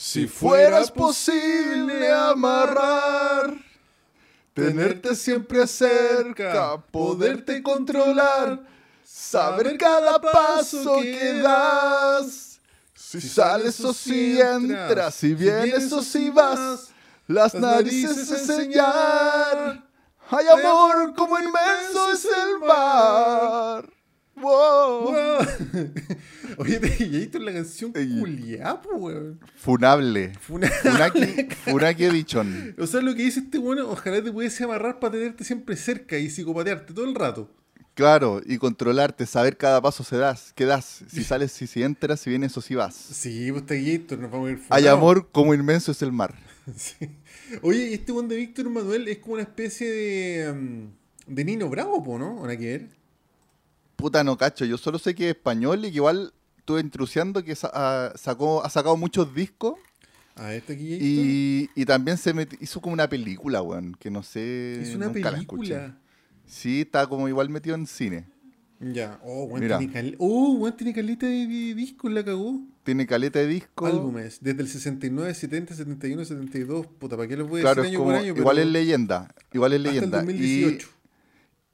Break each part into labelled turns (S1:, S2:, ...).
S1: Si fueras posible amarrar, tenerte siempre cerca, poderte controlar, saber cada paso que das. Si sales o si entras, si vienes o si vas, las narices enseñar. Hay amor como inmenso es el mar. Wow.
S2: Oye, te la canción culiá, weón.
S1: Funable.
S2: Funa-
S1: Funaki, Funaki Edition.
S2: O sea, lo que dice este bueno, ojalá te pudiese amarrar para tenerte siempre cerca y psicopatearte todo el rato.
S1: Claro, y controlarte, saber cada paso se das, que das, si sales, si, si entras, si vienes o si vas.
S2: Sí, pues está Gator, nos vamos a ir
S1: Hay amor como inmenso es el mar.
S2: Sí. Oye, este buen de Víctor Manuel es como una especie de. mm, de Nino Bravo, ¿no? ¿O nada que ver?
S1: Puta no cacho, yo solo sé que es español y que igual estuve intrusiando que sa- ah, sacó, ha sacado muchos discos
S2: A ver, está aquí
S1: y, y también se hizo como una película, weón, que no sé.
S2: es una
S1: nunca la escuché.
S2: película.
S1: Sí, está como igual metido en cine.
S2: Ya, oh, weón,
S1: Mira.
S2: tiene, cal... oh, tiene caleta de, discos, la cagó.
S1: Tiene caleta de disco.
S2: Álbumes, desde el 69, 70, 71, 72. Puta, ¿para qué los voy a
S1: Claro,
S2: decir año
S1: como,
S2: por año?
S1: igual
S2: pero
S1: es leyenda. Igual es
S2: hasta el
S1: leyenda.
S2: 2018.
S1: Y,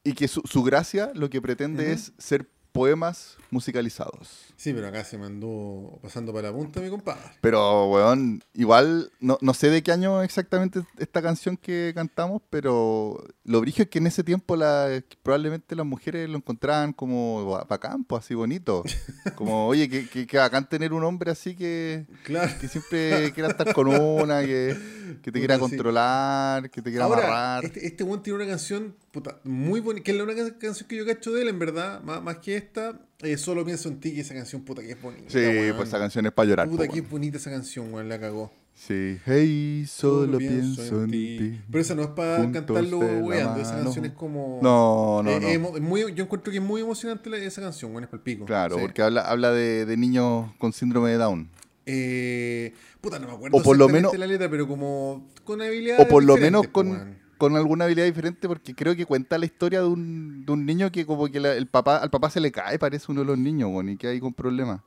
S1: y que su, su gracia lo que pretende es ser poemas musicalizados.
S2: Sí, pero acá se mandó pasando para la punta mi compadre.
S1: Pero, weón, igual, no, no sé de qué año exactamente esta canción que cantamos, pero lo brillo es que en ese tiempo la, probablemente las mujeres lo encontraban como ba- bacán, pues así bonito. Como, oye, que, que, que bacán tener un hombre así que,
S2: Claro.
S1: que siempre quiera estar con una, que, que te quiera
S2: Puta, sí.
S1: controlar, que te quiera
S2: Ahora,
S1: amarrar.
S2: este, este weón tiene una canción puta, muy bonita, que es la única canción que yo cacho de él, en verdad, más, más que esta. eh, solo pienso en ti, que esa canción, puta, que es bonita.
S1: Sí,
S2: weón.
S1: pues esa canción es para llorar.
S2: Puta,
S1: po,
S2: que es bonita esa canción, weón, la cagó.
S1: Sí, hey, solo pienso en ti.
S2: Pero esa no es para cantarlo weando, esa canción es como.
S1: No, no,
S2: Eh,
S1: no.
S2: eh, muy, yo encuentro que es muy emocionante la- esa canción, weón, es para el pico.
S1: Claro,
S2: Sí.
S1: porque habla, habla de, de niños con síndrome de Down.
S2: Eh, puta, no me acuerdo
S1: O por lo menos-
S2: la letra, pero como con habilidades
S1: O por lo menos con. Con alguna habilidad diferente, porque creo que cuenta la historia de un, de un niño que como que la- el papá, al papá se le cae, parece uno de los niños, weón, y que hay con problemas.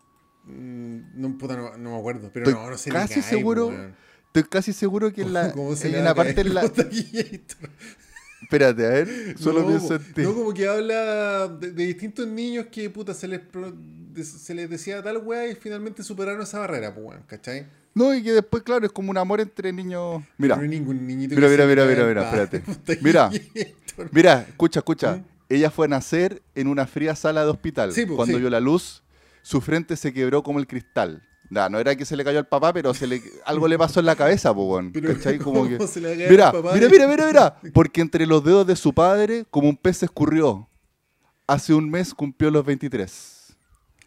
S2: Mm, No, puta, no, no me acuerdo, pero
S1: Estoy
S2: no, no sé
S1: casi seguro Estoy casi seguro que en la,
S2: ¿Cómo se
S1: hay
S2: le
S1: una
S2: va a
S1: parte en la... Espérate, a ver, solo
S2: no,
S1: pienso en ti.
S2: No, como que habla de, de distintos niños que, puta, se les, pro- se les decía tal weá y finalmente superaron esa barrera, pues, weón, ¿cachai?
S1: No, y que después, claro, es como un amor entre niños... Mira,
S2: No hay ningún niñito
S1: Mira,
S2: que
S1: mira, mira, mira, mira, espérate. Mira. Mira, escucha, escucha.
S2: ¿Mm?
S1: Ella fue a nacer en una fría sala de hospital.
S2: Sí, po,
S1: Cuando
S2: sí.
S1: vio la luz, su frente se quebró como el cristal. Nah, no era que se le cayó al papá, pero se le, algo le pasó en la cabeza, po, weón.
S2: Pero,
S1: ¿Cachai? Como
S2: ¿cómo
S1: que-
S2: se le
S1: Mira,
S2: papá?
S1: mira, mira, mira, mira. Porque entre los dedos de su padre, como un pez se escurrió. Hace un mes cumplió los 23.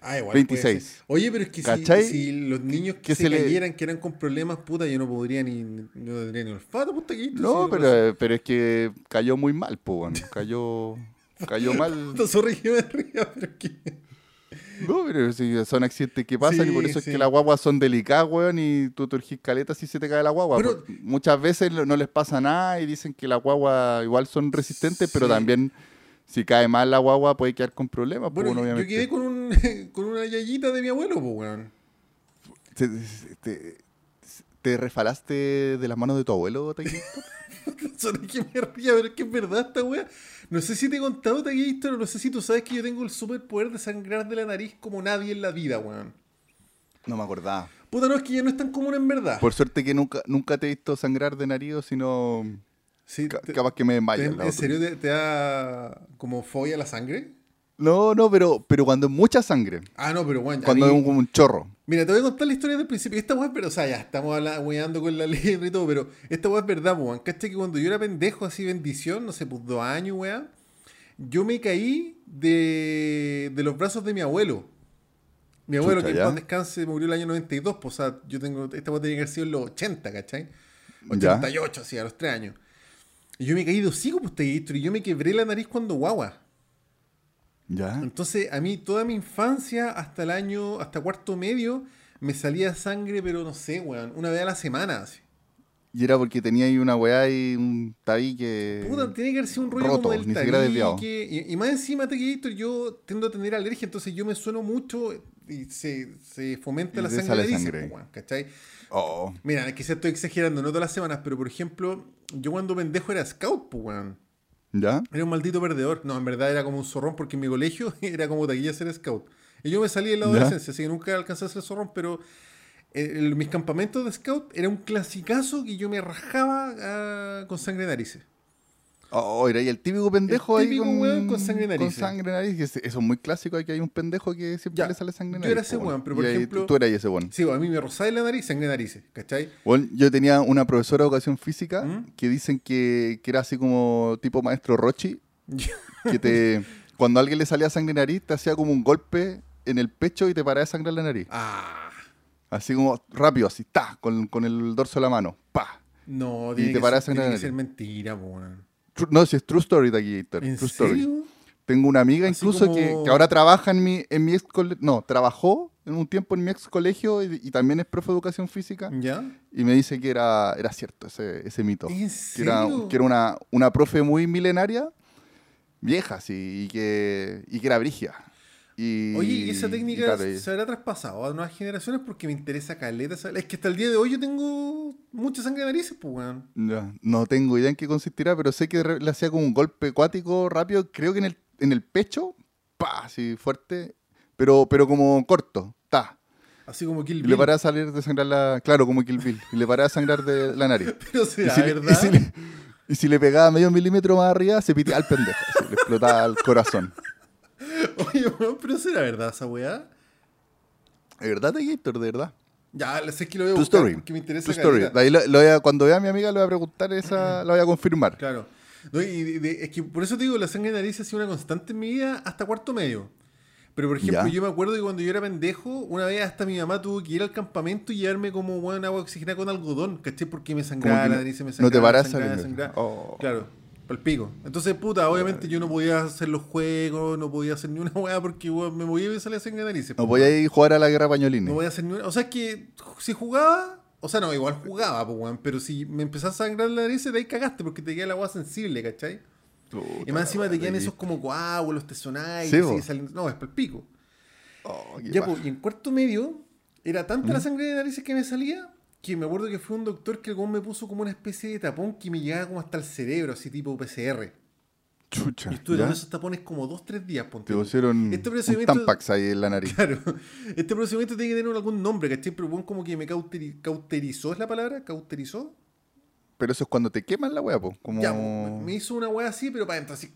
S2: Ah, igual
S1: 26.
S2: puede ser. Oye, pero es que si, si los niños que,
S1: Que
S2: se,
S1: se le-
S2: cayeran, que eran con problemas, puta, yo no podría ni, no tendría ni olfato, puta, Gator,
S1: No,
S2: si
S1: pero, pero es que cayó muy mal, weón. Cayó, cayó mal.
S2: Sorry que me ría, pero es que...
S1: No, pero sí, son accidentes que pasan y por
S2: Sí,
S1: eso es
S2: sí.
S1: que las guaguas son delicadas, weón, y tú te urgís caleta si se te cae la guagua.
S2: Pero-
S1: Muchas veces no les pasa nada y dicen que las guaguas igual son resistentes, pero
S2: Sí.
S1: también si cae mal la guagua puede quedar con problemas, pues,
S2: Bueno, yo- quedé con, un, con una yayita de mi abuelo, pues, weón.
S1: ¿Te, te- te refalaste de las manos de tu abuelo?
S2: Sorry que me ría, pero es que es verdad esta weá. No sé si te he contado, Taquito, no sé si tú sabes que yo tengo el superpoder de sangrar de la nariz como nadie en la vida, weón.
S1: No me acordaba.
S2: Puta, no, es que ya no es tan común en verdad.
S1: Por suerte que nunca, nunca te he visto sangrar de nariz, sino
S2: Sí, te-
S1: capaz que me lado
S2: ¿En serio te, te da como fobia la sangre?
S1: No, no, pero, pero cuando es mucha sangre,
S2: Ah, no, pero bueno,
S1: cuando es un, como un chorro.
S2: Mira, te voy a contar la historia del principio. Esta weá es verdad, o sea, ya estamos weando con la letra y todo, pero esta weá es verdad, weón. ¿Cachai? Que cuando yo era pendejo, así bendición, no sé, pues dos años, weá, yo me caí de, de los brazos de mi abuelo. Mi abuelo,
S1: Chucha,
S2: que en descanse, murió el año 92, pues, o sea, yo tengo, esta weá tenía que haber sido en los 80, ¿cachai?
S1: Ya.
S2: 88, así, a los 3 años. Y yo me caí de hocico, pues, te y yo me quebré la nariz cuando guagua.
S1: ¿Ya?
S2: Entonces, a mí toda mi infancia, hasta el año, hasta cuarto medio, me salía sangre, pero no sé, weón, una vez a la semana. Así.
S1: Y era porque tenía ahí una weá y un tabique.
S2: Puta, tiene que haber sido un rollo
S1: roto,
S2: como del
S1: ni siquiera desviado.
S2: tabique. Y, y más encima, Taquillator, yo tiendo a tener alergia, entonces yo me sueno mucho. y se, se fomenta
S1: Y
S2: la
S1: te
S2: sangre
S1: sale
S2: de
S1: sangre.
S2: po, weón, ¿cachai?
S1: Oh,
S2: Mira, quizás estoy exagerando, no todas las semanas, pero por ejemplo, yo cuando pendejo era scout, pues, weón.
S1: ¿Ya?
S2: Era un maldito perdedor. No, en verdad era como un zorrón porque en mi colegio era como taquilla ser scout. Y yo me salí en la
S1: ¿Ya?
S2: adolescencia, así que nunca alcancé a ser zorrón, pero eh, mis campamentos de scout era un clasicazo que yo me rajaba ah, con sangre de narices.
S1: Oh, era ahí el típico pendejo
S2: El
S1: ahí
S2: típico
S1: con,
S2: weón con sangre
S1: Con nariz. es- Eso es muy clásico, aquí hay un pendejo que siempre
S2: Ya,
S1: le sale sangre de
S2: yo
S1: nariz.
S2: era ese weón, pero por
S1: Y ahí
S2: ejemplo-
S1: Tú eras ese weón.
S2: Sí, a mí me rozaba en la nariz sangre narices, ¿cachai?
S1: Bueno, yo tenía una profesora de educación física
S2: ¿Mm?
S1: que dicen que, que era así como tipo maestro Rochi, que te cuando a alguien le salía sangre nariz te hacía como un golpe en el pecho y te paraba de sangre en la nariz.
S2: ah,
S1: Así como rápido, así, ta, con, con el dorso de la mano, pa.
S2: no,
S1: Y
S2: tiene,
S1: te
S2: que, ser, tiene que
S1: nariz.
S2: ser mentira, weón.
S1: No, si es true story.
S2: ¿En
S1: True story.
S2: serio?
S1: Tengo una amiga
S2: Así
S1: incluso
S2: como-
S1: que, que ahora trabaja en mi, en mi ex colegio, no, trabajó en un tiempo en mi ex colegio y, y también es profe de educación física
S2: ¿Ya?
S1: y me dice que era, era cierto ese, ese mito.
S2: ¿En
S1: que era, que era una, una profe muy milenaria, vieja, sí, y que, y que era brigia. Y,
S2: Oye, ¿y esa
S1: y
S2: técnica
S1: y-
S2: se habrá traspasado a nuevas generaciones? Porque me interesa caleta. Es que hasta el día de hoy yo tengo mucha sangre de narices, pues, weón.
S1: ya, no tengo idea en qué consistirá, pero sé que le hacía como un golpe acuático rápido, creo que en el, en el pecho, pa, así fuerte, pero, pero como corto, ta.
S2: Así como Kill
S1: Y
S2: Bill.
S1: le paraba a salir de sangrar la. Claro, como Kill Bill. Y le paraba a sangrar de la nariz.
S2: Pero
S1: Y
S2: será
S1: si, le, y,
S2: verdad.
S1: si le, y si le pegaba medio milímetro más arriba, se pitía al pendejo. le explotaba el corazón.
S2: Oye, weón, pero será verdad esa weá.
S1: ¿De verdad, Gator? ¿De verdad?
S2: Ya, sé que lo voy a buscar
S1: story.
S2: porque me interesa
S1: story. De ahí lo- lo voy a- cuando vea a mi amiga, le voy a preguntar esa. La voy a confirmar.
S2: Claro. No, y de- de- es que por eso te digo, la sangre de nariz ha sido una constante en mi vida hasta cuarto medio. Pero por ejemplo,
S1: Ya.
S2: yo me acuerdo que cuando yo era pendejo, una vez hasta mi mamá tuvo que ir al campamento y llevarme como bueno, agua oxigenada con algodón, ¿cachai? Porque me sangraba la
S1: no-
S2: nariz, se me
S1: no
S2: sangraba.
S1: te paras
S2: sangraba, sangraba.
S1: Oh.
S2: Claro, pal pico. Entonces, puta, obviamente yo no podía hacer los juegos, no podía hacer ni una weá porque me movía y me salía sangre de nariz.
S1: No voy a ir a jugar a la guerra pañolines.
S2: No voy a hacer ni una. O sea, es que si jugaba. O sea, no, igual jugaba, pues, weón. Pero si me empezás a sangrar la nariz, de ahí cagaste porque te queda el agua sensible, ¿cachai?
S1: Puta,
S2: Y más encima te quedan esos como coágulos, te sonáis,
S1: Sí,
S2: y
S1: po.
S2: saliendo. No, es para el pico.
S1: Oh,
S2: Ya, pues, y en cuarto medio, era tanta la sangre de narices que me salía que me acuerdo que fue un doctor que el me puso como una especie de tapón que me llegaba como hasta el cerebro, así tipo PCR.
S1: Chucha.
S2: Y estuve con esos tapones como dos, tres días, ponte.
S1: Te pusieron
S2: Este
S1: un
S2: procedimiento-
S1: tampax ahí en la nariz.
S2: Claro, este procedimiento tiene que tener algún nombre, ¿cachai? Pero weón como que me cauteri- cauterizó, ¿es la palabra? ¿Cauterizó?
S1: Pero eso es cuando te queman la po. Como...
S2: Ya, me- hizo una weá así, pero para adentro, así.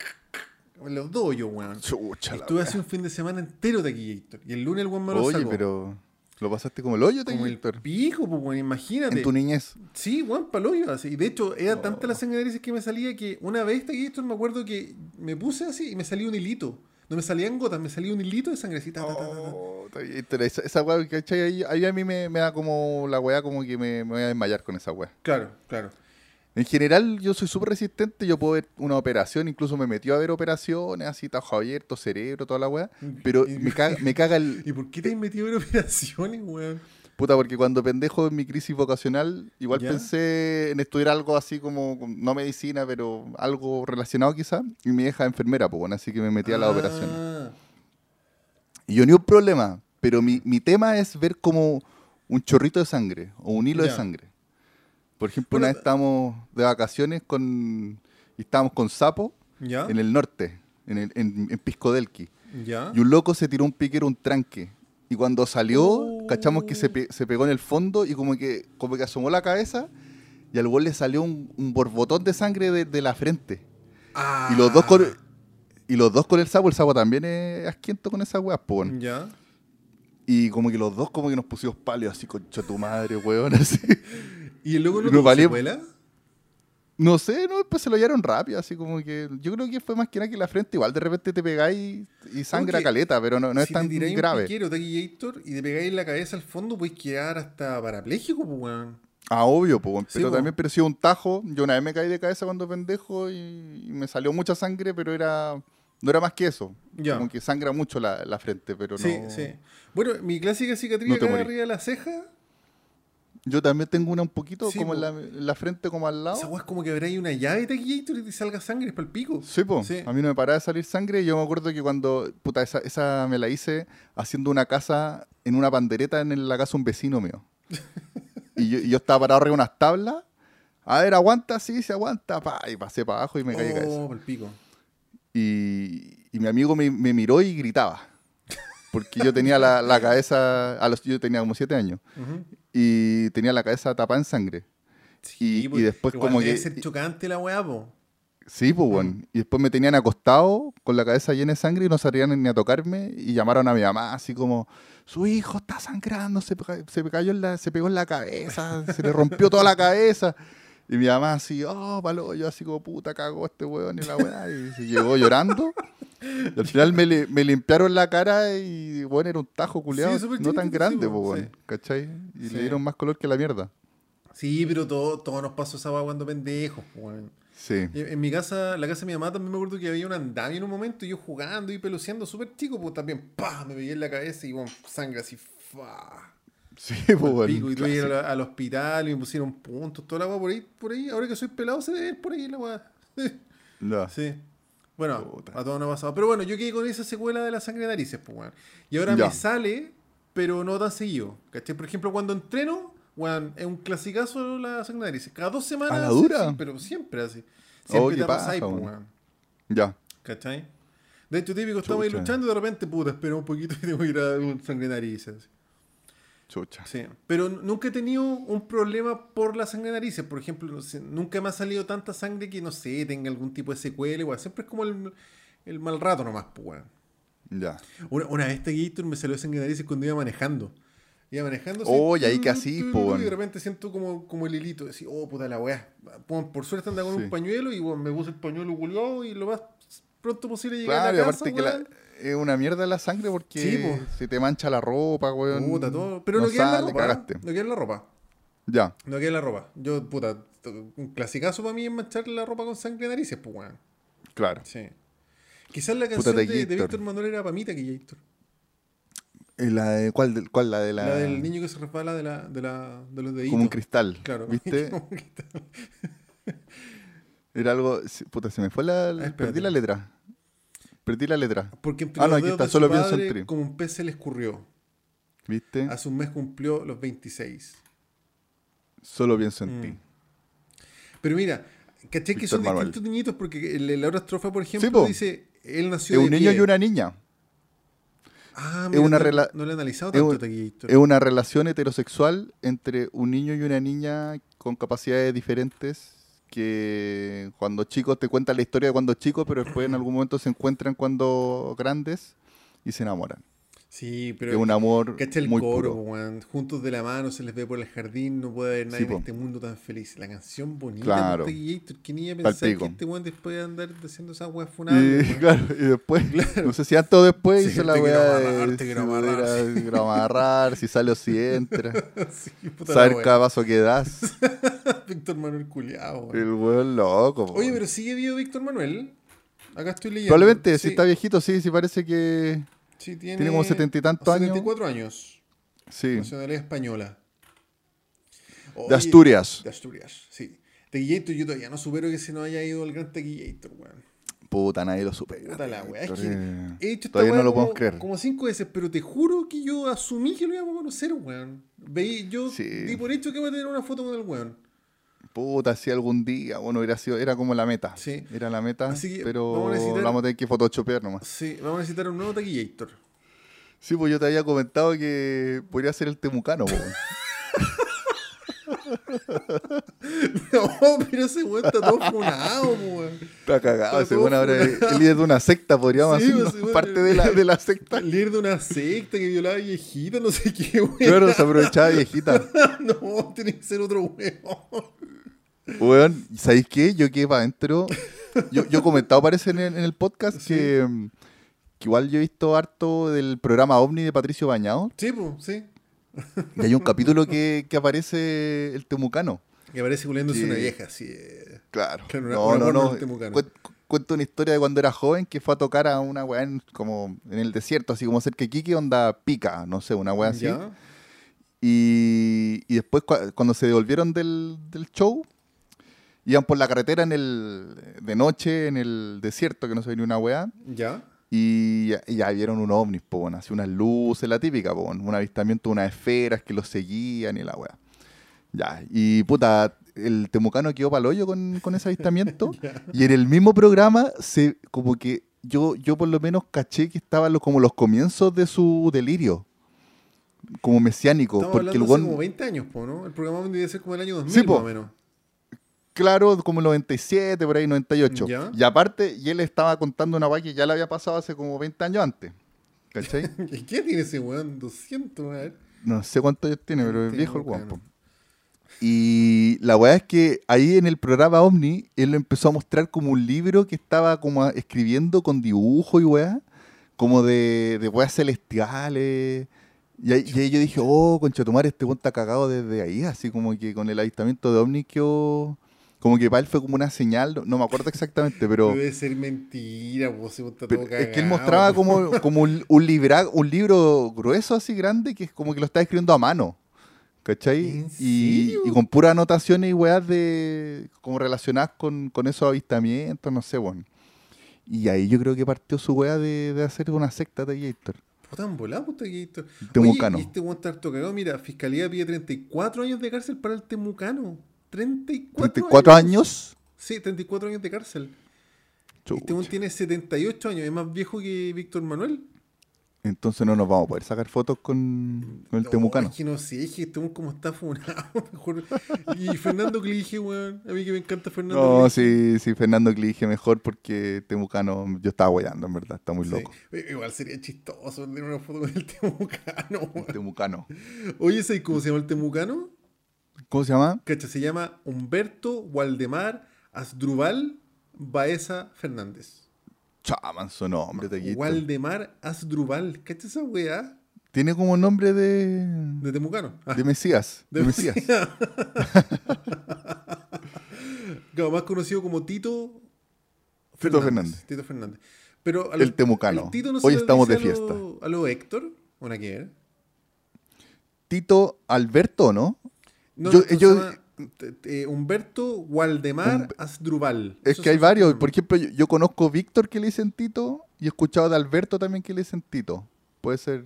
S2: Los dos yo, weón.
S1: Chucha
S2: Estuve así un fin de semana entero de aquí, Héctor. Y el lunes el weón me lo
S1: Oye,
S2: sacó.
S1: pero lo pasaste como el hoyo,
S2: Como el pico, pues, weón, imagínate.
S1: En tu niñez.
S2: Sí, weón, paloyo. Así. Y de hecho, era
S1: Oh.
S2: tanta la sangre que me salía que una vez aquí, Héctor, me acuerdo que me puse así y me salía un hilito. No me salían gotas, me salía un hilito de sangrecita. ta, ta, ta, ta.
S1: Oh, esa, esa weá, ¿cachai? Ahí, ahí a mí me, me da como la weá, como que me, me voy a desmayar con esa weá.
S2: Claro, claro.
S1: En general, yo soy súper resistente. Yo puedo ver una operación, incluso me metió a ver operaciones, así, tajo abierto, cerebro, toda la weá. Pero me caga, me caga el.
S2: ¿Y por qué te has metido en operaciones, weón?
S1: Puta, porque cuando pendejo en mi crisis vocacional, igual
S2: ¿Ya?
S1: pensé en estudiar algo así como, no medicina, pero algo relacionado quizá. Y mi hija enfermera, pues bueno, así que me metí a la
S2: Ah,
S1: operación. Y yo ni un problema, pero mi, mi tema es ver como un chorrito de sangre o un hilo
S2: Ya.
S1: de sangre. Por ejemplo, una vez estábamos de vacaciones con, y estábamos con Sapo
S2: ¿Ya?
S1: en el norte, en, el, en, en Piscodelqui.
S2: ¿Ya?
S1: Y un loco se tiró un piquero, un tranque. Y cuando salió,
S2: Oh.
S1: cachamos que se, pe- se pegó en el fondo y como que, como que asomó la cabeza y al gol le salió un, un borbotón de sangre de, de la frente.
S2: Ah.
S1: Y los dos con y los dos con el sapo, el sapo también es asquiento con esa weá, po, weón.
S2: ¿Ya?
S1: Y como que los dos como que nos pusimos pálidos así, concha tu madre, weón, así.
S2: ¿Y el loco no
S1: valía-
S2: secuela?
S1: No sé, no, pues se lo hallaron rápido, así como que. Yo creo que fue más que nada que la frente, igual de repente te pegáis y, y sangra caleta, pero no, no es tan
S2: te
S1: grave.
S2: un piquero, y te pegáis la cabeza al fondo, puedes quedar hasta parapléjico, pues, weón.
S1: Ah, obvio,
S2: Sí,
S1: pero
S2: po.
S1: también sí un tajo. Yo una vez me caí de cabeza cuando pendejo y, y me salió mucha sangre, pero era no era más que eso.
S2: Ya.
S1: Como que sangra mucho la, la frente, pero
S2: Sí,
S1: no.
S2: sí. Bueno, mi clásica cicatriz
S1: No
S2: acá arriba de la ceja
S1: Yo también tengo una un poquito,
S2: Sí,
S1: como
S2: po.
S1: en la, en la frente, como al lado.
S2: Esa weá es como que habrá ahí una llave taquillator y te salga sangre para el pico.
S1: Sí, po.
S2: Sí.
S1: A mí no me paraba de salir sangre. y Yo me acuerdo que cuando, puta, esa, esa me la hice haciendo una casa en una pandereta en la casa de un vecino mío. y, yo, y yo estaba parado arriba de unas tablas. A ver, aguanta, sí, se aguanta. Pa, y pasé para abajo y me caí de cabeza.
S2: Oh, para el pico.
S1: Y, y mi amigo me, me miró y gritaba. Porque yo tenía la, la cabeza, a los, yo tenía como siete años. Y tenía la cabeza tapada en sangre. Y- y
S2: pues,
S1: después
S2: igual
S1: como
S2: debe
S1: que-
S2: ser chocante la weá, po.
S1: Sí, pues bueno. Y después me tenían acostado con la cabeza llena de sangre y no salían ni a tocarme. Y llamaron a mi mamá así como, su hijo está sangrando, se, se, cayó en la, se pegó en la cabeza, se le rompió toda la cabeza. Y mi mamá así, oh, palo, yo así como, puta, cagó este weón y la weá. Y se llegó llorando. Y al final me, li- me limpiaron la cara y, bueno, era un tajo culeado,
S2: Sí,
S1: no tan grande,
S2: po,
S1: bueno. ¿cachai? Y le dieron más color que la mierda.
S2: Sí, pero todo, todo nos pasó esa cuando pendejos, weón.
S1: Sí.
S2: En mi casa, la casa de mi mamá también me acuerdo que había un andamio en un momento y yo jugando y peluceando súper chico, pues también, pa, me pegué en la cabeza y bueno, sangre así, fa.
S1: Sí, pues, bueno.
S2: pico, y tuve al, al hospital y me pusieron puntos, toda la weá por ahí, por ahí, ahora que soy pelado se debe por ahí la weá.
S1: Ya.
S2: Sí. Bueno,
S1: Puta.
S2: a todos nos ha pasado. Pero bueno, yo quedé con esa secuela de la sangre de narices, pues, weón. Y ahora
S1: Ya.
S2: me sale, pero no tan seguido. ¿Cachai? Por ejemplo, cuando entreno, weón, es un clasicazo la sangre de narices. Cada dos semanas.
S1: ¿A la dura?
S2: sí, pero siempre así.
S1: Oh,
S2: Siempre te pasa ahí, pues,
S1: weón.
S2: weón.
S1: Ya.
S2: ¿Cachai? De hecho, típico, estamos ahí luchando y de repente, puta, espera un poquito y tengo que ir a un sangre de narices.
S1: Chucha.
S2: Sí. Pero nunca he tenido un problema por la sangre de narices. Por ejemplo, no sé, nunca me ha salido tanta sangre que, no sé, tenga algún tipo de secuela. Siempre es como el, el mal rato nomás, pues, weón.
S1: Ya.
S2: Una, una vez este Gator me salió sangre de narices cuando iba manejando. Iba manejando.
S1: Oh, y ahí que así, weón.
S2: Y de repente siento como, como el hilito. Decir, oh, puta la weá. Por, suerte andaba con
S1: Sí.
S2: un pañuelo y me puse el pañuelo culiado y lo más pronto posible llegué
S1: Claro,
S2: a la casa,
S1: aparte que la-. Es una mierda la sangre porque
S2: Sí, po.
S1: se te mancha la ropa, weón.
S2: Puta, todo. Pero no, queda en
S1: sale,
S2: la ropa. ¿eh? No queda en la ropa.
S1: Ya,
S2: No queda en la ropa. Yo, puta, un clasicazo para mí es manchar la ropa con sangre de narices, pues, weón.
S1: claro.
S2: Sí. Quizás la canción de, de. Víctor Manuel era para mí, Gator.
S1: ¿Y la de, ¿cuál, de- ¿Cuál? La de la.
S2: La del niño que se resbala de, la, de, la, de los deditos.
S1: Como un cristal.
S2: Claro.
S1: ¿Viste?
S2: Como un cristal.
S1: Era algo. Puta, se me fue la.
S2: Ah,
S1: perdí la letra. Perdí la letra.
S2: Porque entre
S1: Ah, no,
S2: los
S1: aquí
S2: dedos
S1: está,
S2: de su
S1: solo pienso en
S2: padre,
S1: tri.
S2: como un pez se le escurrió.
S1: ¿Viste?
S2: Hace un mes cumplió los 26.
S1: Solo pienso en
S2: Mm.
S1: ti.
S2: Pero mira, ¿cachai que son
S1: Manuel.
S2: distintos niñitos? Porque la otra estrofa, por ejemplo,
S1: po.
S2: dice, él nació
S1: Es
S2: de
S1: un niño y una niña.
S2: Ah,
S1: es
S2: mira,
S1: una
S2: no, no lo he analizado tanto.
S1: Es una relación heterosexual entre un niño y una niña con capacidades diferentes que cuando chicos te cuentan la historia de cuando chicos, pero después en algún momento se encuentran cuando grandes y se enamoran.
S2: Sí, pero
S1: es un amor
S2: ¿Cachai el
S1: muy
S2: coro,
S1: puro.
S2: Juntos de la mano, se les ve por el jardín, no puede haber nadie
S1: Sí,
S2: en este mundo tan feliz. La canción bonita
S1: Claro.
S2: que ni a pensar que
S1: pico.
S2: este weón después de andar haciendo esas weas
S1: Y,
S2: funables. weón.
S1: claro, y después, no sé si antes o después
S2: Sí,
S1: hizo la weá
S2: te quiero
S1: si
S2: amarrar,
S1: quiero amarrar, si sale o si entra,
S2: Sí,
S1: cada paso que das.
S2: Víctor Manuel culiao, weón.
S1: El weón loco.
S2: Oye, pero sigue vivo Víctor Manuel. Acá estoy leyendo.
S1: Probablemente, si está viejito, sí, sí parece que
S2: sí, tiene,
S1: tiene como setenta y tantos años.
S2: 74 años.
S1: sí.
S2: Nacionalidad española.
S1: De Asturias.
S2: De Asturias, sí. Tequillator, yo todavía no supero que se nos haya ido el gran Tequillator, weón.
S1: Puta, nadie lo supera.
S2: Puta la weá. Es que
S1: eh,
S2: he hecho esta
S1: Todavía no lo
S2: como,
S1: podemos creer.
S2: como cinco veces, pero te juro que yo asumí que lo íbamos a conocer, weón. Veí, yo
S1: Sí.
S2: di por hecho que iba a tener una foto con el weón.
S1: Puta, si algún día, bueno, hubiera sido, era como la meta.
S2: Sí.
S1: Era la meta,
S2: Así que
S1: pero
S2: vamos a necesitar-
S1: la vamos a tener que photoshopear nomás.
S2: Sí, vamos a necesitar un nuevo Tequillator.
S1: Sí, pues yo te había comentado que podría ser el temucano, weón.
S2: no, pero ese weón está todo funado, weón.
S1: Está cagado,
S2: Está
S1: ese weón ahora es el líder de una secta, podríamos
S2: Sí,
S1: decirlo,
S2: pues,
S1: parte de la, de la secta.
S2: El líder de una secta que violaba viejitas, no sé qué, weón.
S1: Claro, se aprovechaba viejita.
S2: no, tiene que ser otro weón.
S1: Weón, ¿sabéis qué? Yo quedé para adentro. Yo, yo he comentado, parece, en el, en el podcast
S2: Sí.
S1: que, que igual yo he visto harto del programa OVNI de Patricio Bañado.
S2: Sí, pues, sí.
S1: Y hay un capítulo que, que aparece el temucano.
S2: Que aparece culiándose
S1: Sí.
S2: una vieja, así. eh.
S1: Claro.
S2: Claro, una-
S1: no,
S2: una
S1: no, no.
S2: temucano.
S1: Cuento una historia de cuando era joven que fue a tocar a una weá en, como en el desierto, así como cerca de Kiki, onda pica, no sé, una weá así. Y, y después cua- cuando se devolvieron del, del show, iban por la carretera en el, de noche en el desierto, que no se ve ni una weá.
S2: ¿Ya?
S1: Y ya, y ya vieron un ovnis, po, bueno, así unas luces, la típica, po, bueno, un avistamiento de unas esferas que los seguían y la weá. Ya, y puta, el temucano quedó pa'l hoyo con, con ese avistamiento. y en el mismo programa, se como que yo, yo por lo menos caché que estaban los, como los comienzos de su delirio. Como mesiánico.
S2: Estamos
S1: porque el
S2: hace como 20 años, po, ¿no? El programa debe ser como el año 2000,
S1: Sí, po.
S2: más o menos.
S1: Claro, como el 97, por ahí, 98.
S2: Ya.
S1: Y aparte, y él estaba contando una weá que ya le había pasado hace como 20 años antes. ¿Cachai?
S2: ¿Y qué tiene ese weón? 200, a ver.
S1: No sé cuántos años tiene, pero es viejo el guapo. Y la weá es que ahí en el programa Omni, él lo empezó a mostrar como un libro que estaba como escribiendo con dibujo y weá, como de, de weas celestiales. Y ahí, y ahí yo dije, oh, conchetumar, este weón está cagado desde ahí, así como que con el avistamiento de Omni quedó... Como que para él fue como una señal, no, me acuerdo exactamente, pero...
S2: Debe ser mentira, ese weón está todo
S1: es que él
S2: cagado,
S1: mostraba como, como un, un, libra- un libro grueso así grande que es como que lo está escribiendo a mano. ¿Cachai?
S2: ¿En
S1: Y, con puras anotaciones y weas de como relacionadas con, con esos avistamientos, no sé, bueno. Y ahí yo creo que partió su wea de, de hacer una secta de Gator.
S2: Puta, tan volado, puta, que esto.
S1: Temucano.
S2: Oye, y este weón está harto cagado. Mira, Fiscalía pide 34 años de cárcel para el Temucano. 34,
S1: 34 años.
S2: Sí, 34 años de cárcel.
S1: Chucha.
S2: Este weón tiene 78 años, es más viejo que Víctor Manuel.
S1: Entonces no nos vamos a poder sacar fotos con, con el
S2: No,
S1: Temucano.
S2: Es que no sé, es que este como está funado. Mejor. Y Fernando Clige, weón. A mí que me encanta Fernando
S1: No,
S2: Clige.
S1: sí, sí, Fernando dije mejor porque Temucano, yo estaba guayando, en verdad, está muy
S2: Sí.
S1: loco.
S2: Eh, Igual sería chistoso tener una foto con el Temucano,
S1: El
S2: weón.
S1: Temucano.
S2: Oye, ¿sabes cómo se llama el Temucano?
S1: ¿Cómo se llama?
S2: Cacha, se llama Humberto Waldemar Asdrubal Baeza Fernández.
S1: Chaman su nombre, Taquito.
S2: Waldemar Asdrubal. ¿Cacha esa weá?
S1: Tiene como nombre de.
S2: De Temucano. Ah,
S1: de Mesías. De, Mesías.
S2: Claro, más conocido como Tito
S1: Tito Fernández.
S2: Tito Fernández. Pero a
S1: El temucano.
S2: Tito no
S1: Hoy estamos de
S2: a lo-
S1: fiesta.
S2: A lo Héctor, una que.
S1: Tito Alberto, ¿no?
S2: No,
S1: Yo-
S2: no, eh, Humberto Waldemar Asdrubal.
S1: Es que hay varios. Por ejemplo, yo, yo conozco Víctor que le dicen Tito y he escuchado de Alberto también que le dicen Tito. Puede ser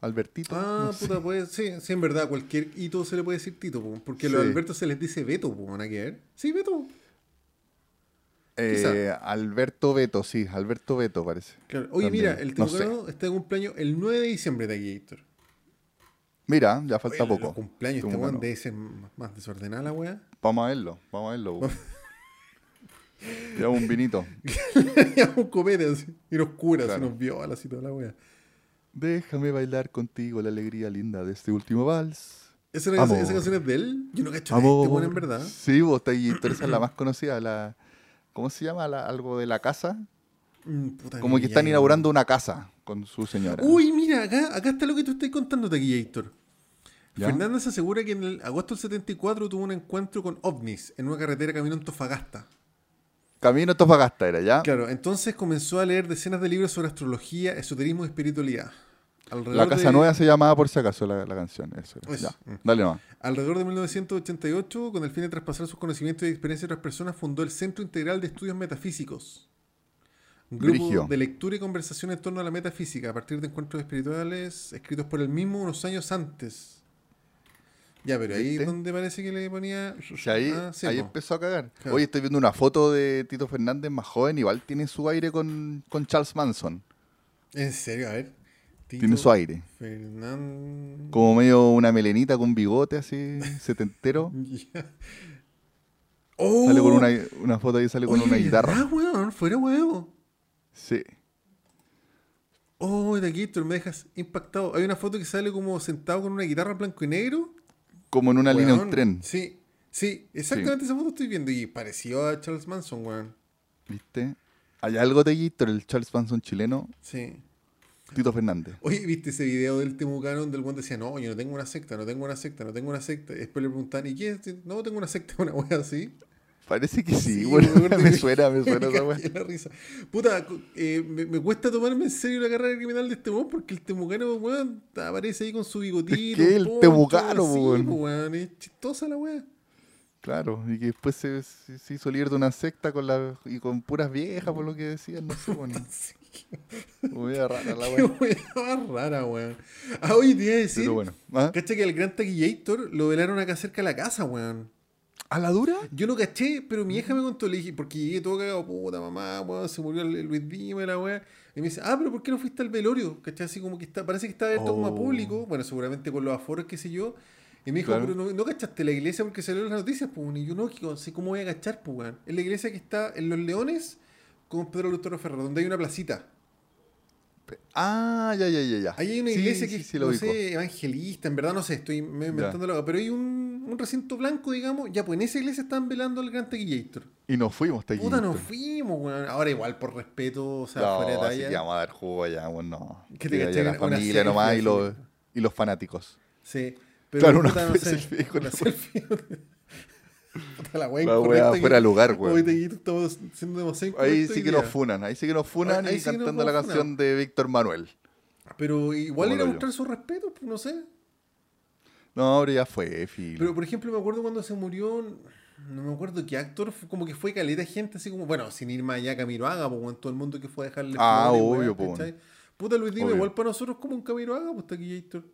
S1: Albertito.
S2: Ah,
S1: no sé.
S2: puta, pues sí, sí, en verdad, cualquier hito se le puede decir Tito, po, porque a los
S1: Sí.
S2: Alberto se les dice Beto, po, ¿nada que ver? Sí, Beto.
S1: Eh, Alberto Beto, sí, Alberto Beto parece.
S2: Claro. Oye,
S1: También,
S2: mira, el
S1: no sé.
S2: Temucano está de cumpleaños el 9 de diciembre de aquí, Héctor.
S1: Mira, ya falta
S2: Oye,
S1: poco.
S2: Los cumpleaños, este weón debe ser más desordenada la weá.
S1: Vamos a verlo, vamos a verlo. Ya un vinito.
S2: un copete así, y nos cura,
S1: Claro.
S2: así nos viola así toda la weá.
S1: Déjame bailar contigo la alegría linda de este último vals.
S2: ¿Esa, era-
S1: Amor.
S2: esa canción es de él? Yo no cacho nada de este weón en verdad.
S1: Sí, vos está ahí, esa es la más conocida, la ¿cómo se llama? La- algo de la casa.
S2: Mm, puta
S1: Como que están inaugurando una casa con su señora.
S2: Uy, mira, acá, acá está lo que tú estás contando aquí, Héctor.
S1: ¿Ya?
S2: Fernández asegura que en el agosto del 74 tuvo un encuentro con ovnis en una carretera camino a Antofagasta.
S1: Camino a Tofagasta era, ¿ya?
S2: Claro, entonces comenzó a leer decenas de libros sobre astrología, esoterismo y espiritualidad. Alrededor
S1: La Casa
S2: de-
S1: Nueva se llamaba por si acaso la, la canción. Eso era.
S2: Eso.
S1: Ya, dale nomás.
S2: Alrededor de 1988, con el fin de traspasar sus conocimientos y experiencias a otras personas, fundó el Centro Integral de Estudios Metafísicos. Un grupo de lectura y conversación en torno a la metafísica a partir de encuentros espirituales escritos por él mismo unos años antes. Ya, pero ahí es donde parece que le ponía...
S1: Ahí,
S2: Ah, sí,
S1: ahí empezó a cagar.
S2: Claro.
S1: Oye, estoy viendo una foto de Tito Fernández más joven. Igual tiene su aire con, con Charles Manson.
S2: En serio, a ver.
S1: Tiene su aire.
S2: Fernández.
S1: Como medio una melenita con bigote así, setentero.
S2: Ya. ¡Oh!
S1: Sale con una, una foto ahí, sale con
S2: Oye,
S1: una guitarra.
S2: ¿verdad, weón? Fuera huevo.
S1: Sí.
S2: Oh, de aquí, Héctor, me dejas impactado. Hay una foto que sale como sentado con una guitarra blanco y negro.
S1: Como en una línea de un tren.
S2: Sí, sí, exactamente esa foto estoy viendo. Y pareció a Charles Manson, weón.
S1: ¿Viste? Hay algo de Gator, el Charles Manson chileno,
S2: Sí.
S1: Tito Fernández.
S2: Oye, ¿viste ese video del Temucano donde el weón decía, no, yo no tengo una secta, no tengo una secta, no tengo una secta? Y después le preguntan, ¿y qué? es? No, tengo una secta, una wea así.
S1: Parece que sí,
S2: Sí,
S1: bueno,
S2: weón,
S1: me suena, me suena esa weá.
S2: la risa. Puta, eh, me, me cuesta tomarme en serio la carrera criminal de este weón porque el temucano, weón, aparece ahí con su bigotito.
S1: Es que el
S2: poncho,
S1: temucano,
S2: sí,
S1: weón.
S2: Es chistosa la weá.
S1: Claro, y que después se, se, se hizo líder de una secta con la, y con puras viejas, por lo que decían, no sé, bueno. Muy rara la weá.
S2: más rara, weón. Ah, oye, te iba a decir.
S1: Pero bueno. ¿Ah?
S2: Cacha que al Gran Taquillator lo velaron acá cerca de la casa, weón.
S1: ¿A la dura?
S2: Yo no caché, pero mi hija me contó, le dije, porque llegué todo cagado, puta mamá, weón, se murió el, Luis Dime, la weá. Y me dice, ah, pero ¿por qué no fuiste al velorio? ¿Cachai? Así como que está, parece que está abierto como a
S1: Oh.
S2: público, bueno, seguramente con los aforos, qué sé yo. Y me dijo,
S1: Claro.
S2: pero no, no cachaste la iglesia porque salió en las noticias, pues, y yo no, sé cómo voy a cachar, pues, weón. Es la iglesia que está en Los Leones con Pedro Lutero Ferrer, donde hay una placita.
S1: Ah, ya, ya, ya, ya.
S2: Ahí hay una iglesia
S1: sí,
S2: que,
S1: sí,
S2: no sé, evangelista, en verdad no sé, estoy me- inventando la pero hay un, un recinto blanco, digamos, ya pues en esa iglesia están velando al Gran Taquillator.
S1: Y nos fuimos.
S2: Puta, nos fuimos, weón. Ahora igual, por respeto, o sea, fuera de talla.
S1: que vamos a dar jugo allá, no.
S2: Que te cachai
S1: la familia nomás y los, y los fanáticos.
S2: Sí. Pero
S1: Claro, una
S2: puta, no
S1: selfie con
S2: Una
S1: el-
S2: selfie. Puta, la incorrecta
S1: fuera lugar,
S2: Hoy
S1: weón.
S2: te estamos siendo demasiado
S1: Ahí sí que nos funan, ahí sí que nos funan
S2: Ahí
S1: y
S2: sí
S1: cantando la canción de Víctor Manuel.
S2: Pero igual
S1: Como
S2: ir a
S1: lo yo.
S2: mostrar su respeto, pues no sé.
S1: No, pero ya fue, filo.
S2: Pero por ejemplo, me acuerdo cuando se murió, no me acuerdo qué actor, como que fue caleta gente, así como, bueno, sin ir más allá, Camiroaga, pues en todo el mundo que fue a dejarle
S1: Ah,
S2: flores,
S1: obvio,
S2: ¿cachai? Puta Luis Dime, igual para nosotros como un Camiroaga, pues Taquillator.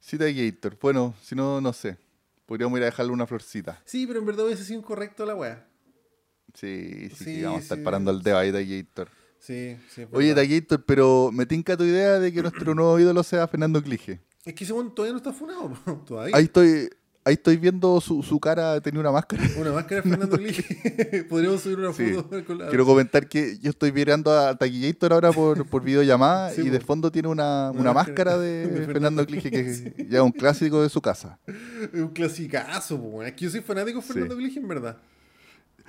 S1: Cita Gator. Bueno, si no, no sé. Podríamos ir a dejarle una florcita.
S2: Sí, pero en verdad hubiese sido incorrecto la weá.
S1: Sí, sí,
S2: Sí,
S1: vamos a estar
S2: sí,
S1: parando el dedo ahí, Gator.
S2: Sí, sí.
S1: Oye. Gator, pero me tinca tu idea de que nuestro nuevo ídolo sea Fernando Clige.
S2: Es que ese todavía no está funado, todavía.
S1: Ahí estoy, ahí estoy viendo su, su cara, tenía una máscara.
S2: Una máscara de Fernando Clige. Podríamos subir una
S1: Sí.
S2: foto con la.
S1: Quiero comentar que yo estoy mirando a Taquillator ahora por, por videollamada
S2: Sí,
S1: y de
S2: po.
S1: fondo tiene una,
S2: Una
S1: una
S2: máscara
S1: máscara de,
S2: de Fernando
S1: Clige que ya es un clásico de su casa.
S2: Un clasicazo, po, weón. Es que yo soy fanático de
S1: Sí.
S2: Fernando Clige, en verdad.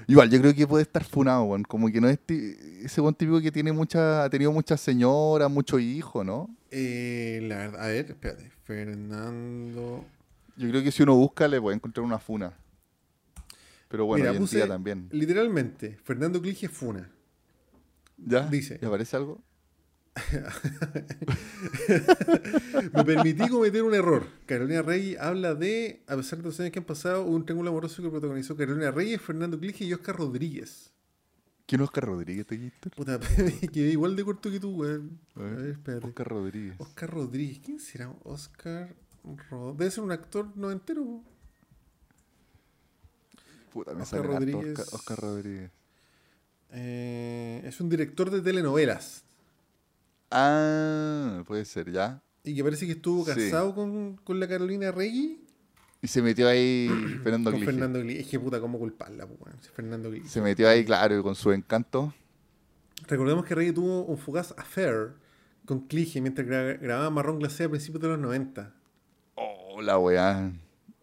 S1: Igual, yo creo que puede estar funado, weón. Como que no es ese buen típico que tiene mucha, ha tenido muchas señoras, muchos hijos, ¿no?
S2: Eh, la verdad, a ver, espérate. Fernando.
S1: Yo creo que si uno busca le puede encontrar una funa. Pero bueno,
S2: Mira,
S1: hoy en
S2: puse
S1: día también.
S2: Literalmente, Fernando Clige Funa.
S1: ¿Ya?
S2: dice.
S1: ¿Le aparece algo?
S2: Me permití cometer un error. Carolina Rey habla de, a pesar de los años que han pasado, un triángulo amoroso que protagonizó Carolina Reyes, Fernando Clige y Oscar Rodríguez.
S1: ¿Quién es Oscar Rodríguez, Taquillator?
S2: Puta, quedé igual de corto que tú, weón.
S1: A
S2: A
S1: ver,
S2: ver, espérate.
S1: Oscar Rodríguez.
S2: Oscar Rodríguez. ¿Quién será? Oscar Rodríguez. Debe ser un actor noventero.
S1: Puta, me
S2: Oscar
S1: sale
S2: Rodríguez.
S1: Oscar, Oscar Rodríguez.
S2: Eh, es un director de telenovelas.
S1: Ah, puede ser, ya.
S2: Y que parece que estuvo
S1: Sí.
S2: casado con, con la Carolina Rey.
S1: Y se metió ahí Fernando
S2: Con. Fernando Clige. Es que puta, ¿cómo culparla? Si Fernando Clige.
S1: Se metió ahí, claro, con su encanto.
S2: Recordemos que Rey tuvo un fugaz affair con Clige mientras gra- grababa Marrón Glacé a principios de los 90.
S1: Oh, la weá.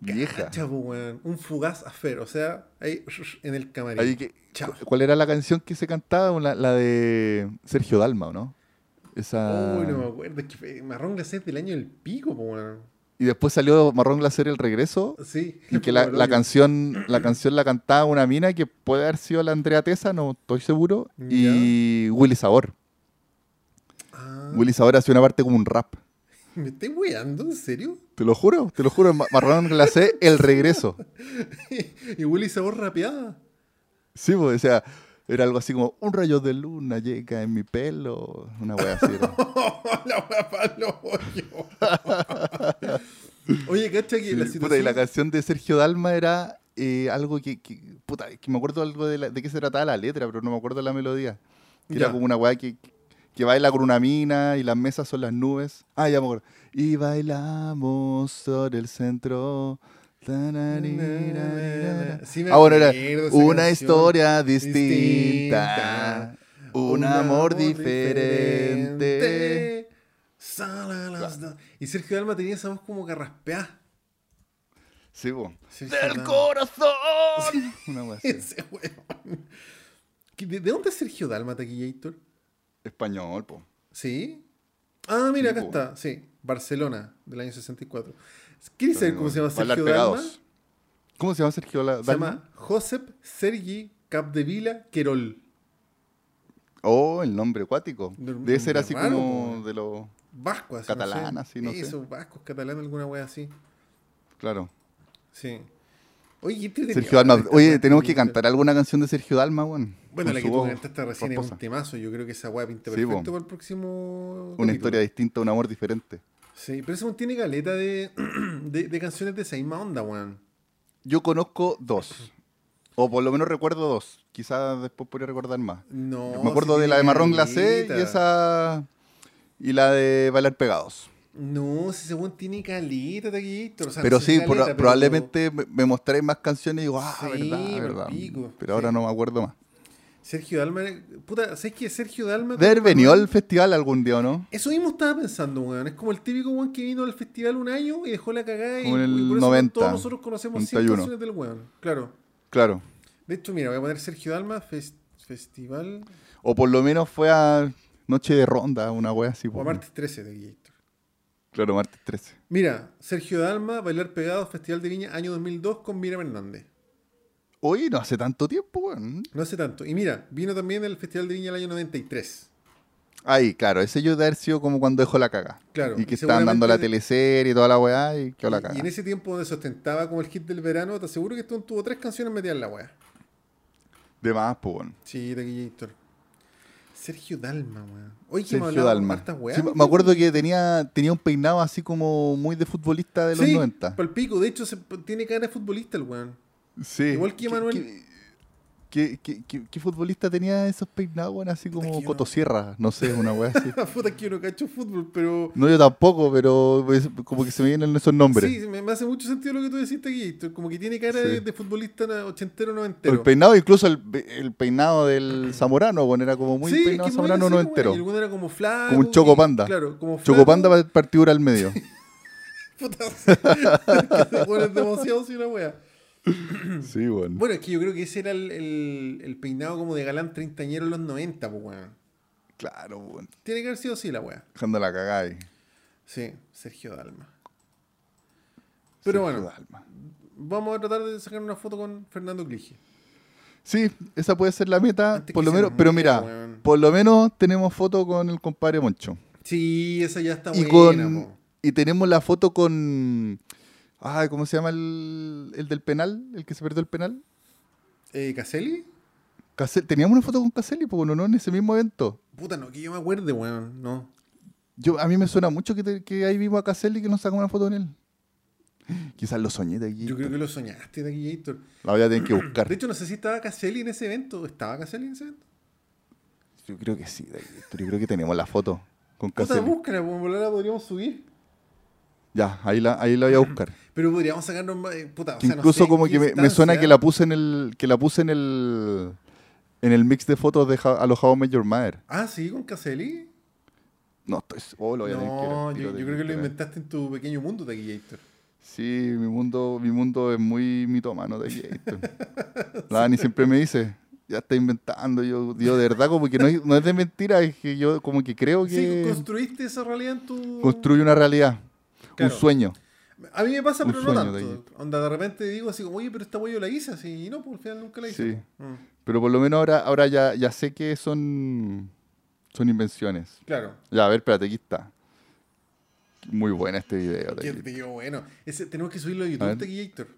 S1: Vieja.
S2: Weón. Un fugaz affair. O sea, ahí en el camarín.
S1: Ahí que-
S2: Chao.
S1: ¿Cuál era la canción que se cantaba? La, la de Sergio Dalma, ¿o ¿no? Esa...
S2: Uy, no me acuerdo. Es que Marrón Glacé es del año del pico, po.
S1: Y después salió Marrón Glaciar el regreso.
S2: Sí.
S1: Y que la, canción la canción la cantaba una mina que puede haber sido la Andrea Tesa, no estoy seguro. Y Willy Sabor.
S2: Ah,
S1: Willy Sabor hacía una parte como un rap.
S2: ¿Me estoy weando? ¿En serio?
S1: Te lo juro, te lo juro. Ma- Marrón Glacé, el regreso.
S2: y Willy Sabor rapeada.
S1: Sí, pues, o sea, era algo así como un rayo de luna llega en mi pelo. Una wea así. era.
S2: la wea palo Oye, cacha que
S1: Sí,
S2: la
S1: puta,
S2: situación.
S1: y la canción de Sergio Dalma era eh, algo que, que- puta, que me acuerdo algo de, la- de qué se trataba la letra, pero no me acuerdo la melodía. Que era como una weá que, que baila con una mina y las mesas son las nubes. Ah, ya me acuerdo. Y bailamos sobre el centro.
S2: Sí
S1: ah, bueno, era una historia distinta.
S2: Distinta.
S1: Un, amor, diferente.
S2: Y Sergio Dalma tenía esa voz como carraspeada.
S1: Sí, po.
S2: Sergio
S1: Del
S2: Dalma.
S1: corazón. Una.
S2: Ese weón. ¿De, de dónde es Sergio Dalma, Taquillator?
S1: Español, po.
S2: ¿Sí? Ah, mira,
S1: Sí,
S2: acá
S1: po.
S2: está. Sí, Barcelona, del año 64. ¿Quieres saber cómo se llama Sergio Dalma?
S1: ¿Cómo se llama Sergio La-
S2: Se
S1: Dalma?
S2: llama Josep Sergi Capdevila Querol.
S1: Oh, el nombre acuático. Debe ser así
S2: raro,
S1: como
S2: po.
S1: de los...
S2: Vasco, así.
S1: Catalán,
S2: no sé.
S1: así, no sé.
S2: Eso, vascos, catalán, alguna wea así.
S1: Claro.
S2: Sí. Oye, entretenido
S1: Sergio Dalma. Oye, tenemos que cantar alguna canción de Sergio Dalma, weón.
S2: Bueno, la que tú cantaste recién es un temazo. Yo creo que esa weá pinta
S1: Sí,
S2: perfecto
S1: po.
S2: para el próximo.
S1: Una
S2: capítulo.
S1: historia distinta, un amor diferente.
S2: Sí, pero ese tiene caleta de, de, de canciones de esa misma onda, weón.
S1: Yo conozco dos. O por lo menos recuerdo dos. Quizás después podría recordar más.
S2: No.
S1: Me acuerdo
S2: sí
S1: de la de Marrón Glacé y esa. Y la de Bailar Pegados.
S2: No, si ese weón tiene caleta de aquí. O sea,
S1: pero
S2: no
S1: sí, por-
S2: pero-
S1: probablemente me, mostráis más canciones y digo, ah,
S2: Sí,
S1: verdad, verdad.
S2: pico,
S1: Pero ahora no me acuerdo más.
S2: Sergio Dalma. Puta, ¿sabes qué? Sergio Dalma.
S1: De haber venido al festival algún día, ¿o no?
S2: Eso mismo estaba pensando, weón. Es como el típico weón que vino al festival un año y dejó la cagada. Y,
S1: Como en el
S2: y por eso
S1: 90,
S2: todos nosotros conocemos 100
S1: 91.
S2: canciones del weón. Claro.
S1: Claro.
S2: De hecho, mira, voy a poner Sergio Dalma, fes- Festival.
S1: O por lo menos fue a Noche de Ronda, una wea así.
S2: O a martes 13 de Gator.
S1: Claro, martes 13.
S2: Mira, Sergio Dalma, Bailar Pegado, Festival de Viña, año 2002 con Miriam Hernández.
S1: Oye, no hace tanto tiempo, weón.
S2: No hace tanto. Y mira, vino también el Festival de Viña el año 93.
S1: Ahí, claro, ese yo de haber sido como cuando dejó la caga.
S2: Claro,
S1: Y que
S2: y
S1: estaban dando la teleserie y toda la weá y quedó la caga.
S2: Y en ese tiempo donde se ostentaba como el hit del verano, te aseguro que esto tuvo tres canciones metidas en la weá.
S1: De más, pues, weón.
S2: Sí, de Gator. Sergio Dalma, weón. Oye, que
S1: Sergio Dalma.
S2: hartas weas,
S1: Sí, me- acuerdo que tenía, tenía un peinado así como muy de futbolista de los
S2: sí,
S1: 90.
S2: pa'l pico. De hecho, se- tiene cara de futbolista el weón.
S1: Sí.
S2: Igual que
S1: ¿Qué-
S2: Manuel.
S1: ¿Qué, qué, qué- futbolista tenía esos peinados, weón? Así como
S2: no-
S1: Cotosierra, no sé, una weá así.
S2: Puta que yo no cacho fútbol, pero.
S1: No, yo tampoco, pero pues, como que se me vienen esos nombres.
S2: Sí, me, me hace mucho sentido lo que tú deciste aquí. Como que tiene cara
S1: Sí.
S2: de, de futbolista ochentero,
S1: el
S2: noventero.
S1: peinado, incluso el, el peinado del Zamorano, bueno, era como muy
S2: Sí,
S1: peinado
S2: que
S1: Zamorano
S2: weón,
S1: noventero.
S2: Y el era como flaco.
S1: Como un Choco
S2: y-. Claro, como flaco.
S1: Chocopanda partitura al medio.
S2: Puta, sí. Es demasiado sin una wea.
S1: sí, bueno.
S2: Bueno, es que yo creo que ese era el, el- el peinado como de galán treintañero en los 90, pues weón.
S1: Claro, weón.
S2: Tiene que haber sido así la wea.
S1: Dejando la cagada ahí.
S2: Sí, Sergio Dalma. Pero
S1: Sergio
S2: bueno,
S1: Dalma.
S2: vamos a tratar de sacar una foto con Fernando Clige.
S1: Sí, esa puede ser la meta,
S2: Antes
S1: por lo menos,
S2: nos
S1: pero mira,
S2: weón.
S1: por lo menos tenemos foto con el compadre Moncho.
S2: Sí, esa ya está
S1: y
S2: buena,
S1: con y tenemos la foto con ay, ¿cómo se llama el, el del penal? El que se perdió el penal.
S2: Eh, ¿Caselli?
S1: Casel- teníamos una foto con Caselli, pues bueno, no en ese mismo evento.
S2: Puta, no, que yo me acuerde, weón. No.
S1: Yo, a mí me suena mucho que, te- que ahí vimos a Caselli que nos sacamos una foto con él. Quizás lo soñé de aquí.
S2: Yo creo que lo soñaste de aquí, Gator.
S1: La voy a tener que buscar.
S2: De hecho, no sé si estaba Caselli en ese evento. ¿Estaba Caselli en ese evento?
S1: Yo creo que sí, de aquí, yo creo que tenemos la foto con
S2: Puta,
S1: Caselli.
S2: búscala, pues, la podríamos subir.
S1: Ya, ahí la, ahí la voy a buscar.
S2: Pero podríamos sacarnos más. eh, Puta, o sea, no
S1: incluso
S2: sé en
S1: como que me, me suena que la puse en el que la puse en el en el mix de fotos de Ja- a los How I Met Your Mother.
S2: Ah, sí, con Caselli.
S1: No, estoy oh, lo voy a que
S2: No, yo, creo que lo inventaste en tu pequeño mundo Gator.
S1: Sí, mi mundo mi mundo es muy aquí. esto. La Dani siempre me dice, ya está inventando. Yo, yo de verdad como que no es, no es de mentira, es que yo como que creo
S2: Sí,
S1: que
S2: construiste esa realidad en tu.
S1: construye una realidad,
S2: Claro.
S1: un sueño.
S2: A mí me pasa,
S1: Un
S2: pero no
S1: de
S2: tanto. Onda, de repente digo así como, oye, pero esta yo la hice así. Y no, pues al final nunca la hice.
S1: Sí.
S2: Mm,
S1: Pero por lo menos ahora, ahora ya, ya sé que son, son invenciones.
S2: Claro.
S1: Ya, a ver, espérate, aquí está. Muy buena este video.
S2: Qué tío, bueno. Ese, tenemos que subirlo a YouTube. Tequillator,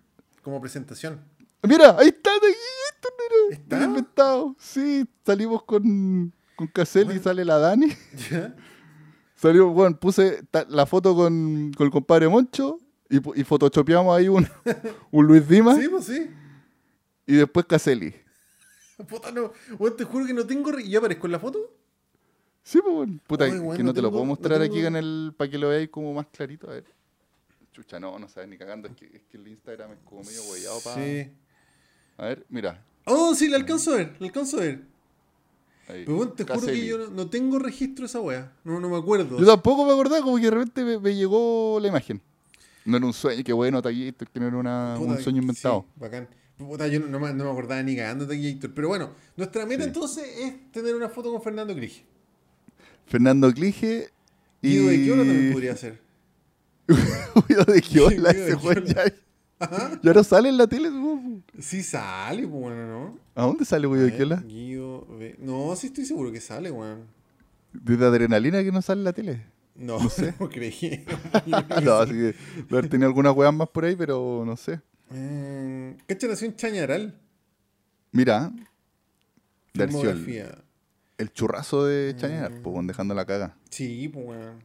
S2: como presentación.
S1: Mira, ahí está, Tequi, esto, mira,
S2: ¿Está?
S1: inventado. Sí, salimos con, con Caselli,
S2: Bueno.
S1: sale la Dani.
S2: ¿Ya?
S1: Salimos, bueno, puse la foto con, con el compadre Moncho y, y photoshopeamos ahí un, un Luis Dimas
S2: Sí, pues sí.
S1: y después Caselli.
S2: Puta, no. Bueno, te juro que no tengo. ¿Y aparezco en la foto?
S1: Sí, pues, bueno. puta,
S2: Ay,
S1: que no,
S2: no
S1: te lo puedo
S2: no
S1: mostrar
S2: tengo-
S1: aquí en el para que lo veáis como más clarito. A ver. Chucha, no, no sabes ni cagando. Es que, es que el Instagram es como medio huellado para.
S2: Sí.
S1: A ver, mira.
S2: Oh, sí, la alcanzo a ver. La alcanzo a ver.
S1: Ahí.
S2: Pero bueno, te juro que yo no, no tengo registro de esa wea. No, no me acuerdo.
S1: Yo tampoco me acordaba, como que de repente me, me llegó la imagen. No era un sueño, qué bueno, Taquito, que no era una-
S2: Puta,
S1: un sueño inventado.
S2: sí, bacán. Puta, yo no, no me, acordaba ni cagando Gator. Pero bueno, nuestra meta
S1: Sí.
S2: entonces es tener una foto con Fernando Clige.
S1: Fernando Clige y.
S2: Guido de Quiola también podría ser.
S1: Guido de Quiola, ese
S2: Quiola.
S1: ya. Ya no sale en la tele.
S2: Sí sale, pues, bueno, ¿no?
S1: ¿A dónde sale
S2: A Guido No, sí estoy seguro que sale, weón.
S1: Desde adrenalina que no sale en la tele.
S2: No,
S1: No sé.
S2: no creí.
S1: no, así que haber tenido algunas weas más por ahí, pero no sé.
S2: Eh, ¿Cacha nació en Chañaral?
S1: Mira, Darció el,
S2: Filmografía.
S1: el churrazo de Chañar,
S2: Mm.
S1: pues dejando la caga.
S2: Sí, pues, weón.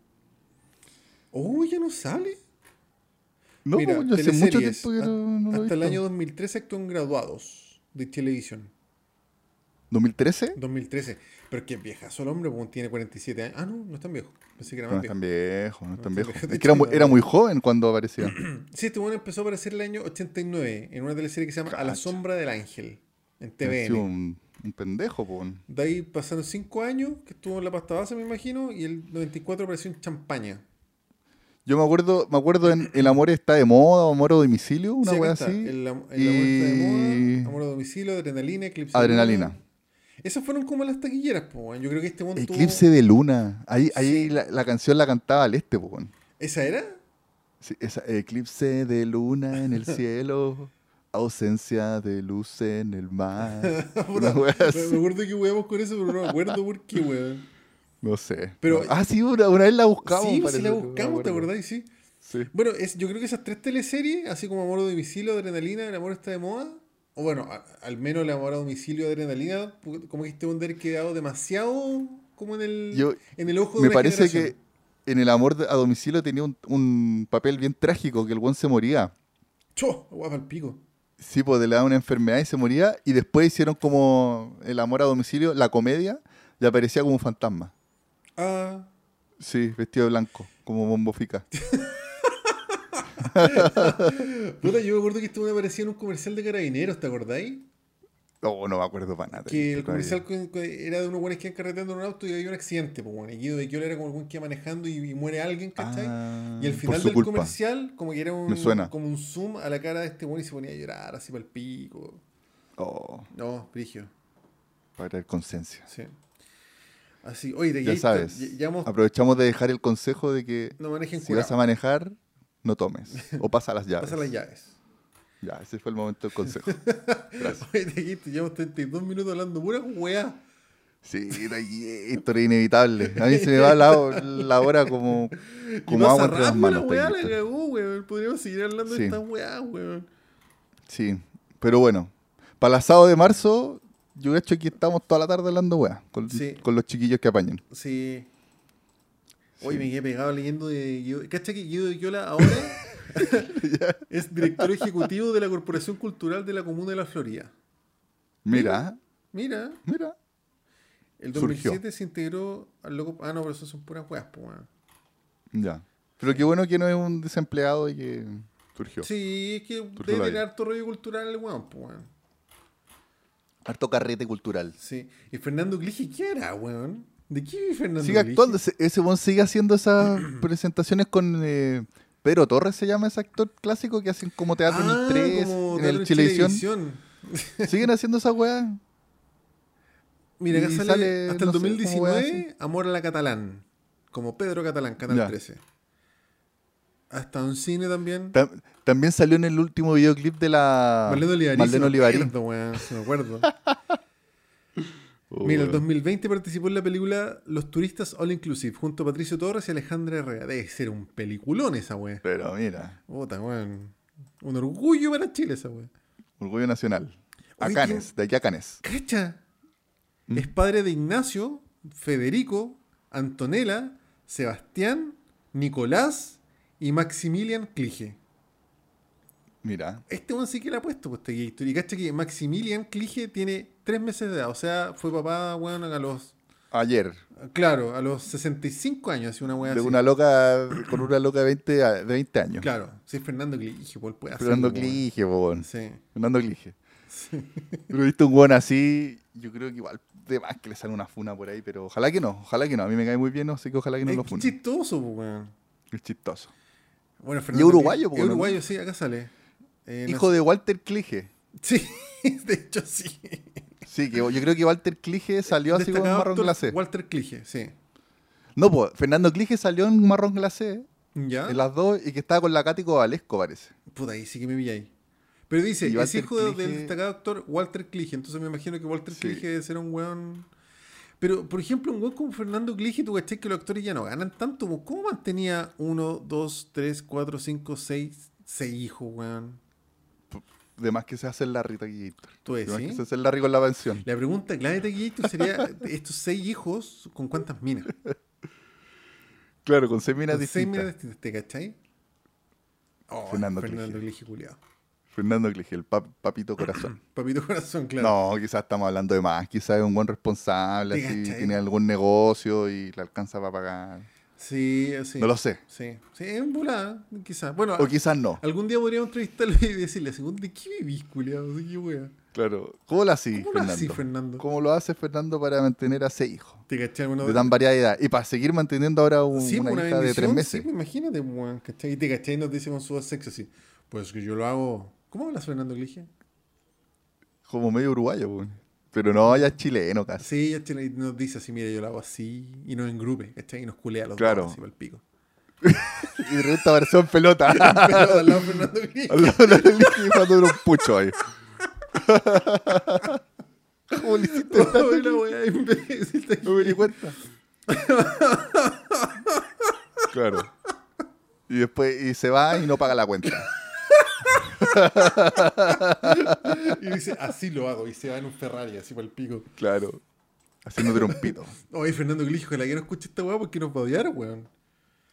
S2: Oh, ya no sale.
S1: No,
S2: Mira,
S1: pues, yo hace mucho tiempo que no, no lo
S2: Hasta el
S1: visto.
S2: año 2013 actuó en Graduados de televisión.
S1: ¿2013?
S2: 2013. Pero que vieja, solo hombre, pues tiene 47 años. Ah, no, no es tan viejo. Pensé que era
S1: No,
S2: más
S1: es tan
S2: viejo.
S1: viejo, no es tan viejo.
S2: viejo.
S1: Es que era muy, era
S2: no.
S1: muy joven cuando aparecía.
S2: Sí, este bueno empezó a aparecer el año 89 en una teleserie que se llama A la
S1: Cacha.
S2: sombra del ángel en TVN.
S1: un, un pendejo, pues.
S2: De ahí pasaron 5 años que estuvo en la pasta base, me imagino, y el 94 apareció en Champaña.
S1: Yo me acuerdo, me acuerdo en El amor está de moda o amor a domicilio, una
S2: Sí,
S1: wea así.
S2: El, am- el amor está de
S1: Y-
S2: moda, amor a domicilio, adrenalina, eclipse. de
S1: Adrenalina.
S2: Esas fueron como las taquilleras, weón. Yo creo que este tuvo-
S1: Eclipse de luna. Ahí, ahí la, la canción la cantaba al este, pues.
S2: ¿Esa era?
S1: Sí, esa, eclipse de luna en el cielo, ausencia de luz en el mar. Una
S2: me, me acuerdo que weamos con eso, pero no me acuerdo por qué, weón.
S1: No sé.
S2: Pero-
S1: ah, sí, una, una vez la buscamos.
S2: sí, pues, sí la buscamos, ¿te acordás? Sí.
S1: Sí.
S2: Bueno, es, yo creo que esas tres teleseries, así como Amor a domicilio, Adrenalina, El amor está de moda, o bueno, a- al menos El amor a domicilio, Adrenalina, como que este haber quedado demasiado como en el,
S1: Yo-
S2: en el ojo de
S1: Me
S2: una
S1: parece
S2: generación.
S1: que en El amor a domicilio tenía un, un papel bien trágico, que el buen se moría.
S2: ¡Cho! Guapa el pico.
S1: Sí, pues le daba una enfermedad y se moría. Y después hicieron como El amor a domicilio, la comedia, y aparecía como un fantasma.
S2: Ah,
S1: Sí, vestido de blanco, como bombo fica.
S2: puta, yo me acuerdo que este one aparecía en un comercial de carabineros, ¿te acordáis?
S1: Oh, no me acuerdo para nada.
S2: Que el comercial era de unos buenos que iban carreteando en un auto y había un accidente, pues bueno. Y Guido de Kiola era como algún que iba manejando y, y muere alguien, ¿cachai?
S1: Ah,
S2: y al final del
S1: culpa.
S2: comercial, como que era un,
S1: Me
S2: como un zoom a la cara de este bueno y se ponía a llorar así para el pico.
S1: Oh,
S2: No, Brigio,
S1: para traer conciencia.
S2: sí. Así, oye, de
S1: Ya sabes.
S2: Ya, ya hemos-
S1: Aprovechamos de dejar el consejo de que
S2: no manejen
S1: si vas a manejar, no tomes. O pasa las llaves.
S2: Pasa las llaves.
S1: Ya, ese fue el momento del consejo. Gracias.
S2: Oye, de llevamos 32 minutos hablando pura weá.
S1: Sí, esto era inevitable. A mí se me va la, la hora como, como agua entre las manos.
S2: weá, la cagó, weón. Podríamos seguir hablando
S1: Sí.
S2: de esta weá, weón.
S1: Sí, pero bueno. Para el asado de marzo, yo he hecho que estamos toda la tarde hablando weá. Con,
S2: Sí.
S1: con los chiquillos que apañan.
S2: Sí. Oye, me quedé pegado leyendo de Guido. ¿Cachai que Guido de Quiola ahora es director ejecutivo de la Corporación Cultural de la Comuna de la Florida?
S1: Mira,
S2: Mira,
S1: mira.
S2: el
S1: Surgió.
S2: 2007 se integró al loco. Ah, no, pero eso son puras weas, pues, weón.
S1: Ya. Pero qué bueno que no es un desempleado y que surgió.
S2: Sí, es que
S1: Surgió
S2: debe tener harto rollo cultural el weón, pues, weón.
S1: Harto carrete cultural.
S2: Sí. ¿Y Fernando Clige qué era, weón? ¿De qué vive Fernando
S1: Sigue actuando. Ese, ese weón sigue haciendo esas presentaciones con eh, Pedro Torres, se llama ese actor clásico que hacen como teatro en
S2: Ah,
S1: el 3,
S2: como
S1: en el Chilevisión. Siguen haciendo esa weá.
S2: Mira, acá sale,
S1: sale,
S2: hasta el
S1: no sé, wea
S2: 2019 Amor a la Catalán. Como Pedro Catalán, Canal
S1: Ya.
S2: 13. Hasta un cine también.
S1: Tam- también salió en el último videoclip de la
S2: Marlene Olivarí.
S1: Marlene Olivarí.
S2: me acuerdo.
S1: Oh,
S2: Mira, el
S1: weón.
S2: 2020 participó en la película Los Turistas All Inclusive junto a Patricio Torres y Alejandra Herrera. Debe ser un peliculón esa weá.
S1: Pero mira,
S2: Puta, weón. Un orgullo para Chile esa weá.
S1: orgullo nacional. A
S2: Oye,
S1: Canes, de aquí a Canes.
S2: ¿Cacha?
S1: ¿Mm?
S2: Es padre de Ignacio, Federico, Antonella, Sebastián, Nicolás y Maximilian Clige.
S1: Mira,
S2: Este one sí que le ha puesto, pues, este. Y cacha que Maximilian Clige tiene tres meses de edad. O sea, fue papá, weón, a los.
S1: ayer,
S2: Claro, a los 65 años, así una weá
S1: de
S2: así.
S1: una loca, con una loca de 20, a- de 20 años.
S2: Claro, sí, Fernando Clige, él puede.
S1: Fernando
S2: weón.
S1: Clige, weón.
S2: Sí.
S1: Fernando Clige. Pero he visto un weón así, yo creo que igual de más que le sale una funa por ahí, pero ojalá que no, ojalá que no. A mí me cae muy bien, así que ojalá que no
S2: Es
S1: lo funen.
S2: chistoso, pues, weón.
S1: Es chistoso.
S2: Bueno,
S1: Y uruguayo,
S2: uruguayo, sí, acá sale. Eh,
S1: Hijo de Walter Clige.
S2: Sí, de hecho sí.
S1: Sí, que yo creo que Walter Clige salió así con marrón glacé.
S2: Walter Clige, sí.
S1: No, pues, Fernando Clige salió en marrón glacé
S2: ¿Ya?
S1: en las dos, y que estaba con la Katy Valesco, parece.
S2: Puta, ahí sí que me vi ahí. Pero dice, es hijo de- del destacado actor Walter Clige. Entonces me imagino que Walter
S1: Sí.
S2: Clige debe ser un weón. Pero, por ejemplo, un weón como Fernando Clige, tú cachai que los actores ya no ganan tanto. pues, ¿Cómo mantenía uno, dos, tres, cuatro, cinco, seis, seis hijos, weón?
S1: De más que se hace el Larry Taquillator.
S2: ¿Tú
S1: De más que se hace el Larry con la pensión.
S2: La pregunta clave de Taquillator sería: estos seis hijos, ¿con cuántas minas?
S1: Claro, con seis minas
S2: Con seis
S1: distintas.
S2: minas distintas, ¿te cachai? Oh,
S1: Fernando
S2: Fernando
S1: Clige.
S2: Clige, culiado.
S1: Fernando Clige, el pap- papito corazón.
S2: Papito corazón, claro.
S1: No, quizás estamos hablando de más. Quizás es un buen responsable,
S2: ¿Te
S1: así, tiene algún negocio y le alcanza para pagar.
S2: Sí, sí.
S1: No lo sé.
S2: Sí, sí, en volada, quizás. Bueno,
S1: O quizás no.
S2: algún día podríamos entrevistarlo y decirle, según de qué vivís, culiado, ¿De qué wea?
S1: Claro. ¿Cómo lo hace
S2: ¿Cómo lo
S1: Fernando?
S2: haces, Fernando?
S1: ¿Cómo lo hace Fernando para mantener a seis hijos?
S2: ¿Te cachai? Bueno,
S1: De tan variada edad. Y para seguir manteniendo ahora un-
S2: sí,
S1: una
S2: pues,
S1: hija de tres meses.
S2: Sí, pues, imagínate, weón, ¿cachai? Y te cachai y nos dice con su sexo así. Pues que yo lo hago. ¿Cómo hablas Fernando Clige?
S1: Como medio uruguayo, pues. Pero no, ya es chileno casi.
S2: Sí, ya te- y nos dice así, mira, yo lo hago así. Y nos engrupe, ¿cachai? Y nos culea a los
S1: Claro.
S2: dos así para el pico.
S1: Y de repente en pelota.
S2: Pero al lado Fernando Clige.
S1: Al lado y dándole un pucho ahí. ¿Cómo le hiciste?
S2: Ay, la wea imbécil.
S1: No me di cuenta. Claro. Y después y se va y no paga la cuenta.
S2: Y dice, así lo hago. Y se va en un Ferrari, así para el pico.
S1: Claro. Haciendo trompito.
S2: Oye, Fernando Clige, ojalá que no escuche esta weá porque nos va a odiar, weón.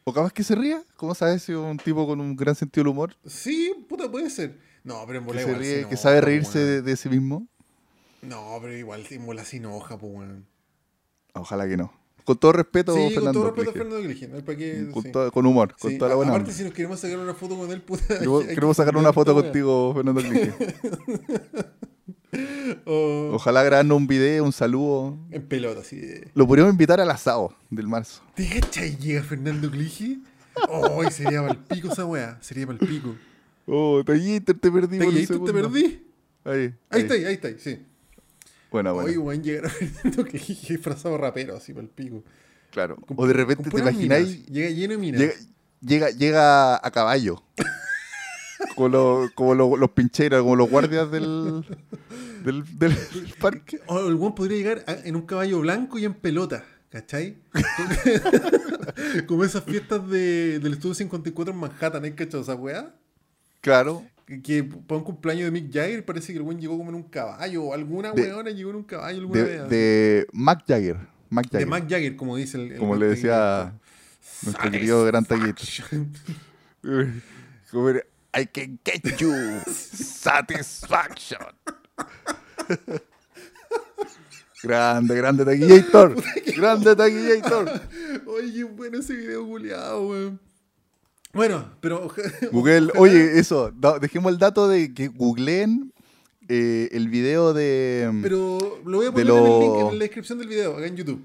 S1: ¿O capaz que se ría? ¿Cómo sabes si es un tipo con un gran sentido del humor?
S2: Sí, puta, puede ser. No, pero en
S1: Que,
S2: bola
S1: se
S2: igual
S1: ríe,
S2: se
S1: que sabe reírse de sí mismo.
S2: No, pero igual en bola se enoja, pues, weón.
S1: Ojalá que no. Con todo respeto,
S2: Sí, con
S1: Fernando.
S2: todo respeto. Fernando Clige. ¿no? ¿Para qué?
S1: con,
S2: sí.
S1: con humor, con
S2: Sí,
S1: toda la buena
S2: Aparte,
S1: onda.
S2: si nos queremos sacar una foto con él, puta.
S1: Queremos, sacar una foto contigo, Fernando Clige.
S2: O-
S1: Ojalá grabarnos un video, un saludo.
S2: En pelota, de.
S1: Lo podríamos invitar al asado del marzo.
S2: ¿Te cachai? Llega Fernando Clige. Oh, sería para el pico esa weá. Sería para el pico.
S1: Oh, Talliter, te perdí.
S2: ¿Te, ahí perdí?
S1: Ahí,
S2: Ahí está, ahí está, sí.
S1: Buena, buena.
S2: Oye, weón, llegar a Fernando Clige disfrazado rapero, así para el pico.
S1: claro.
S2: Con-
S1: O de repente te imagináis.
S2: minas. Llega lleno de minas.
S1: Llega, llega, llega a caballo. como los, como los, los pincheros, como los guardias del, del, del parque.
S2: O el weón podría llegar a- en un caballo blanco y en pelota, ¿cachai? Como esas fiestas de, del Estudio 54 en Manhattan, ¿hay cachado esa weá?
S1: Claro.
S2: Que, para un cumpleaños de Mick Jagger parece que el weón llegó como en un caballo, o alguna
S1: De-
S2: weona llegó en un caballo alguna
S1: De,
S2: vez.
S1: de Mac Jagger. Mac
S2: De
S1: Jagger.
S2: Mick Jagger, como dice el. el
S1: como le decía nuestro querido gran era, I can get you satisfaction. grande, grande taquillator. grande taquillator.
S2: Oye, qué bueno ese video culiado, weón. Bueno, pero.
S1: Google, oye, eso, da- dejemos el dato de que googleen eh, el video de.
S2: Pero lo voy a poner en el link en la descripción del video, acá en YouTube.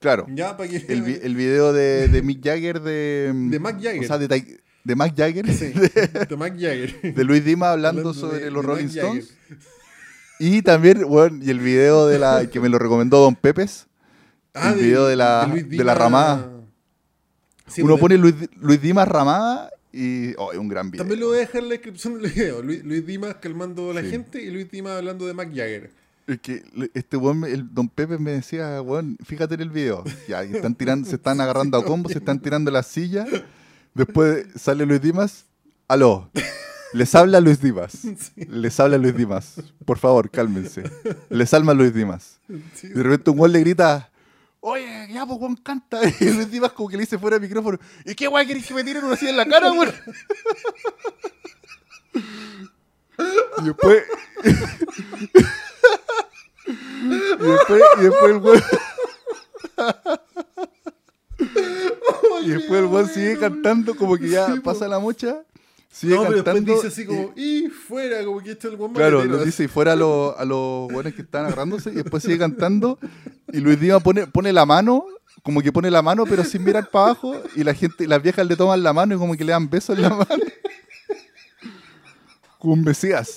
S1: claro,
S2: Ya, para que.
S1: el, vi- el video de, de Mick Jagger de.
S2: De Mac Jagger.
S1: O sea, de, de Mac Jagger.
S2: Sí, de Mick Jagger.
S1: De Luis Dima hablando,
S2: Hablando
S1: sobre
S2: de-
S1: los Rolling. Stones. Y también, bueno, y el video de la que me lo recomendó Don Pepes.
S2: Ah,
S1: el video de la,
S2: Luis
S1: de la ramada.
S2: Sí,
S1: Uno
S2: pues,
S1: pone Luis, Luis Dimas ramada y. Oh, es un gran video.
S2: También lo voy a dejar en la descripción del video. Luis, Luis Dimas calmando a la
S1: Sí.
S2: gente y Luis Dimas hablando de Mac Jagger.
S1: Es que este weón, el Don Pepe me decía, weón, fíjate en el video. Ya, están tirando, se están agarrando a combos, se están tirando la silla. Después sale Luis Dimas. Aló. Les habla Luis Dimas. Les habla Luis Dimas. Por favor, cálmense. Les alma Luis Dimas.
S2: Sí.
S1: De repente un weón le grita, oye, ya, pues weón, canta. Y Luis Dimas como que le dice fuera del micrófono, ¿y qué weón querés que me tiren una silla en la cara, weón? Y después... y después, y después el weón... y después el weón sigue cantando como que ya pasa la mocha. Sigue
S2: No, pero después
S1: cantando.
S2: dice así
S1: y-
S2: como, y fuera, como que esto es el buen
S1: Claro, lo dice y fuera a los, a los buenos que están agarrándose y después sigue cantando y Luis Dima pone, pone la mano, como que pone la mano pero sin mirar para abajo y la gente, las viejas le toman la mano y como que le dan besos en la mano.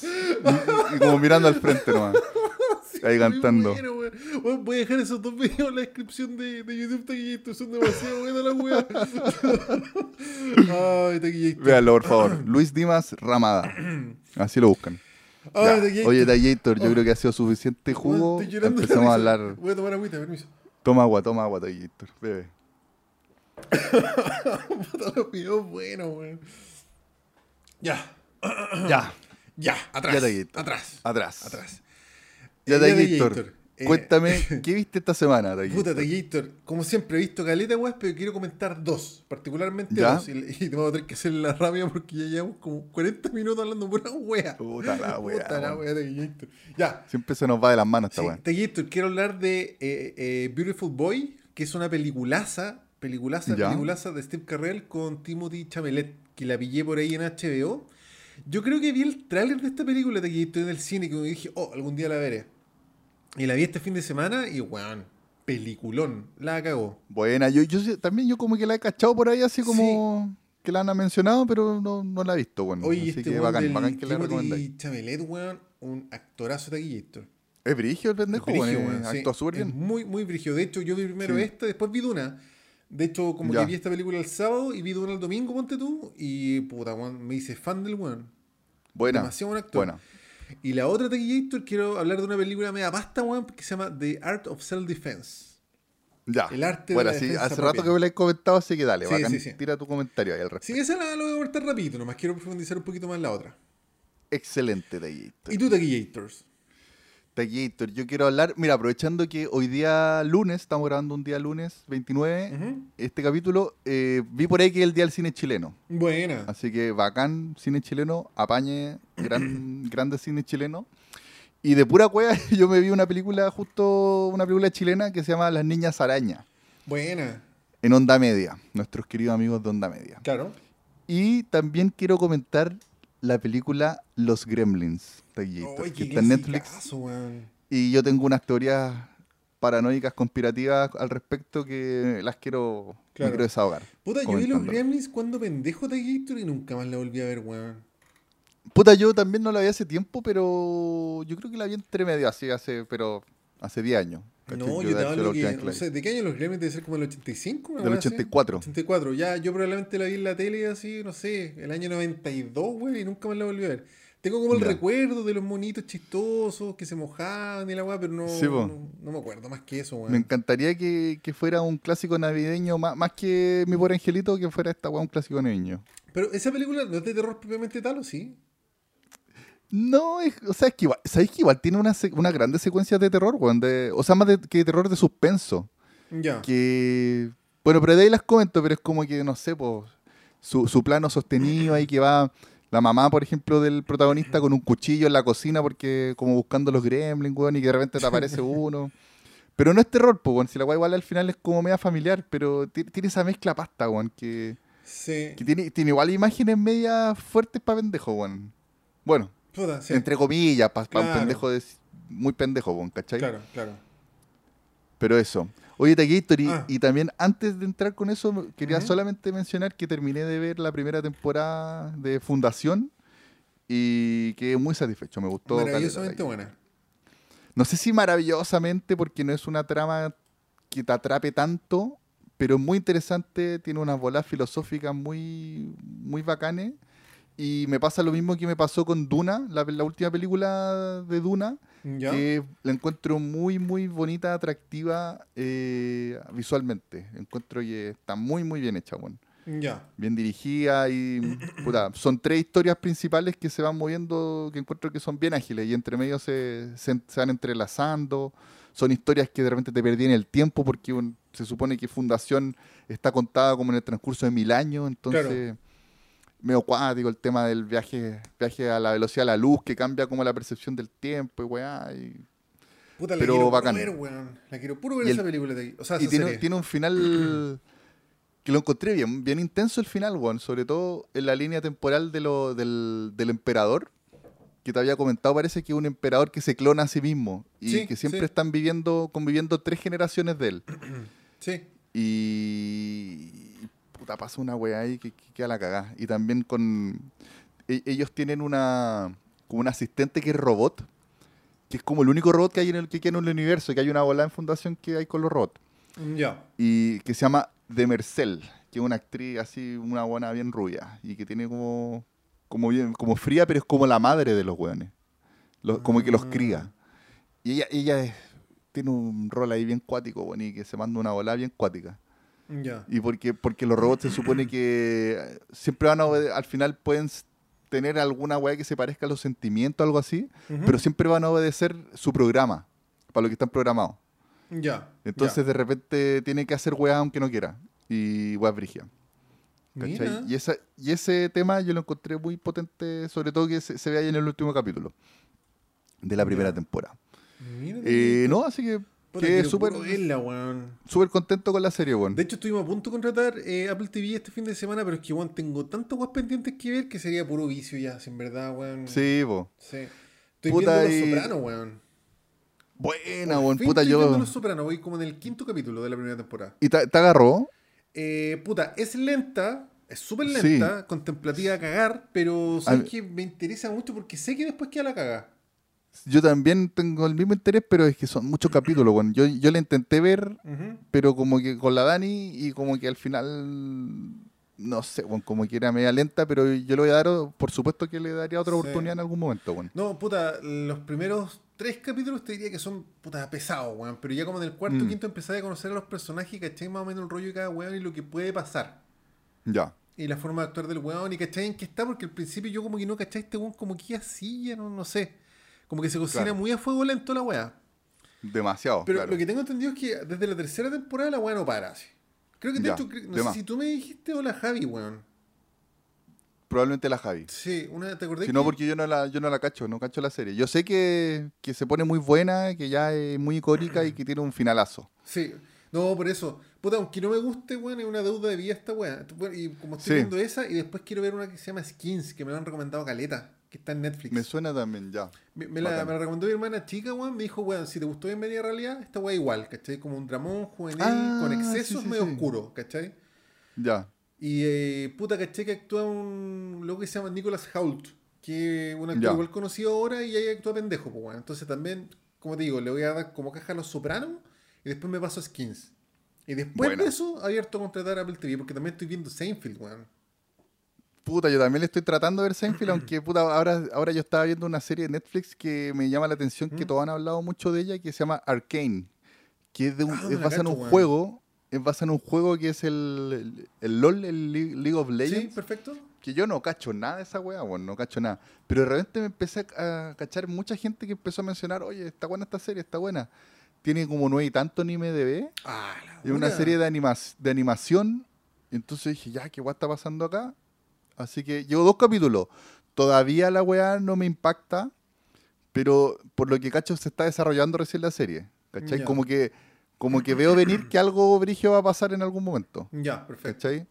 S1: Y, y- y como mirando al frente nomás. Ahí cantando.
S2: bueno, voy a dejar esos dos videos en la descripción de, de YouTube, Taquillator. Son demasiado buenas las weas. Ay, Taquillator.
S1: Véanlo, por favor. Luis Dimas Ramada. Así lo buscan.
S2: Ay. Taquillator.
S1: Oye, Tallator, yo
S2: Oh.
S1: creo que ha sido suficiente jugo.
S2: estoy
S1: Empezamos a hablar.
S2: Voy a tomar agüita, permiso.
S1: Toma agua, toma agua, Tallator. Bebe.
S2: Puta, los videos buenos, weón. Ya,
S1: Ya.
S2: ya, atrás.
S1: Ya, Taquillator.
S2: atrás.
S1: Atrás.
S2: Atrás.
S1: Ya.
S2: Taquillator. Eh,
S1: Cuéntame, ¿qué viste esta semana,
S2: Puta,
S1: Tallator?
S2: Taquillator, como siempre he visto caleta, weón, pero quiero comentar dos, particularmente
S1: ¿Ya?
S2: dos. Y, y te vamos a tener que hacerla rápida porque ya llevamos como 40 minutos hablando pura wea.
S1: Puta la wea,
S2: Puta la wea, Taquillator. Ya,
S1: Siempre se nos va de las manos esta
S2: sí,
S1: weá.
S2: Taquillator, quiero hablar de eh, eh, Beautiful Boy, que es una peliculaza, peliculaza,
S1: Ya.
S2: peliculaza de Steve Carrell con Timothy Chamelet, que la pillé por ahí en HBO. Yo creo que vi el tráiler de esta película Taquillator en el cine y como dije, oh, algún día la veré. Y la vi este fin de semana y, weón, peliculón, la cagó.
S1: Buena, yo, yo también yo como que la he cachado por ahí así como que la han mencionado, pero no, no la he visto, bueno.
S2: Oye,
S1: así
S2: este
S1: que
S2: weón
S1: bacán,
S2: del
S1: bacán que la recomendáis.
S2: Chamelet, weón, un actorazo Taquillator.
S1: Es brigio el pendejo,
S2: Brigio,
S1: bueno,
S2: weón, sí.
S1: actúa súper bien.
S2: muy, muy brigio. De hecho, yo vi primero
S1: Sí.
S2: esta, después vi Duna. De hecho, como
S1: Ya.
S2: que vi esta película el sábado y vi Duna el domingo, ponte tú. Y puta, weón, me hice fan del weón.
S1: Buena,
S2: Demasiado buen actor.
S1: buena.
S2: Y la otra Taquillator, quiero hablar de una película media pasta, weón, que se llama The Art of Self-Defense.
S1: Ya.
S2: El arte de
S1: bueno,
S2: la
S1: sí, hace
S2: propia.
S1: rato que me la he comentado, así que dale,
S2: Sí,
S1: bacán,
S2: sí, sí.
S1: tira tu comentario ahí al respecto.
S2: Sí, esa la, lo voy a comentar rapidito, nomás quiero profundizar un poquito más en la otra.
S1: Excelente, Tallator.
S2: ¿Y tú, Taquillators?
S1: Tallator, yo quiero hablar, mira, aprovechando que hoy día lunes, estamos grabando un día lunes 29,
S2: Ujú.
S1: este capítulo, eh, vi por ahí que es el día del cine chileno.
S2: Buena.
S1: Así que bacán, cine chileno, apañe, gran, grande cine chileno. Y de pura cueva yo me vi una película, justo una película chilena que se llama Las Niñas Araña,
S2: Buena.
S1: en Onda Media, nuestros queridos amigos de Onda Media.
S2: Claro.
S1: Y también quiero comentar la película Los Gremlins,
S2: Ay,
S1: que está en Netflix. Y yo tengo unas teorías paranoicas, conspirativas al respecto que las quiero,
S2: Claro.
S1: quiero desahogar.
S2: Puta, yo vi los. Gremlins cuando pendejo Taquillator y nunca más la volví a ver, weón.
S1: Puta, yo también no la vi hace tiempo, pero yo creo que la vi entre medio, así hace, pero hace 10 años. ¿Cachai?
S2: No, yo te hablo que, no sé, ¿de qué año los Gremlins? Debe ser como el 85, una
S1: Del
S2: weá así.
S1: 84.
S2: 84, ya, yo probablemente la vi en la tele así, no sé, el año 92, güey, y nunca más la volví a ver. Tengo como el
S1: Ya.
S2: recuerdo de los monitos chistosos que se mojaban y la weá, pero no,
S1: Sí,
S2: no, no me acuerdo más que eso, weón.
S1: Me encantaría que, que fuera un clásico navideño, más, más que Mi Pobre Angelito, que fuera esta weá un clásico navideño.
S2: Pero esa película no es de terror propiamente tal, ¿o sí?
S1: No, es, o sea, es que igual, ¿sabéis que igual tiene una, se- una grande secuencia de terror, weón? De, o sea, más de, que terror de suspenso.
S2: Ya.
S1: que bueno pero de ahí las comento pero es como que no sé pues su, su plano sostenido ahí que va la mamá por ejemplo del protagonista con un cuchillo en la cocina porque como buscando los gremlins weón, y que de repente te aparece uno pero no es terror pues weón, si la weá igual al final es como media familiar pero ti- tiene esa mezcla pasta weón, que,
S2: Sí.
S1: que tiene, tiene igual imágenes medias fuertes para pendejo weón. bueno
S2: Puta, sí.
S1: entre comillas para un pendejo de, muy pendejo ¿cachai?
S2: Claro, claro.
S1: Pero eso. Oye, Taquillator, y,
S2: Ah.
S1: y también antes de entrar con eso, quería solamente mencionar que terminé de ver la primera temporada de Fundación y quedé muy satisfecho. Me gustó.
S2: Maravillosamente buena.
S1: No sé si maravillosamente, porque no es una trama que te atrape tanto, pero es muy interesante, tiene unas bolas filosóficas muy, muy bacanes. Y me pasa lo mismo que me pasó con Duna, la, la última película de Duna,
S2: Ya.
S1: que la encuentro muy, muy bonita, atractiva eh, visualmente. Encuentro que está muy, muy bien hecha, bueno.
S2: Ya.
S1: bien dirigida y puta, son tres historias principales que se van moviendo, que encuentro que son bien ágiles y entre medio se, se, se van entrelazando. Son historias que de repente te perdí en el tiempo porque un- se supone que Fundación está contada como en el transcurso de mil años, entonces medio cuático el tema del viaje, viaje a la velocidad de la luz que cambia como la percepción del tiempo y weá. Y,
S2: Puta, la
S1: Pero
S2: quiero
S1: bacán.
S2: puro ver, weón. La quiero puro ver
S1: Y
S2: esa
S1: el-
S2: película de O sea,
S1: y tiene, tiene un final que lo encontré bien, bien intenso el final, weón. Sobre todo en la línea temporal de lo, del, del emperador, que te había comentado, parece que es un emperador que se clona a sí mismo y
S2: Sí,
S1: que siempre
S2: sí.
S1: están viviendo, conviviendo tres generaciones de él.
S2: Sí.
S1: Y puta, pasa una weá ahí que, que queda la cagada. Y también con. e- ellos tienen una. como un asistente que es robot. que es como el único robot que hay en el que queda en el universo, que hay una bola en fundación que hay con los robots.
S2: Ya.
S1: Y que se llama Demercel, que es una actriz así, una buena bien rubia, y que tiene como, como, bien, como fría, pero es como la madre de los hueones. Los- como que los cría. Y ella, ella es- tiene un rol ahí bien cuático, bueno, y que se manda una bola bien cuática. Y porque, porque los robots se supone que siempre van a obede- al final pueden tener alguna weá que se parezca a los sentimientos, algo así, pero siempre van a obedecer su programa, para lo que están programados.
S2: Ya.
S1: Entonces de repente tiene que hacer weá aunque no quiera. Y weá brigia. Y, esa, y ese tema yo lo encontré muy potente, sobre todo que se, se ve ahí en el último capítulo de la primera temporada.
S2: Mira,
S1: Eh, no, así que
S2: Puta, quiero
S1: súper súper contento con la serie, weón.
S2: De hecho, estuvimos a punto de contratar eh, Apple TV este fin de semana, pero es que, weón, tengo tantas weas pendientes que ver que sería puro vicio ya, sin verdad, weón.
S1: Sí, po.
S2: Sí. Estoy
S1: Puta,
S2: viendo Los Sopranos, weón.
S1: Buena, weón. Puta,
S2: estoy viendo. Los Sopranos, voy como en el quinto capítulo de la primera temporada.
S1: ¿Y te, te agarró?
S2: Eh, puta, es lenta, es súper
S1: Sí.
S2: lenta, contemplativa a cagar, pero sabes que me interesa mucho porque sé que después queda la caga.
S1: Yo también tengo el mismo interés, pero es que son muchos capítulos, weón. Yo, yo la intenté ver, pero como que con la Dani y como que al final, no sé, weón, como que era media lenta, pero yo le voy a dar, por supuesto que le daría otra
S2: Sí.
S1: oportunidad en algún momento, weón.
S2: No, puta, los primeros tres capítulos te diría que son puta pesados, weón. Pero ya como en el cuarto o
S1: Mm.
S2: quinto empecé a conocer a los personajes y caché más o menos el rollo de cada weón y lo que puede pasar.
S1: Ya.
S2: Y la forma de actuar del weón y cachai en qué está, porque al principio yo como que no cachai este weón como que así, ya no, no sé. Como que se cocina
S1: Claro.
S2: muy a fuego lento la weá.
S1: Demasiado.
S2: Pero
S1: claro.
S2: lo que tengo entendido es que desde la tercera temporada la weá no para así. Creo que de
S1: Ya,
S2: hecho, no sé
S1: más.
S2: si tú me dijiste o la Javi, weón.
S1: Probablemente la Javi.
S2: Sí, una, ¿te acordás?
S1: Si no,
S2: que-
S1: porque yo no la, yo no la cacho, no cacho la serie. Yo sé que, que se pone muy buena, que ya es muy icónica y que tiene un finalazo.
S2: Sí, no, por eso. Puta, aunque no me guste, weón, es una deuda de vida esta weá. Y como estoy
S1: Sí.
S2: viendo esa, y después quiero ver una que se llama Skins, que me la han recomendado Caleta, que está en Netflix.
S1: Me suena también, ya.
S2: Me, me la,
S1: Bacán.
S2: me la recomendó mi hermana chica, weón. Me dijo, weón, si te gustó Bienvenida a Realidad, esta weá igual, ¿cachai? Como un dramón juvenil
S1: Ah,
S2: con excesos
S1: sí,
S2: medio
S1: sí.
S2: oscuro, ¿cachai?
S1: Ya.
S2: Y eh, puta, ¿cachai? Que actúa un loco que se llama Nicholas Hoult, que es un actor
S1: Ya.
S2: igual conocido ahora y ahí actúa pendejo, pues, weón. Entonces también, como te digo, le voy a dar como caja a los sopranos y después me paso a Skins. Y después de eso, abierto a contratar a Apple TV, porque también estoy viendo Seinfeld, weón.
S1: Puta, yo también le estoy tratando de ver Seinfeld, aunque puta, ahora, ahora yo estaba viendo una serie de Netflix que me llama la atención, que
S2: ¿Mm?
S1: todos han hablado mucho de ella, que se llama Arcane, que es, de un,
S2: Ah,
S1: es basada en un juego, es basada en un juego que es el, el, el LOL, el Le- League of
S2: Sí,
S1: Legends,
S2: perfecto.
S1: que yo no cacho nada de esa weá, bueno, no cacho nada. Pero de repente me empecé a, cachar mucha gente que empezó a mencionar, oye, está buena esta serie, está buena. Tiene como nueve y tanto en IMDB.
S2: Ah, la
S1: Es una serie de, de animación. Entonces dije, ya, ¿qué weá está pasando acá? Así que llevo dos capítulos. Todavía la weá no me impacta, pero por lo que cacho se está desarrollando recién la serie. ¿Cachai?
S2: Ya.
S1: Como que como que veo venir que algo brigio va a pasar en algún momento.
S2: Ya, perfecto.
S1: ¿Cachai?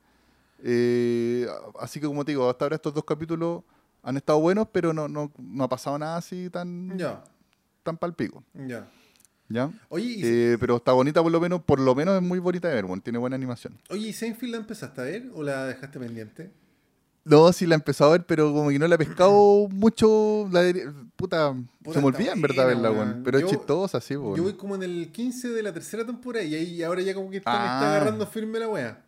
S1: Eh, así que como te digo, hasta ahora estos dos capítulos han estado buenos, pero no, no, no ha pasado nada así tan,
S2: Ya,
S1: tan palpico.
S2: ya.
S1: ¿Ya?
S2: Oye,
S1: Eh, pero está bonita por lo menos, por lo menos es muy bonita de ver, bueno, tiene buena animación.
S2: oye, ¿y Seinfeld la empezaste a ver o la dejaste pendiente?
S1: No, sí la he empezado a ver, pero como que no la he pescado mucho. La de- puta,
S2: Puta,
S1: se me olvida en verdad verla,
S2: weón.
S1: Pero
S2: Yo-
S1: es chistosa, sí, weón.
S2: Yo voy como en el 15 de la tercera temporada y ahí ahora ya como que está, me
S1: Ah.
S2: está agarrando firme la wea.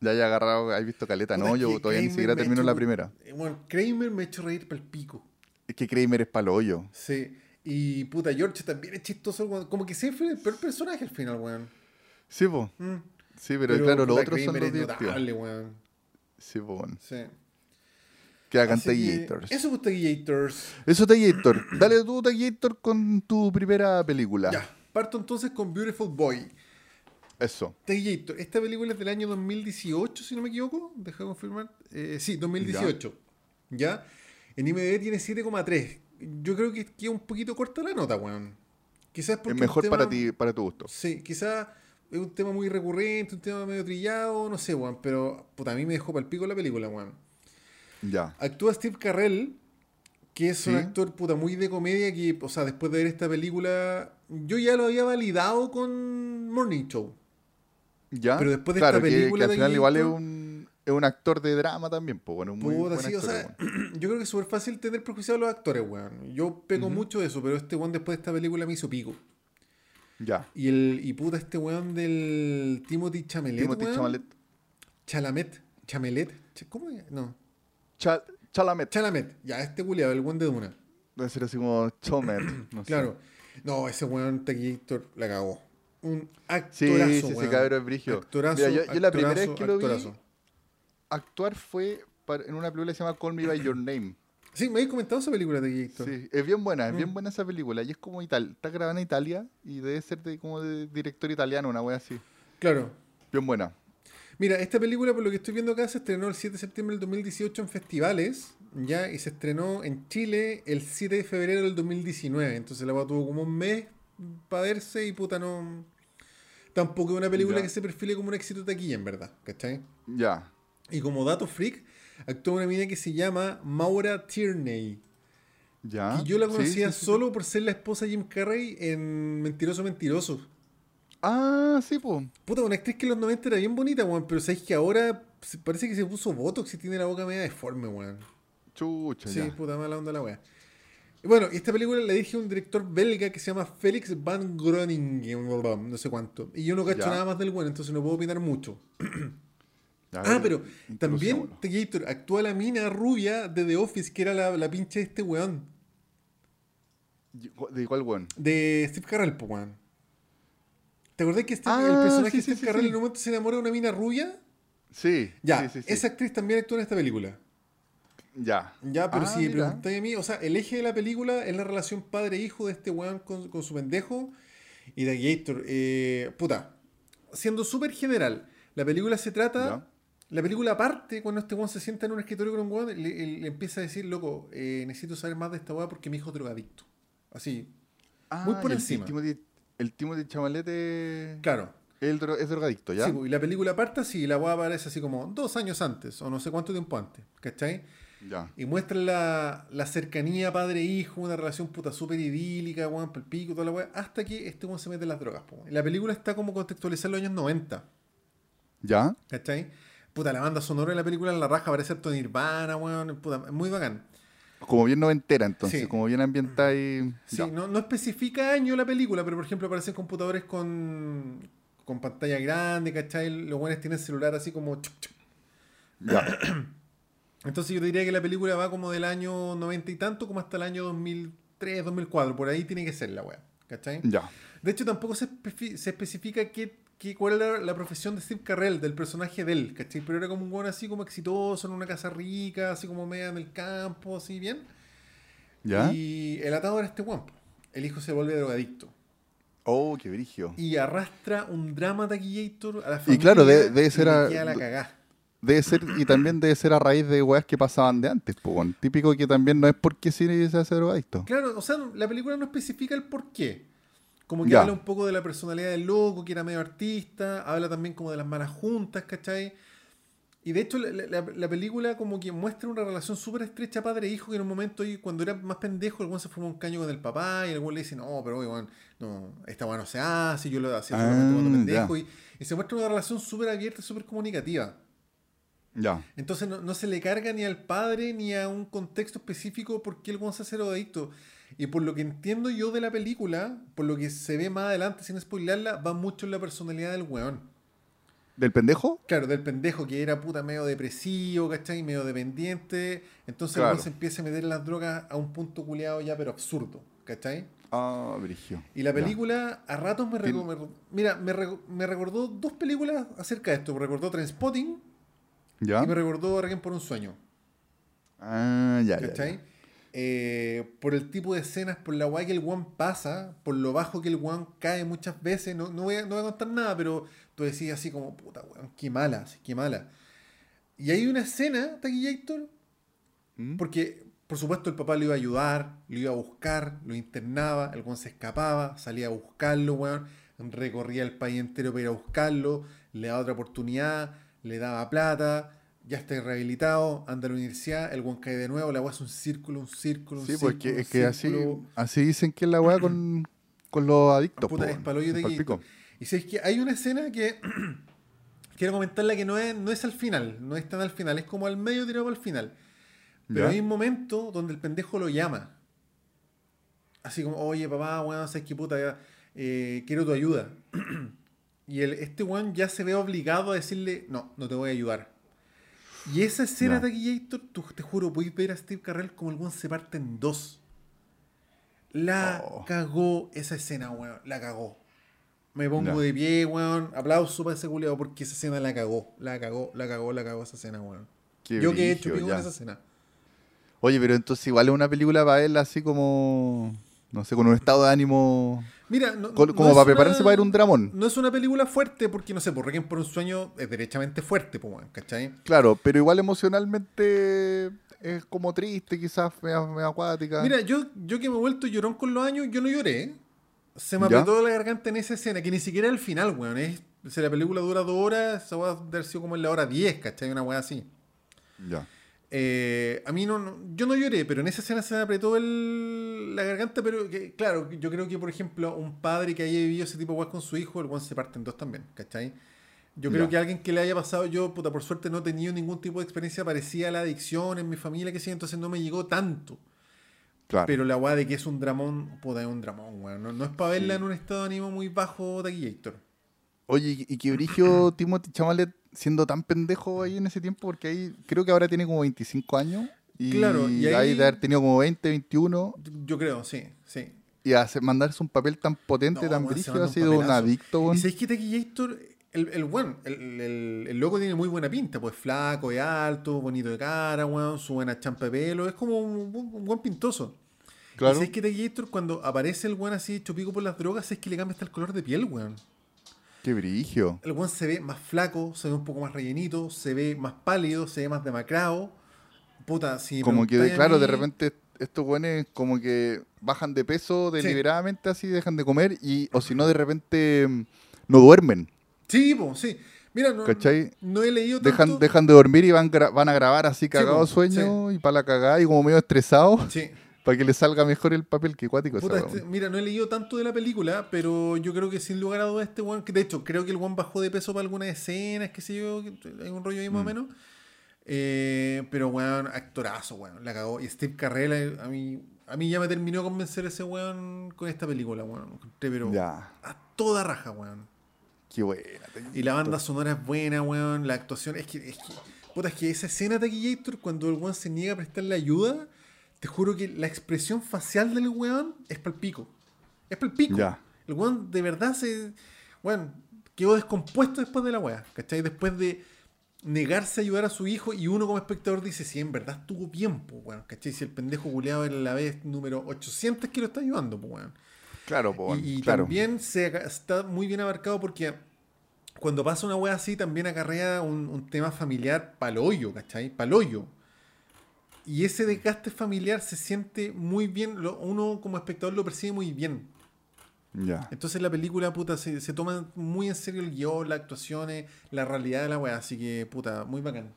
S1: Ya he agarrado, he visto caleta.
S2: Puta,
S1: no, yo todavía ni siquiera termino
S2: hecho-
S1: la primera.
S2: Bueno, Kramer me ha hecho reír pa'l pico.
S1: Es que Kramer es palo hoyo.
S2: Sí. Y puta, George también es chistoso. weón. Como que Seinfeld es el peor personaje al final, weón.
S1: Sí, po.
S2: Mm.
S1: Sí, pero, claro, los otros son los
S2: es notable, weón.
S1: Sí, po, weón.
S2: Sí.
S1: Que hagan Tagliators.
S2: Eso fue Tagliators.
S1: Eso, Tagliator. Dale tú, Tagliator, con tu primera película.
S2: Ya. Parto entonces con Beautiful Boy.
S1: Eso.
S2: Tagliator. Esta película es del año 2018, si no me equivoco. Deja de confirmar. Eh, sí, 2018. ¿Ya? En IMDb tiene 7,3. Yo creo que queda un poquito corta la nota, weón. Quizás porque
S1: Es mejor
S2: tema-
S1: para ti, para tu gusto.
S2: Sí, quizás es un tema muy recurrente, un tema medio trillado, no sé, weón. Pero puta, a mí me dejó para el pico la película, weón.
S1: Ya.
S2: Actúa Steve Carrell, que es un actor puta muy de comedia que, o sea, después de ver esta película, yo ya lo había validado con Morning Show.
S1: Ya.
S2: Pero después de
S1: claro,
S2: esta
S1: que-
S2: película
S1: que, al
S2: de
S1: final igual es un, es un actor de drama también, pues bueno, un muy
S2: Puta,
S1: buen
S2: sí, o
S1: actor,
S2: sea, yo creo que es súper fácil tener prejuiciado a los actores, weón. Yo pego mucho de eso, pero este weón después de esta película me hizo pico.
S1: Ya.
S2: Y el y puta este weón del Timothy Chamelet,
S1: Timothy. Chalamet.
S2: Chalamet. Chamelet. Ch- ¿Cómo es? No.
S1: Cha- Chalamet.
S2: Chalamet. Ya, este culiado, el weón de Duna.
S1: Debe ser así como Chomet. No sé.
S2: Claro. No, ese weón Taquillator la cagó. Un
S1: Sí,
S2: actorazo,
S1: sí, ese
S2: weón.
S1: cabrón es brigio.
S2: Actorazo,
S1: Mira, yo, yo la primera vez que lo vi actuar fue para- en una película que se llama Call Me By Your Name.
S2: Sí, me habéis comentado esa película de Taquillator.
S1: Sí, es bien buena, es
S2: Mm.
S1: bien buena esa película. Y es como Ital está grabada en Italia y debe ser de, como de director italiano, una wea así.
S2: Claro.
S1: Bien buena.
S2: Mira, esta película, por lo que estoy viendo acá, se estrenó el 7 de septiembre del 2018 en festivales, ya, y se estrenó en Chile el 7 de febrero del 2019. Entonces la tuvo como un mes para verse y puta no. Tampoco es una película
S1: Ya.
S2: que se perfile como un éxito taquilla, en verdad, ¿cachai?
S1: Ya.
S2: Y como dato freak, actúa una mina que se llama Maura Tierney.
S1: Ya.
S2: Y yo la conocía
S1: sí, sí, sí.
S2: solo por ser la esposa de Jim Carrey en Mentiroso Mentiroso.
S1: Ah, sí, pues.
S2: Puta, una actriz que en los 90 era bien bonita, weón, pero sabéis que ahora parece que se puso botox y tiene la boca media deforme, weón.
S1: Chucha,
S2: Sí,
S1: ya.
S2: puta mala onda la weá. Bueno, esta película la dirige un director belga que se llama Félix Van Groningen, no sé cuánto. Y yo no cacho
S1: Ya.
S2: nada más del weón, entonces no puedo opinar mucho.
S1: Ya,
S2: Ah, pero también. Tegator actúa la mina rubia de The Office, que era la, la pinche de este weón.
S1: ¿De cuál weón?
S2: De Steve Carell, weón. ¿Te acordás que
S1: Ah,
S2: el personaje
S1: sí,
S2: de
S1: sí,
S2: Steve
S1: sí,
S2: en un momento se enamora de una mina rubia?
S1: Sí.
S2: Ya, esa actriz también actúa en esta película.
S1: Ya.
S2: Ya, pero
S1: Ah,
S2: si preguntáis a mí, o sea, el eje de la película es la relación padre-hijo de este weón con, con su pendejo y de Gator. Eh, puta, siendo súper general, la película se trata.
S1: Ya.
S2: La película parte cuando este weón se sienta en un escritorio con un weón, le, le- empieza a decir, loco, eh, necesito saber más de esta weá porque mi hijo es drogadicto. Así,
S1: Ah,
S2: Muy por encima.
S1: El el Timothy Chamalete
S2: claro.
S1: el dro- es drogadicto, ¿ya?
S2: Sí, y la película parte así, y la weá aparece así como dos años antes, o no sé cuánto tiempo antes, ¿cachai?
S1: Ya.
S2: Y muestra la, la cercanía padre-hijo, una relación puta súper idílica, weón, pico, toda la weá, hasta que este weón se mete en las drogas, po. Y la película está como contextualizada en los años 90,
S1: ¿Ya?
S2: ¿cachai? Puta, la banda sonora de la película en la raja parece Tony Nirvana, weón, puta, es muy bacán.
S1: Como bien noventera, entonces,
S2: Sí.
S1: como bien ambientada y...
S2: Sí, no, no especifica año la película, pero por ejemplo aparecen computadores con, con pantalla grande, ¿cachai? Los buenos tienen celular así como...
S1: Ya.
S2: Entonces yo diría que la película va como del año 90 y tanto como hasta el año 2003, 2004, por ahí tiene que ser la weá, ¿cachai?
S1: ya.
S2: De hecho, tampoco se, se especifica qué, qué- cuál era la, profesión de Steve Carell, del personaje de él, ¿cachai? Pero era como un weón así como exitoso, en una casa rica, así como media en el campo, así bien.
S1: ¿Ya?
S2: Y el atado era este weón. El hijo se vuelve drogadicto.
S1: Oh, qué brigio.
S2: Y arrastra un drama taquillator a la familia.
S1: claro, de- debe
S2: y
S1: ser
S2: le
S1: a-
S2: queda la cagá.
S1: Debe ser, y también debe ser a raíz de weas que pasaban de antes. Típico que también no es porque sí se hace drogadicto.
S2: Claro, o sea, la película no especifica el por qué. Como que
S1: Ya.
S2: habla un poco de la personalidad del loco, que era medio artista, habla también como de las malas juntas, ¿cachai? Y de hecho la, la- la película como que muestra una relación súper estrecha padre-hijo que en un momento, cuando era más pendejo, el weón se fuma un caño con el papá y el le dice, no, pero weón, no, esta weón no se hace, yo lo hacía solamente cuando
S1: Ah,
S2: pendejo.
S1: ya.
S2: Y, y se muestra una relación súper abierta, súper comunicativa.
S1: Ya.
S2: Entonces no, no se le carga ni al padre ni a un contexto específico por qué el weón se hace drogadicto. Y por lo que entiendo yo de la película, por lo que se ve más adelante sin spoilarla, va mucho en la personalidad del weón.
S1: ¿Del pendejo?
S2: Claro, del pendejo que era puta medio depresivo, ¿cachai? Medio dependiente. Entonces
S1: Claro.
S2: se empieza a meter las drogas a un punto culiado ya, pero absurdo, ¿cachai?
S1: Ah, brigio.
S2: Y la
S1: Ya.
S2: película a ratos me, reco- me mira, me, re- me recordó dos películas acerca de esto. Me recordó Trainspotting
S1: ¿Ya?
S2: y me recordó Alguien por un sueño.
S1: Ah, ya, ya,
S2: ¿Cachai?
S1: ya.
S2: Eh, por el tipo de escenas, por la guay que el one pasa, por lo bajo que el one cae muchas veces, no, no, voy, a, no voy a contar nada, pero tú decís así como, puta weón, qué mala, qué mala. Y hay una escena, Taquillator,
S1: ¿Mm?
S2: porque por supuesto el papá lo iba a ayudar, lo iba a buscar, lo internaba, el weón se escapaba, salía a buscarlo, weón, recorría el país entero para ir a buscarlo, le daba otra oportunidad, le daba plata, ya está rehabilitado, anda a la universidad, el weón cae de nuevo, la weá es un círculo, un círculo, un
S1: Sí,
S2: círculo.
S1: porque
S2: un
S1: es que así, así dicen que es la wea con, con los adictos.
S2: Puta,
S1: po,
S2: es hoyo
S1: es
S2: de
S1: pa'l
S2: guito.
S1: pico.
S2: Y sabes que hay una escena que, quiero comentarla que no es, no es al final, no es tan al final, es como al medio tirado al final. Pero
S1: ¿Ya?
S2: hay un momento donde el pendejo lo llama. Así como, oye papá, weón, sabes qué puta, ya, eh, quiero tu ayuda. y el, este weón ya se ve obligado a decirle, no, no te voy a ayudar. Y esa escena
S1: Ya.
S2: de Taquillator, te juro, podéis ver a Steve Carrell como el weón se parte en dos. La
S1: Oh.
S2: cagó esa escena, weón, la cagó. Me pongo de pie, weón. Aplauso para ese culiado porque esa escena la cagó. La cagó, la cagó, la cagó esa escena, weón.
S1: Qué
S2: Yo que he hecho pico esa escena.
S1: Oye, pero entonces igual es una película para verla así como, no sé, con un estado de ánimo,
S2: Mira, no, no
S1: como
S2: es
S1: para
S2: una-
S1: prepararse para ver un dramón.
S2: No es una película fuerte porque, no sé, por Requiem por un sueño es derechamente fuerte, ¿cachai?
S1: Claro, pero igual emocionalmente es como triste, quizás media, media acuática.
S2: Mira, yo, yo que me he vuelto llorón con los años, yo no lloré. Se me apretó la garganta en esa escena, que ni siquiera es el final, weón. Es, si la película dura dos horas, esa weá debe haber sido como en la hora 10, ¿cachai? Una weá así.
S1: Ya.
S2: Eh, a mí no, no- yo no lloré, pero en esa escena se me apretó el- la garganta, pero que, claro, yo creo que, por ejemplo, un padre que haya vivido ese tipo de con su hijo, el weón se parte en dos también, ¿cachai? Yo creo que alguien que le haya pasado, yo, puta, por suerte no he tenido ningún tipo de experiencia parecida a la adicción en mi familia, que sí, entonces no me llegó tanto.
S1: Claro.
S2: Pero la weá de que es un dramón, puta, es un dramón, weón. No, no es para verla
S1: Sí.
S2: en un estado de ánimo muy bajo, Taquillator.
S1: Oye, y que Brigio Timothy Chamalet siendo tan pendejo ahí en ese tiempo, porque ahí creo que ahora tiene como 25 años. Y,
S2: Claro, y
S1: ahí
S2: ahí-
S1: de haber tenido como 20, 21.
S2: Yo creo, sí, sí.
S1: Y hacer, mandarse un papel tan potente,
S2: No,
S1: tan brígido, ha sido un adicto,
S2: Y
S1: weón.
S2: sabéis que Taquillator, el, el weón, el, el, el loco tiene muy buena pinta, pues flaco, es alto, bonito de cara, weón, su buena champa de pelo, es como un, un- un buen pintoso. Y
S1: Claro.
S2: sabéis que Taquillator, cuando aparece el weón así hecho pico por las drogas, es que le cambia hasta el color de piel, weón.
S1: Qué brigio.
S2: El weón se ve más flaco, se ve un poco más rellenito, se ve más pálido, se ve más demacrado. Puta, si
S1: Como que, claro, de repente estos güeyes como que bajan de peso deliberadamente así, dejan de comer y, o si no, de repente mm, no duermen,
S2: Sí, po, sí. Mira, no,
S1: ¿cachai?
S2: no he leído tanto.
S1: Dejan, dejan de dormir y van, gra- van a grabar así cagados
S2: po,
S1: sueño y para la cagada y como medio estresados
S2: Sí.
S1: para que les salga mejor el papel que cuático
S2: Puta, este- mira, no he leído tanto de la película, pero yo creo que sin lugar a dudas este weón, que de hecho creo que el weón bajó de peso para algunas escenas, qué sé yo, hay un rollo ahí más o
S1: Mm.
S2: menos. Eh, pero weón, actorazo, weón, la cagó. Y Steve Carrell, eh, a mí, a mí ya me terminó de convencer ese weón con esta película, weón. Pero
S1: Ya,
S2: a toda raja, weón.
S1: qué buena.
S2: Y la banda sonora es buena, weón. La actuación es que, es que, puta, es que esa escena de Taquillator, cuando el weón se niega a prestarle ayuda, te juro que la expresión facial del weón es pal pico. Es pal pico.
S1: Ya.
S2: El weón de verdad se. Weón, quedó descompuesto después de la weá, ¿cachai? Después de negarse a ayudar a su hijo y uno como espectador dice, sí, en verdad estuvo bien, pues, weón, ¿cachai? Si el pendejo culeado era la vez número 800 que lo está ayudando, pues, weón.
S1: Claro, po,
S2: Y, y
S1: claro.
S2: también se, está muy bien abarcado porque cuando pasa una wea así también acarrea un, un tema familiar paloyo, ¿cachai? Paloyo. Y ese desgaste familiar se siente muy bien, lo- uno como espectador lo percibe muy bien.
S1: Ya.
S2: Entonces la película, puta, se, se toma muy en serio el guion, las actuaciones, la realidad de la wea, así que, puta, muy bacán.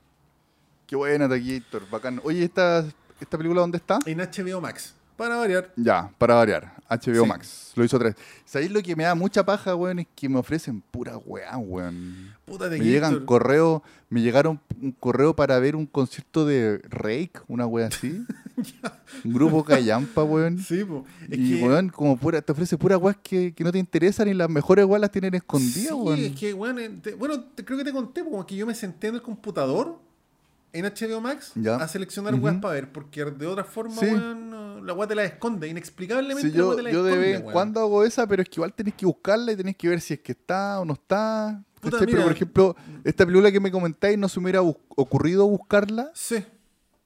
S1: Qué buena, Taquillator, bacán. Oye, ¿esta, ¿esta película dónde está?
S2: En HBO Max, para variar.
S1: Ya, para variar. HBO
S2: Sí.
S1: Max. Lo hizo tres. ¿Sabéis lo que me da mucha paja, weón? Es que me ofrecen pura weá, weón.
S2: Puta de
S1: Me llegan
S2: Gator.
S1: correos, me llegaron un correo para ver un concierto de Rake, una wea así. un grupo callampa, weón.
S2: Sí, po. Es
S1: y
S2: que-
S1: weón, como pura, te ofrece pura weas que, que no te interesan y las mejores weas las tienen escondidas,
S2: Sí,
S1: weón.
S2: es que, weón, eh, te- bueno, te- creo que te conté, como que yo me senté en el computador en HBO Max
S1: Ya.
S2: a seleccionar
S1: Ujú.
S2: weas para ver, porque de otra forma,
S1: Sí.
S2: weón, la wea te la esconde, inexplicablemente
S1: Sí,
S2: la
S1: yo,
S2: te la
S1: yo de
S2: esconde,
S1: vez en cuando hago esa, pero es que igual tenés que buscarla y tenés que ver si es que está o no está. Pero por ejemplo, esta película que me comentáis no se me hubiera ocurrido buscarla.
S2: Sí,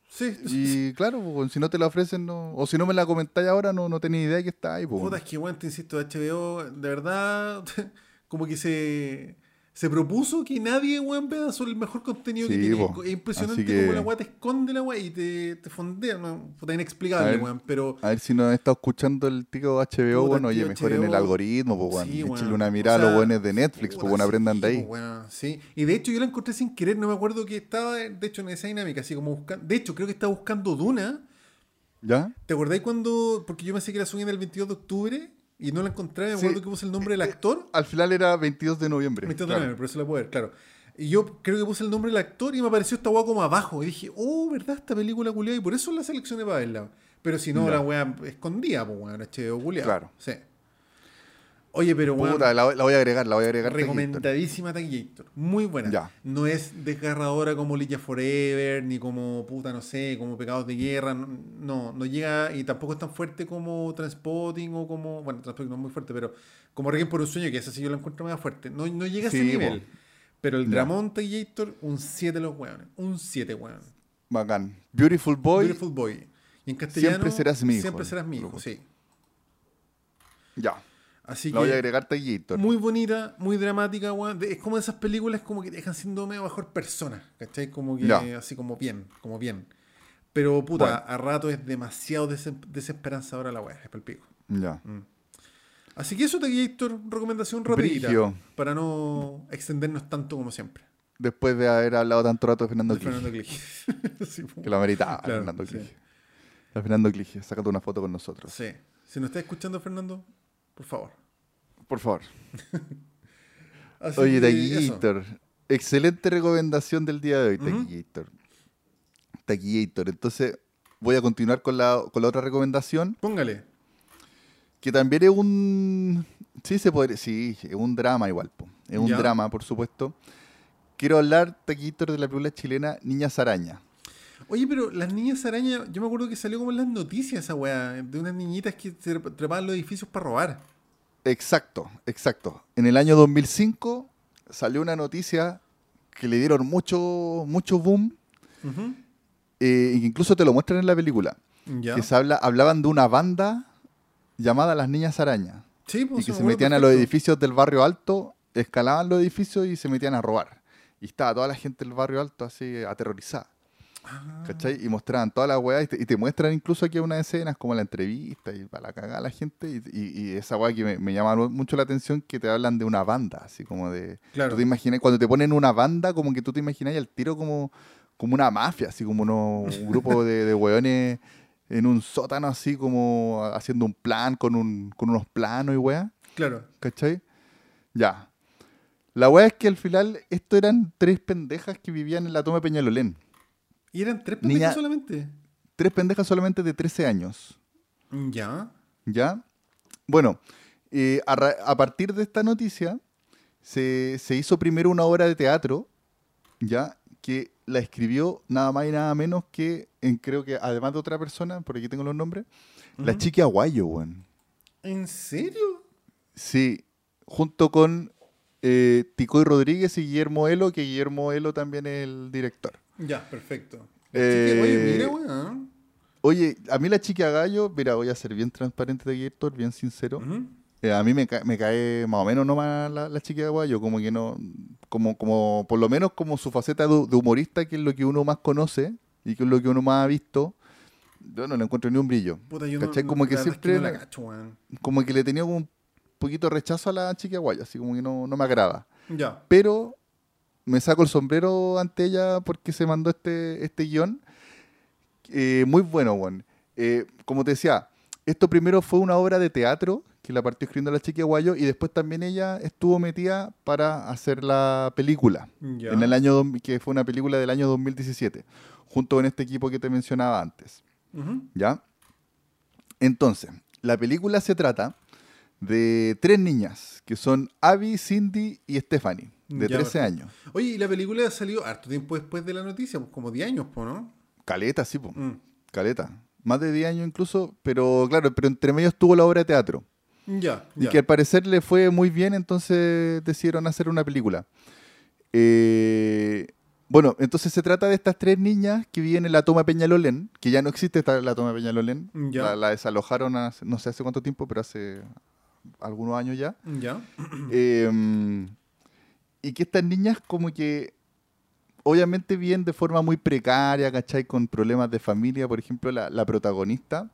S2: sí, sí.
S1: Y claro, pues, si no te la ofrecen, no, o si no me la comentáis ahora, no, no tenía idea que está ahí. pues.
S2: Puta, es que, weón, te insisto, HBO, de verdad, como que se, se propuso que nadie, weón, vea solo el mejor contenido que tiene.
S1: po.
S2: Es impresionante
S1: que-
S2: como la weá te esconde la weá y te, te fondea, ¿no? Puta, inexplicable, weón, pero...
S1: A ver si no han estado escuchando el tico HBO,
S2: Puta,
S1: bueno, oye,
S2: tío,
S1: mejor en el algoritmo, pues, weón.
S2: Sí, weón.
S1: una mirada
S2: O
S1: a los buenos de Netflix, pues, bueno, aprendan de ahí.
S2: weón, sí. Y de hecho yo la encontré sin querer, no me acuerdo que estaba, de hecho, en esa dinámica, así como buscando... De hecho, creo que estaba buscando Duna.
S1: ¿Ya?
S2: ¿Te acordáis cuando...? Porque yo pensé que la subían el 22 de octubre y no la encontré, me
S1: Sí.
S2: acuerdo que puse el nombre del actor.
S1: Al final era 22 de noviembre.
S2: 22 de
S1: claro.
S2: noviembre, por eso la puedo ver, claro. Y yo creo que puse el nombre del actor y me apareció esta weá como abajo. Y dije, oh, ¿verdad? Esta película culiada. Y por eso la seleccioné para verla. Pero si no,
S1: Ya.
S2: la weá escondía, pues weón, HBO culiado.
S1: Claro.
S2: Sí. Oye, pero weón,
S1: Puta, la, la voy a agregar, la voy a agregar.
S2: recomendadísima Taquillator. Muy buena.
S1: Ya.
S2: No es desgarradora como Ligia Forever, ni como puta, no sé, como Pecados de Guerra. No, no, llega y tampoco es tan fuerte como Transpotting o como. Bueno, Transpotting no es muy fuerte, pero como Requiem por un sueño, que esa sí yo la encuentro más fuerte. No, no llega a ese nivel.
S1: po.
S2: Pero el. Dramón Taquillator, un 7 los weones. Un 7, weón.
S1: Bacán. Beautiful Boy.
S2: Beautiful Boy. Y en castellano.
S1: Siempre serás mi hijo.
S2: Siempre serás mi hijo, sí.
S1: Ya.
S2: Así
S1: La voy a
S2: que.
S1: agregar Taquillator.
S2: Muy bonita, muy dramática, weón. Es como esas películas como que dejan siendo medio mejor persona, ¿cachai? Como que así como bien, como bien. Pero puta,
S1: Bueno.
S2: a rato es demasiado des- desesperanzadora la weá, es para el pico.
S1: Ya.
S2: Así que eso Héctor, recomendación rapidita.
S1: Brigio.
S2: Para no extendernos tanto como siempre.
S1: Después de haber hablado tanto rato de Fernando
S2: De
S1: Clige.
S2: Fernando Clige. Sí.
S1: Que lo ameritaba
S2: Claro,
S1: Fernando
S2: sí.
S1: Clige. La Fernando Clige, sácate una foto con nosotros.
S2: Sí. Si nos está escuchando, Fernando, por favor.
S1: Por favor. Oye. Taquillator. Excelente recomendación del día de hoy. Taquillator. Taquillator. Entonces, voy a continuar con la, con la otra recomendación,
S2: Póngale.
S1: que también es un... Sí, se podría... Sí, es un drama igual. po. Es un
S2: Ya.
S1: drama, por supuesto. Quiero hablar, Taquillator, de la película chilena Niñas Araña.
S2: Oye, pero las niñas araña, yo me acuerdo que salió como en las noticias esa weá, de unas niñitas que se trepaban los edificios para robar.
S1: Exacto, exacto. En el año 2005 salió una noticia que le dieron mucho, mucho boom, eh, que incluso te lo muestran en la película.
S2: Ya.
S1: Que se habla, hablaban de una banda llamada Las Niñas Araña.
S2: Sí, pues,
S1: y que se metían a los edificios del barrio alto, escalaban los edificios y se metían a robar. Y estaba toda la gente del barrio alto así aterrorizada.
S2: Ah,
S1: ¿Cachai? Y mostraban todas las weas y te, y te muestran incluso aquí unas escenas como la entrevista y para la cagada a la gente. Y, y- y esa wea que me, me llama mucho la atención que te hablan de una banda, así como de.
S2: Claro.
S1: Tú te imaginas, cuando te ponen una banda, como que tú te imaginas al tiro como, como una mafia, así como uno- un grupo de, de weones en un sótano, así como haciendo un plan con, un, con unos planos y weas.
S2: Claro.
S1: ¿Cachai? Ya. La wea es que al final esto eran tres pendejas que vivían en la toma de Peñalolén.
S2: Y eran tres
S1: Niña-
S2: pendejas solamente.
S1: Tres pendejas solamente de 13 años.
S2: Ya.
S1: ¿Ya? Bueno, eh, a, partir de esta noticia se, se hizo primero una obra de teatro, ¿ya? Que la escribió nada más y nada menos que, en, creo que además de otra persona, por aquí tengo los nombres, la. Chiqui Aguayo, weón.
S2: ¿En serio?
S1: Sí, junto con eh, Ticoy Rodríguez y Guillermo Elo, que Guillermo Elo también es el director.
S2: Ya, perfecto.
S1: Eh,
S2: que, oye, mira.
S1: Oye, a mí la Chiqui Agallo, mira, voy a ser bien transparente de Guillermo, bien sincero.
S2: Ujú.
S1: Eh, a mí me, ca- me cae más o menos nomás la, la chica Aguayo, como que no, como, como, por lo menos como su faceta de, de humorista, que es lo que uno más conoce y que es lo que uno más ha visto, yo no le encuentro ni un brillo.
S2: Puta, yo
S1: ¿Cachai?
S2: no-
S1: Como que
S2: la
S1: siempre
S2: no la cacho.
S1: Como que le tenía un poquito de rechazo a la chica de Aguayo, así como que no, no me agrada.
S2: Ya.
S1: Pero me saco el sombrero ante ella porque se mandó este, este guion. Eh, muy bueno, Juan. como te decía, esto primero fue una obra de teatro que la partió escribiendo la chica Guayo y después también ella estuvo metida para hacer la película. En el año que fue una película del año 2017, junto con este equipo que te mencionaba antes. ¿Ya? Entonces, la película se trata de tres niñas, que son Abby, Cindy y Stephanie, de
S2: Ya,
S1: 13
S2: perfecto.
S1: años.
S2: Oye, y la película salió harto tiempo después de la noticia, pues como 10 años, po, ¿no?
S1: Caleta, sí, po.
S2: Mm.
S1: Caleta. Más de 10 años incluso, pero claro, pero entre medio estuvo la obra de teatro.
S2: Ya,
S1: Y
S2: ya.
S1: que al parecer le fue muy bien, entonces decidieron hacer una película. Eh, bueno, entonces se trata de estas tres niñas que viven en la toma Peñalolén, que ya no existe esta, la toma Peñalolén.
S2: Ya.
S1: La, la desalojaron hace- no sé hace cuánto tiempo, pero hace algunos años ya.
S2: Ya.
S1: Eh, y que estas niñas como que obviamente viven de forma muy precaria, ¿cachai? Con problemas de familia. Por ejemplo, la, la protagonista,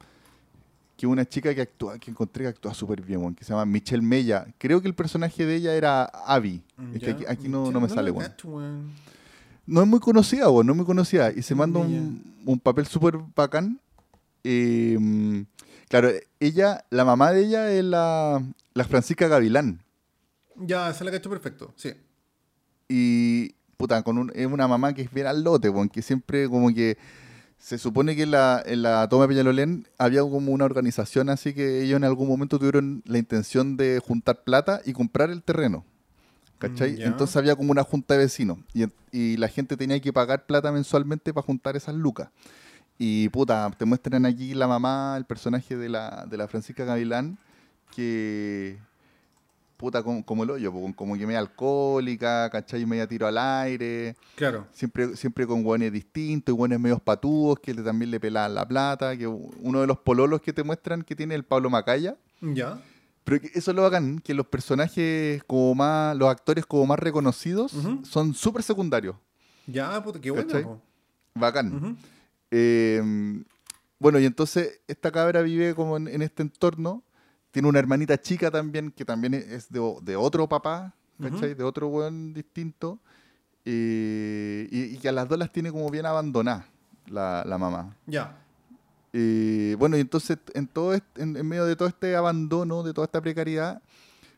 S1: que es una chica que actúa, que encontré que actúa súper bien, que se llama Michelle Mella. Creo que el personaje de ella era Abby. Es que
S2: Ya.
S1: aquí, aquí no, no me sale, weón. No es muy conocida, weón, no es muy conocida. Y se manda un, un papel súper bacán. Eh, claro, ella, la mamá de ella es la, la Francisca Gavilán.
S2: Ya, se la cacho perfecto, sí.
S1: Y, puta, con un, es una mamá que es bien al lote, weón, que siempre como que se supone que en la, en la toma de Peñalolén había como una organización así que ellos en algún momento tuvieron la intención de juntar plata y comprar el terreno. ¿Cachai?
S2: Mm.
S1: Entonces había como una junta de vecinos y, y la gente tenía que pagar plata mensualmente para juntar esas lucas. Y puta, te muestran aquí la mamá, el personaje de la, de la Francisca Gavilán, que puta como, como el hoyo, po, como que media alcohólica, ¿cachai? Media tiro al aire,
S2: Claro.
S1: siempre, siempre con guanes distintos, guanes medios patúos que le- también le pelaban la plata, que uno de los pololos que te muestran que tiene el Pablo Macaya.
S2: Ya.
S1: Pero eso es lo bacán, que los personajes como más, los actores como más reconocidos son súper secundarios.
S2: Ya, puta, qué bueno.
S1: Bacán. Eh, bueno, y entonces esta cabra vive como en, en este entorno. Tiene una hermanita chica también, que también es de, otro papá, ¿cachai? De otro weón distinto. Eh, y, y que a las dos las tiene como bien abandonadas la, la mamá.
S2: Ya.
S1: Eh, bueno, y entonces en, todo en, en medio de todo este abandono, de toda esta precariedad,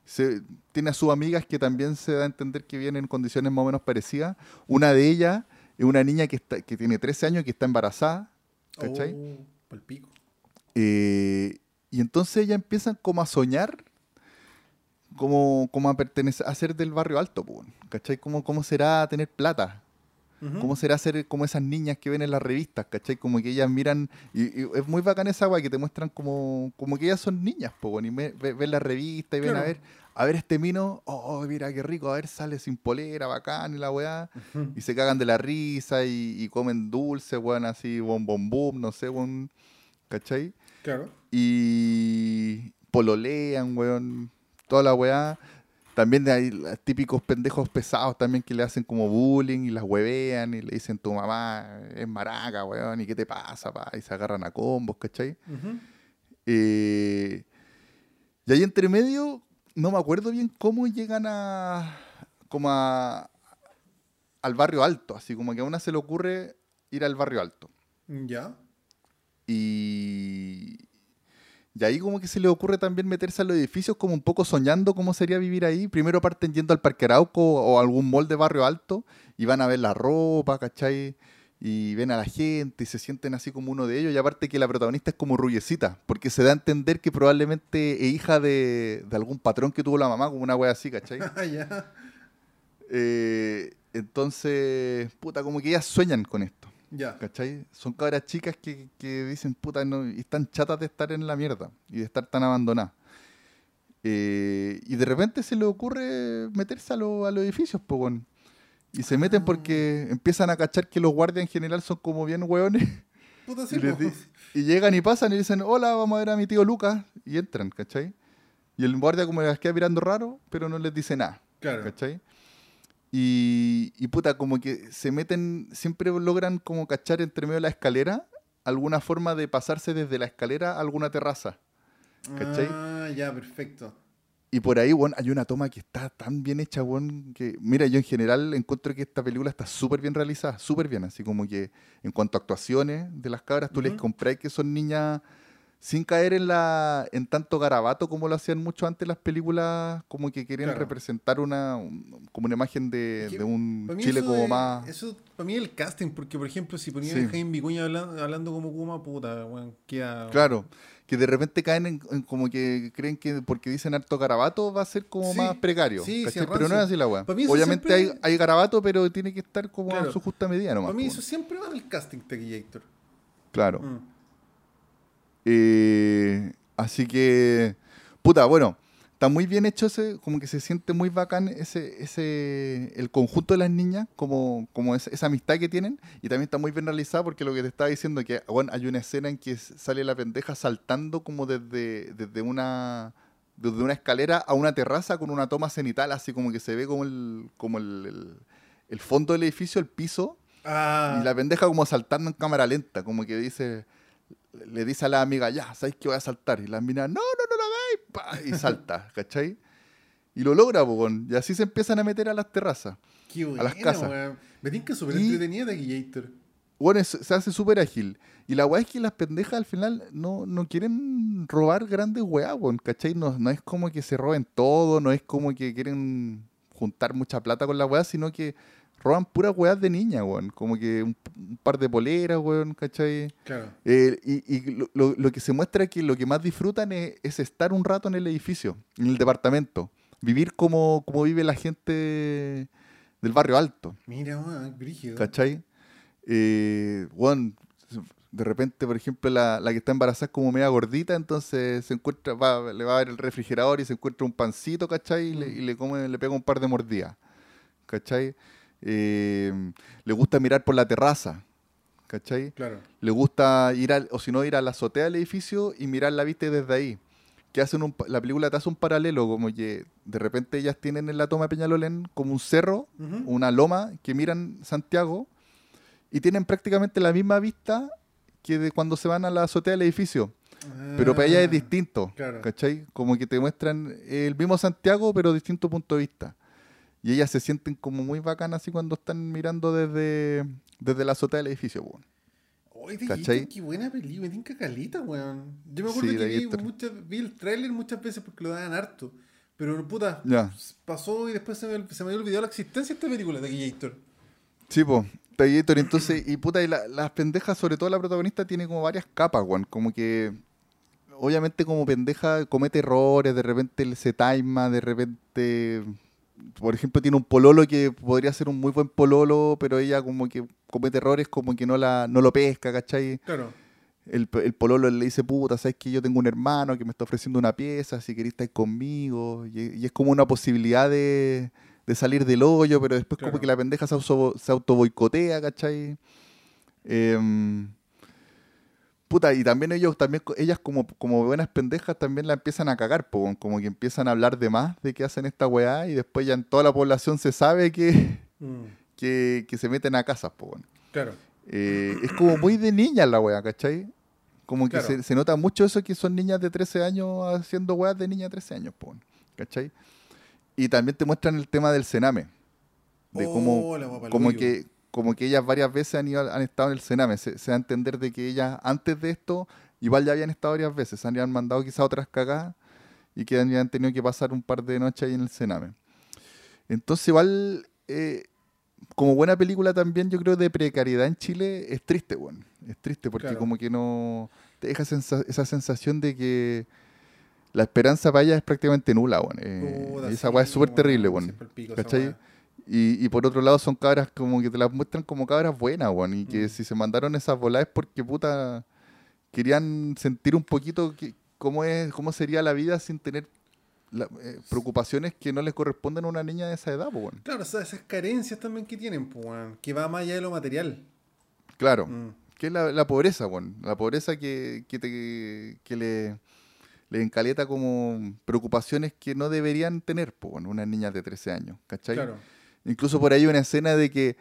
S1: se, tiene a sus amigas que también se da a entender que vienen en condiciones más o menos parecidas. Una de ellas es una niña que, está, que tiene 13 años, que está embarazada, ¿cachai?
S2: Oh, pico.
S1: Eh, y entonces ellas empiezan como a soñar, como, como a pertenecer, a ser del barrio alto, po, ¿cachai? ¿Cómo, ¿Cómo será tener plata?
S2: Ujú.
S1: ¿Cómo será ser como esas niñas que ven en las revistas, ¿cachai? Como que ellas miran, y, y es muy bacán esa guay que te muestran como, como que ellas son niñas, po, y me- ve- ven la revista y ven a ver, a ver este mino, oh, mira qué rico, a ver, sale sin polera, bacán y la weá, y se cagan de la risa y, y comen dulce, weón, así, bom, bom, bom, no sé, weón, ¿cachai?
S2: Claro.
S1: Y pololean, weón, toda la weá. También hay típicos pendejos pesados también que le hacen como bullying y las huevean y le dicen tu mamá es maraca, weón, y qué te pasa, pa? y se agarran a combos, ¿cachai?
S2: Ujú.
S1: Eh, y ahí entre medio, no me acuerdo bien cómo llegan a como a, al barrio alto, así como que a una se le ocurre ir al barrio alto.
S2: Ya.
S1: Y, y ahí como que se le ocurre también meterse a los edificios como un poco soñando cómo sería vivir ahí. Primero parten yendo al Parque Arauco o algún mall de barrio alto y van a ver la ropa, ¿cachai? Y ven a la gente y se sienten así como uno de ellos. Y aparte que la protagonista es como rullecita, porque se da a entender que probablemente es hija de, de algún patrón que tuvo la mamá, como una wea así, ¿cachai?
S2: Ah.
S1: Eh, entonces, puta, como que ellas sueñan con esto.
S2: Ya.
S1: ¿Cachai? Son cabras chicas que, que dicen, puta, no, y están chatas de estar en la mierda y de estar tan abandonadas. Eh, y de repente se le ocurre meterse a, lo- a los edificios, po, weón. Y se meten porque empiezan a cachar que los guardias en general son como bien hueones.
S2: Puta,
S1: Y, les llegan y pasan y dicen, hola, vamos a ver a mi tío Lucas. Y entran, ¿cachai? Y el guardia como les queda mirando raro, pero no les dice nada.
S2: Claro.
S1: ¿Cachai? Y, y puta, como que se meten, siempre logran como cachar entre medio de la escalera alguna forma de pasarse desde la escalera a alguna terraza. ¿Cachai?
S2: Ah, ya, perfecto.
S1: Y por ahí, bueno, hay una toma que está tan bien hecha, bueno, que, mira, yo en general encuentro que esta película está súper bien realizada, súper bien, así como que en cuanto a actuaciones de las cabras, tú les
S2: Ujú.
S1: compráis que son niñas sin caer en la en tanto garabato como lo hacían mucho antes las películas, como que querían
S2: Claro.
S1: representar una un- como una imagen de,
S2: Es que
S1: de un Chile como más...
S2: Eso, para mí, el casting, porque por ejemplo, si ponían
S1: Sí.
S2: a Jaime Vicuña hablando, hablando como Kuma, puta, weón, queda.
S1: Claro, que de repente caen en, en como que creen que porque dicen harto garabato va a ser como
S2: Sí,
S1: más precario.
S2: sí, sí,
S1: pero no es así la weá. Obviamente
S2: siempre-
S1: hay, hay garabato, pero tiene que estar como
S2: Claro.
S1: a su justa medida nomás.
S2: Para mí, eso siempre va en el casting, Tequillator.
S1: Claro.
S2: Mm.
S1: Eh, así que, puta, bueno, está muy bien hecho ese, como que se siente muy bacán ese, ese, el conjunto de las niñas, como, como es- esa amistad que tienen, y también está muy bien realizado porque lo que te estaba diciendo que, bueno, hay una escena en que sale la pendeja saltando como desde, desde una desde una escalera a una terraza con una toma cenital, así como que se ve como el, como el, el- el fondo del edificio, el piso,
S2: Ah,
S1: y la pendeja como saltando en cámara lenta, como que dice, le dice a la amiga, ya, ¿sabes que voy a saltar? Y la mina, no, no, no lo hagáis, pa, y salta, ¿cachai? Y lo logra, po, weón. y así se empiezan a meter a las terrazas.
S2: qué
S1: a las casas.
S2: weón. Me tinca súper
S1: Y-
S2: entretenida Tequillator.
S1: Bueno, es- se hace súper ágil. Y la weá es que las pendejas al final no, no quieren robar grandes weá, weón, ¿cachai? No, no es como que se roben todo, no es como que quieren juntar mucha plata con la weá, sino que roban puras weas de niña, weón. Como que un, un par de poleras, weón, ¿cachai?
S2: Claro.
S1: Eh, y y lo, lo- lo que se muestra es que lo que más disfrutan es, es estar un rato en el edificio, en el departamento. Vivir como, como vive la gente del barrio alto,
S2: Mira, weón, brígido.
S1: ¿cachai? Eh, weón, de repente, por ejemplo, la, la que está embarazada es como media gordita, entonces se encuentra, va- le va a ver el refrigerador y se encuentra un pancito, ¿cachai? Y le, y le come, le pega un par de mordidas, ¿cachai? Eh, le gusta mirar por la terraza, ¿cachai?
S2: Claro.
S1: le gusta ir al, o si no, ir a la azotea del edificio y mirar la vista desde ahí. Que hacen un, la película te hace un paralelo, como que de repente ellas tienen en la toma de Peñalolén como un cerro, una loma que miran Santiago y tienen prácticamente la misma vista que de cuando se van a la azotea del edificio. Pero para ellas es
S2: Ah,
S1: distinto,
S2: claro.
S1: ¿cachai? Como que te muestran el mismo Santiago, pero distinto punto de vista. Y ellas se sienten como muy bacanas así cuando están mirando desde, desde la azotea del edificio. po.
S2: Oye, de
S1: ¿Cachai?
S2: Qué buena película, me tinca calita, weón. Yo me acuerdo
S1: Sí,
S2: que
S1: de
S2: vi, muchas, vi el tráiler muchas veces porque lo daban harto. Pero puta, pasó y después se me, se me había olvidado la existencia de esta película de Gator.
S1: Sí, po. Gator, entonces, y puta, y la- las pendejas, sobre todo la protagonista, tiene como varias capas, weón. Como que, obviamente, como pendeja, comete errores, de repente se taima, de repente, por ejemplo, tiene un pololo que podría ser un muy buen pololo, pero ella como que comete errores, como que no, la, no lo pesca, ¿cachai?
S2: Claro.
S1: El, el pololo le dice, puta, sabes que yo tengo un hermano que me está ofreciendo una pieza, si querés estar conmigo. Y, y es como una posibilidad de, de salir del hoyo, pero después
S2: Claro.
S1: como que la pendeja se, auto, se autoboicotea, ¿cachai? Em, puta, y también ellos, también ellas como, como buenas pendejas también la empiezan a cagar, po, como que empiezan a hablar de más de que hacen esta weá y después ya en toda la población se sabe que,
S2: Mm,
S1: que, que se meten a casas, po,
S2: claro.
S1: Eh, es como muy de niña la wea, ¿cachai? Como que
S2: Claro.
S1: se, se nota mucho eso que son niñas de 13 años haciendo weas de niña de 13 años, po, ¿cachai? Y también te muestran el tema del cename. De cómo,
S2: Oh,
S1: como que, como que ellas varias veces han, ido, han estado en el cename. Se, se da a entender de que ellas antes de esto igual ya habían estado varias veces. Se habían mandado quizá otras cagadas y que habían tenido que pasar un par de noches ahí en el cename. Entonces igual, eh, como buena película también, yo creo de precariedad en Chile, es triste, bueno. Es triste porque
S2: Claro.
S1: como que no... Te deja sensa- esa sensación de que la esperanza para ellas es prácticamente nula, bueno. Eh, esa
S2: sí,
S1: weá es súper terrible, bueno.
S2: esa
S1: ¿Cachai? Y, y por otro lado son cabras como que te las muestran como cabras buenas, weón. Y que
S2: Mm.
S1: si se mandaron esas voladas es porque puta querían sentir un poquito que, cómo es, cómo sería la vida sin tener la- eh, preocupaciones que no les corresponden a una niña de esa edad, pues, weón.
S2: Claro, o sea, esas carencias también que tienen, pues, weón, que va más allá de lo material.
S1: Claro.
S2: Mm,
S1: Que es la, la pobreza, weón. La pobreza que, que, te- que le, le encaleta como preocupaciones que no deberían tener, pues, weón, unas niñas de 13 años, ¿cachai?
S2: Claro.
S1: Incluso por ahí hay una escena de que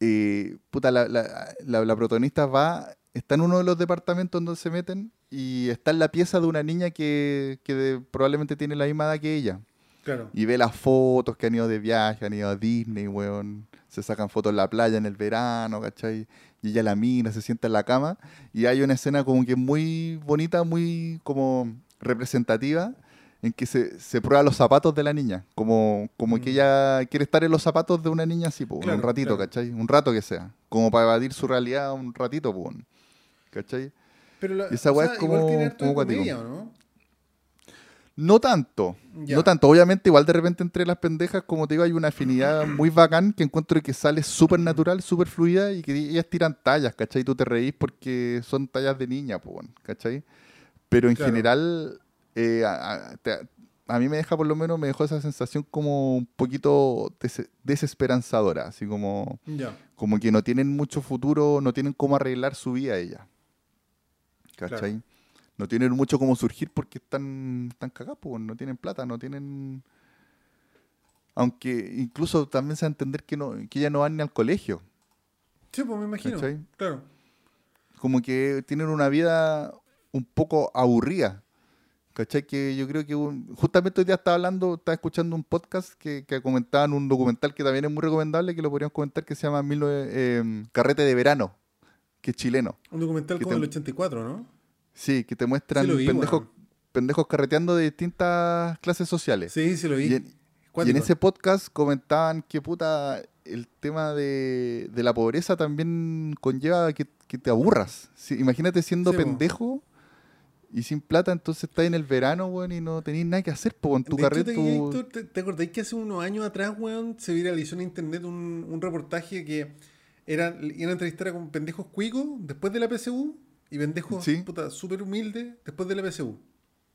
S1: eh, puta, la, la- la- la protagonista va, está en uno de los departamentos donde se meten y está en la pieza de una niña que, que de- probablemente tiene la misma edad que ella.
S2: Claro.
S1: Y ve las fotos que han ido de viaje, han ido a Disney, weón. Se sacan fotos en la playa en el verano, ¿cachai? Y ella la mira, se sienta en la cama. Y hay una escena como que muy bonita, muy como representativa, en que se, se prueba los zapatos de la niña. Como, como que
S2: Mm.
S1: ella quiere estar en los zapatos de una niña así,
S2: Claro,
S1: un ratito,
S2: claro.
S1: ¿cachai? Un rato que sea. Como para evadir su realidad un ratito, po, ¿cachai?
S2: Pero la,
S1: Y esa weá es como- como
S2: comedia, ¿o no?
S1: No tanto,
S2: Ya.
S1: no tanto. Obviamente, igual de repente entre las pendejas, como te digo, hay una afinidad muy bacán que encuentro que sale súper natural, súper fluida y que ellas tiran tallas, ¿cachai? Tú te reís porque son tallas de niña, pues, ¿cachai? Pero en
S2: Claro.
S1: general, eh, a, a- mí me deja, por lo menos, me dejó esa sensación como un poquito des- desesperanzadora, así como, como que no tienen mucho futuro, no tienen cómo arreglar su vida ellas. ¿Cachai?
S2: Claro.
S1: No tienen mucho cómo surgir porque están, están cagados, pues, no tienen plata, no tienen... Aunque incluso también se va a entender que, no, que ellas no van ni al colegio.
S2: Sí, pues me imagino.
S1: ¿Cachai?
S2: Claro.
S1: Como que tienen una vida un poco aburrida. ¿Cachai? Que yo creo que un- justamente hoy día estaba hablando, estaba escuchando un podcast que, que comentaban un documental que también es muy recomendable, que lo podríamos comentar, que se llama 19 eh, Carrete de Verano, que es chileno.
S2: Un documental como
S1: te-
S2: el 84, ¿no?
S1: Sí, que te muestran
S2: Sí, lo vi,
S1: pendejos, carreteando de distintas clases sociales.
S2: Sí, sí lo vi.
S1: Y en, y
S2: Cuático.
S1: en ese podcast comentaban que puta, el tema de, de la pobreza también conlleva que, que te aburras. Sí, imagínate siendo
S2: Sí,
S1: pendejo y sin plata, entonces estás en el verano, weón, y no tenés nada que hacer, po, en tu carrete.
S2: te, ¿te, te acordáis que hace unos años atrás, weón, se viralizó en internet un, un reportaje que era, iban a entrevistar con pendejos cuicos después de la PSU y pendejos
S1: Sí.
S2: puta súper humildes después de la PSU?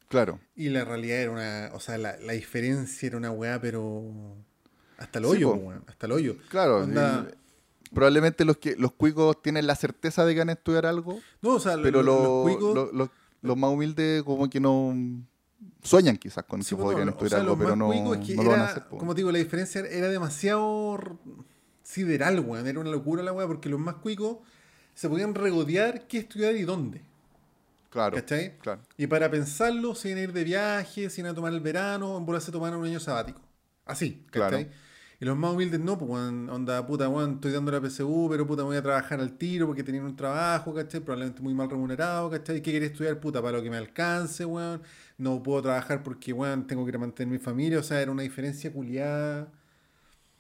S1: Claro.
S2: Y la realidad era una, o sea, la, la diferencia era una weá, pero hasta el hoyo, weón, hasta el hoyo.
S1: Claro,
S2: Onda-
S1: y- probablemente los que los cuicos tienen la certeza de que van a estudiar algo,
S2: No, o sea,
S1: pero los,
S2: los cuicos,
S1: los- los- más humildes como que no sueñan quizás con
S2: sí,
S1: que
S2: po,
S1: podrían estudiar
S2: o sea,
S1: algo,
S2: los
S1: pero no,
S2: cuicos es que
S1: no lo van a hacer. po.
S2: como te digo, la diferencia era demasiado sideral, weón, era una locura la weá, porque los más cuicos se podían regodear qué estudiar y dónde.
S1: claro,
S2: ¿Cachai?
S1: claro.
S2: Y para pensarlo, se iban a ir de viaje, se iban a tomar el verano, en bola se tomaron un año sabático. Así, ¿cachai?
S1: Claro.
S2: Y los más humildes no, pues, weón, onda, puta, weón, estoy dando la PSU, pero puta, voy a trabajar al tiro porque tenían un trabajo, ¿cachai? Probablemente muy mal remunerado, ¿cachai? ¿Qué quería estudiar, puta? Para lo que me alcance, weón. No puedo trabajar porque, weón, tengo que mantener mi familia, o sea, era una diferencia culiada.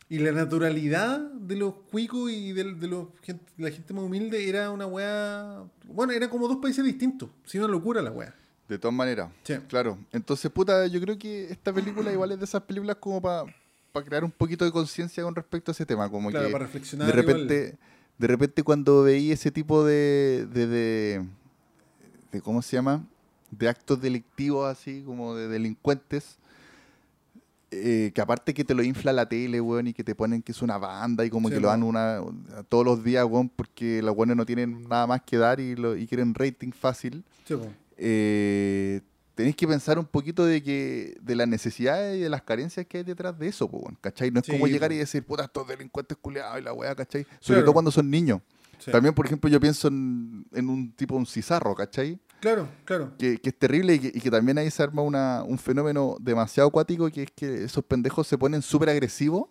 S2: Y la naturalidad de los cuicos y de, los la gente más humilde era una weá. Bueno, era como dos países distintos. Sí, una locura la weá.
S1: De todas maneras,
S2: Sí.
S1: claro. Entonces, puta, yo creo que esta película igual es de esas películas como para crear un poquito de conciencia con respecto a ese tema, como
S2: Claro,
S1: que
S2: para reflexionar.
S1: de
S2: igual.
S1: repente, de repente cuando veí ese tipo de, de, de, de- ¿cómo se llama? De actos delictivos así, como de delincuentes, eh, que aparte que te lo infla la tele, weón, y que te ponen que es una banda y como
S2: Sí,
S1: que lo dan una, todos los días, weón, porque los weones no tienen nada más que dar y, lo, y quieren rating fácil
S2: Sí,
S1: eh, tenéis que pensar un poquito de que de las necesidades y de las carencias que hay detrás de eso, po, ¿cachai? No es
S2: Sí,
S1: como llegar y decir, puta, estos delincuentes culiados y la weá, ¿cachai? Sobre
S2: Claro.
S1: todo cuando son niños.
S2: Sí.
S1: También, por ejemplo, yo pienso en, en un tipo, un cizarro, ¿cachai?
S2: Claro, claro.
S1: Que, que es terrible y que, y que también ahí se arma una, un fenómeno demasiado acuático que es que esos pendejos se ponen súper agresivos,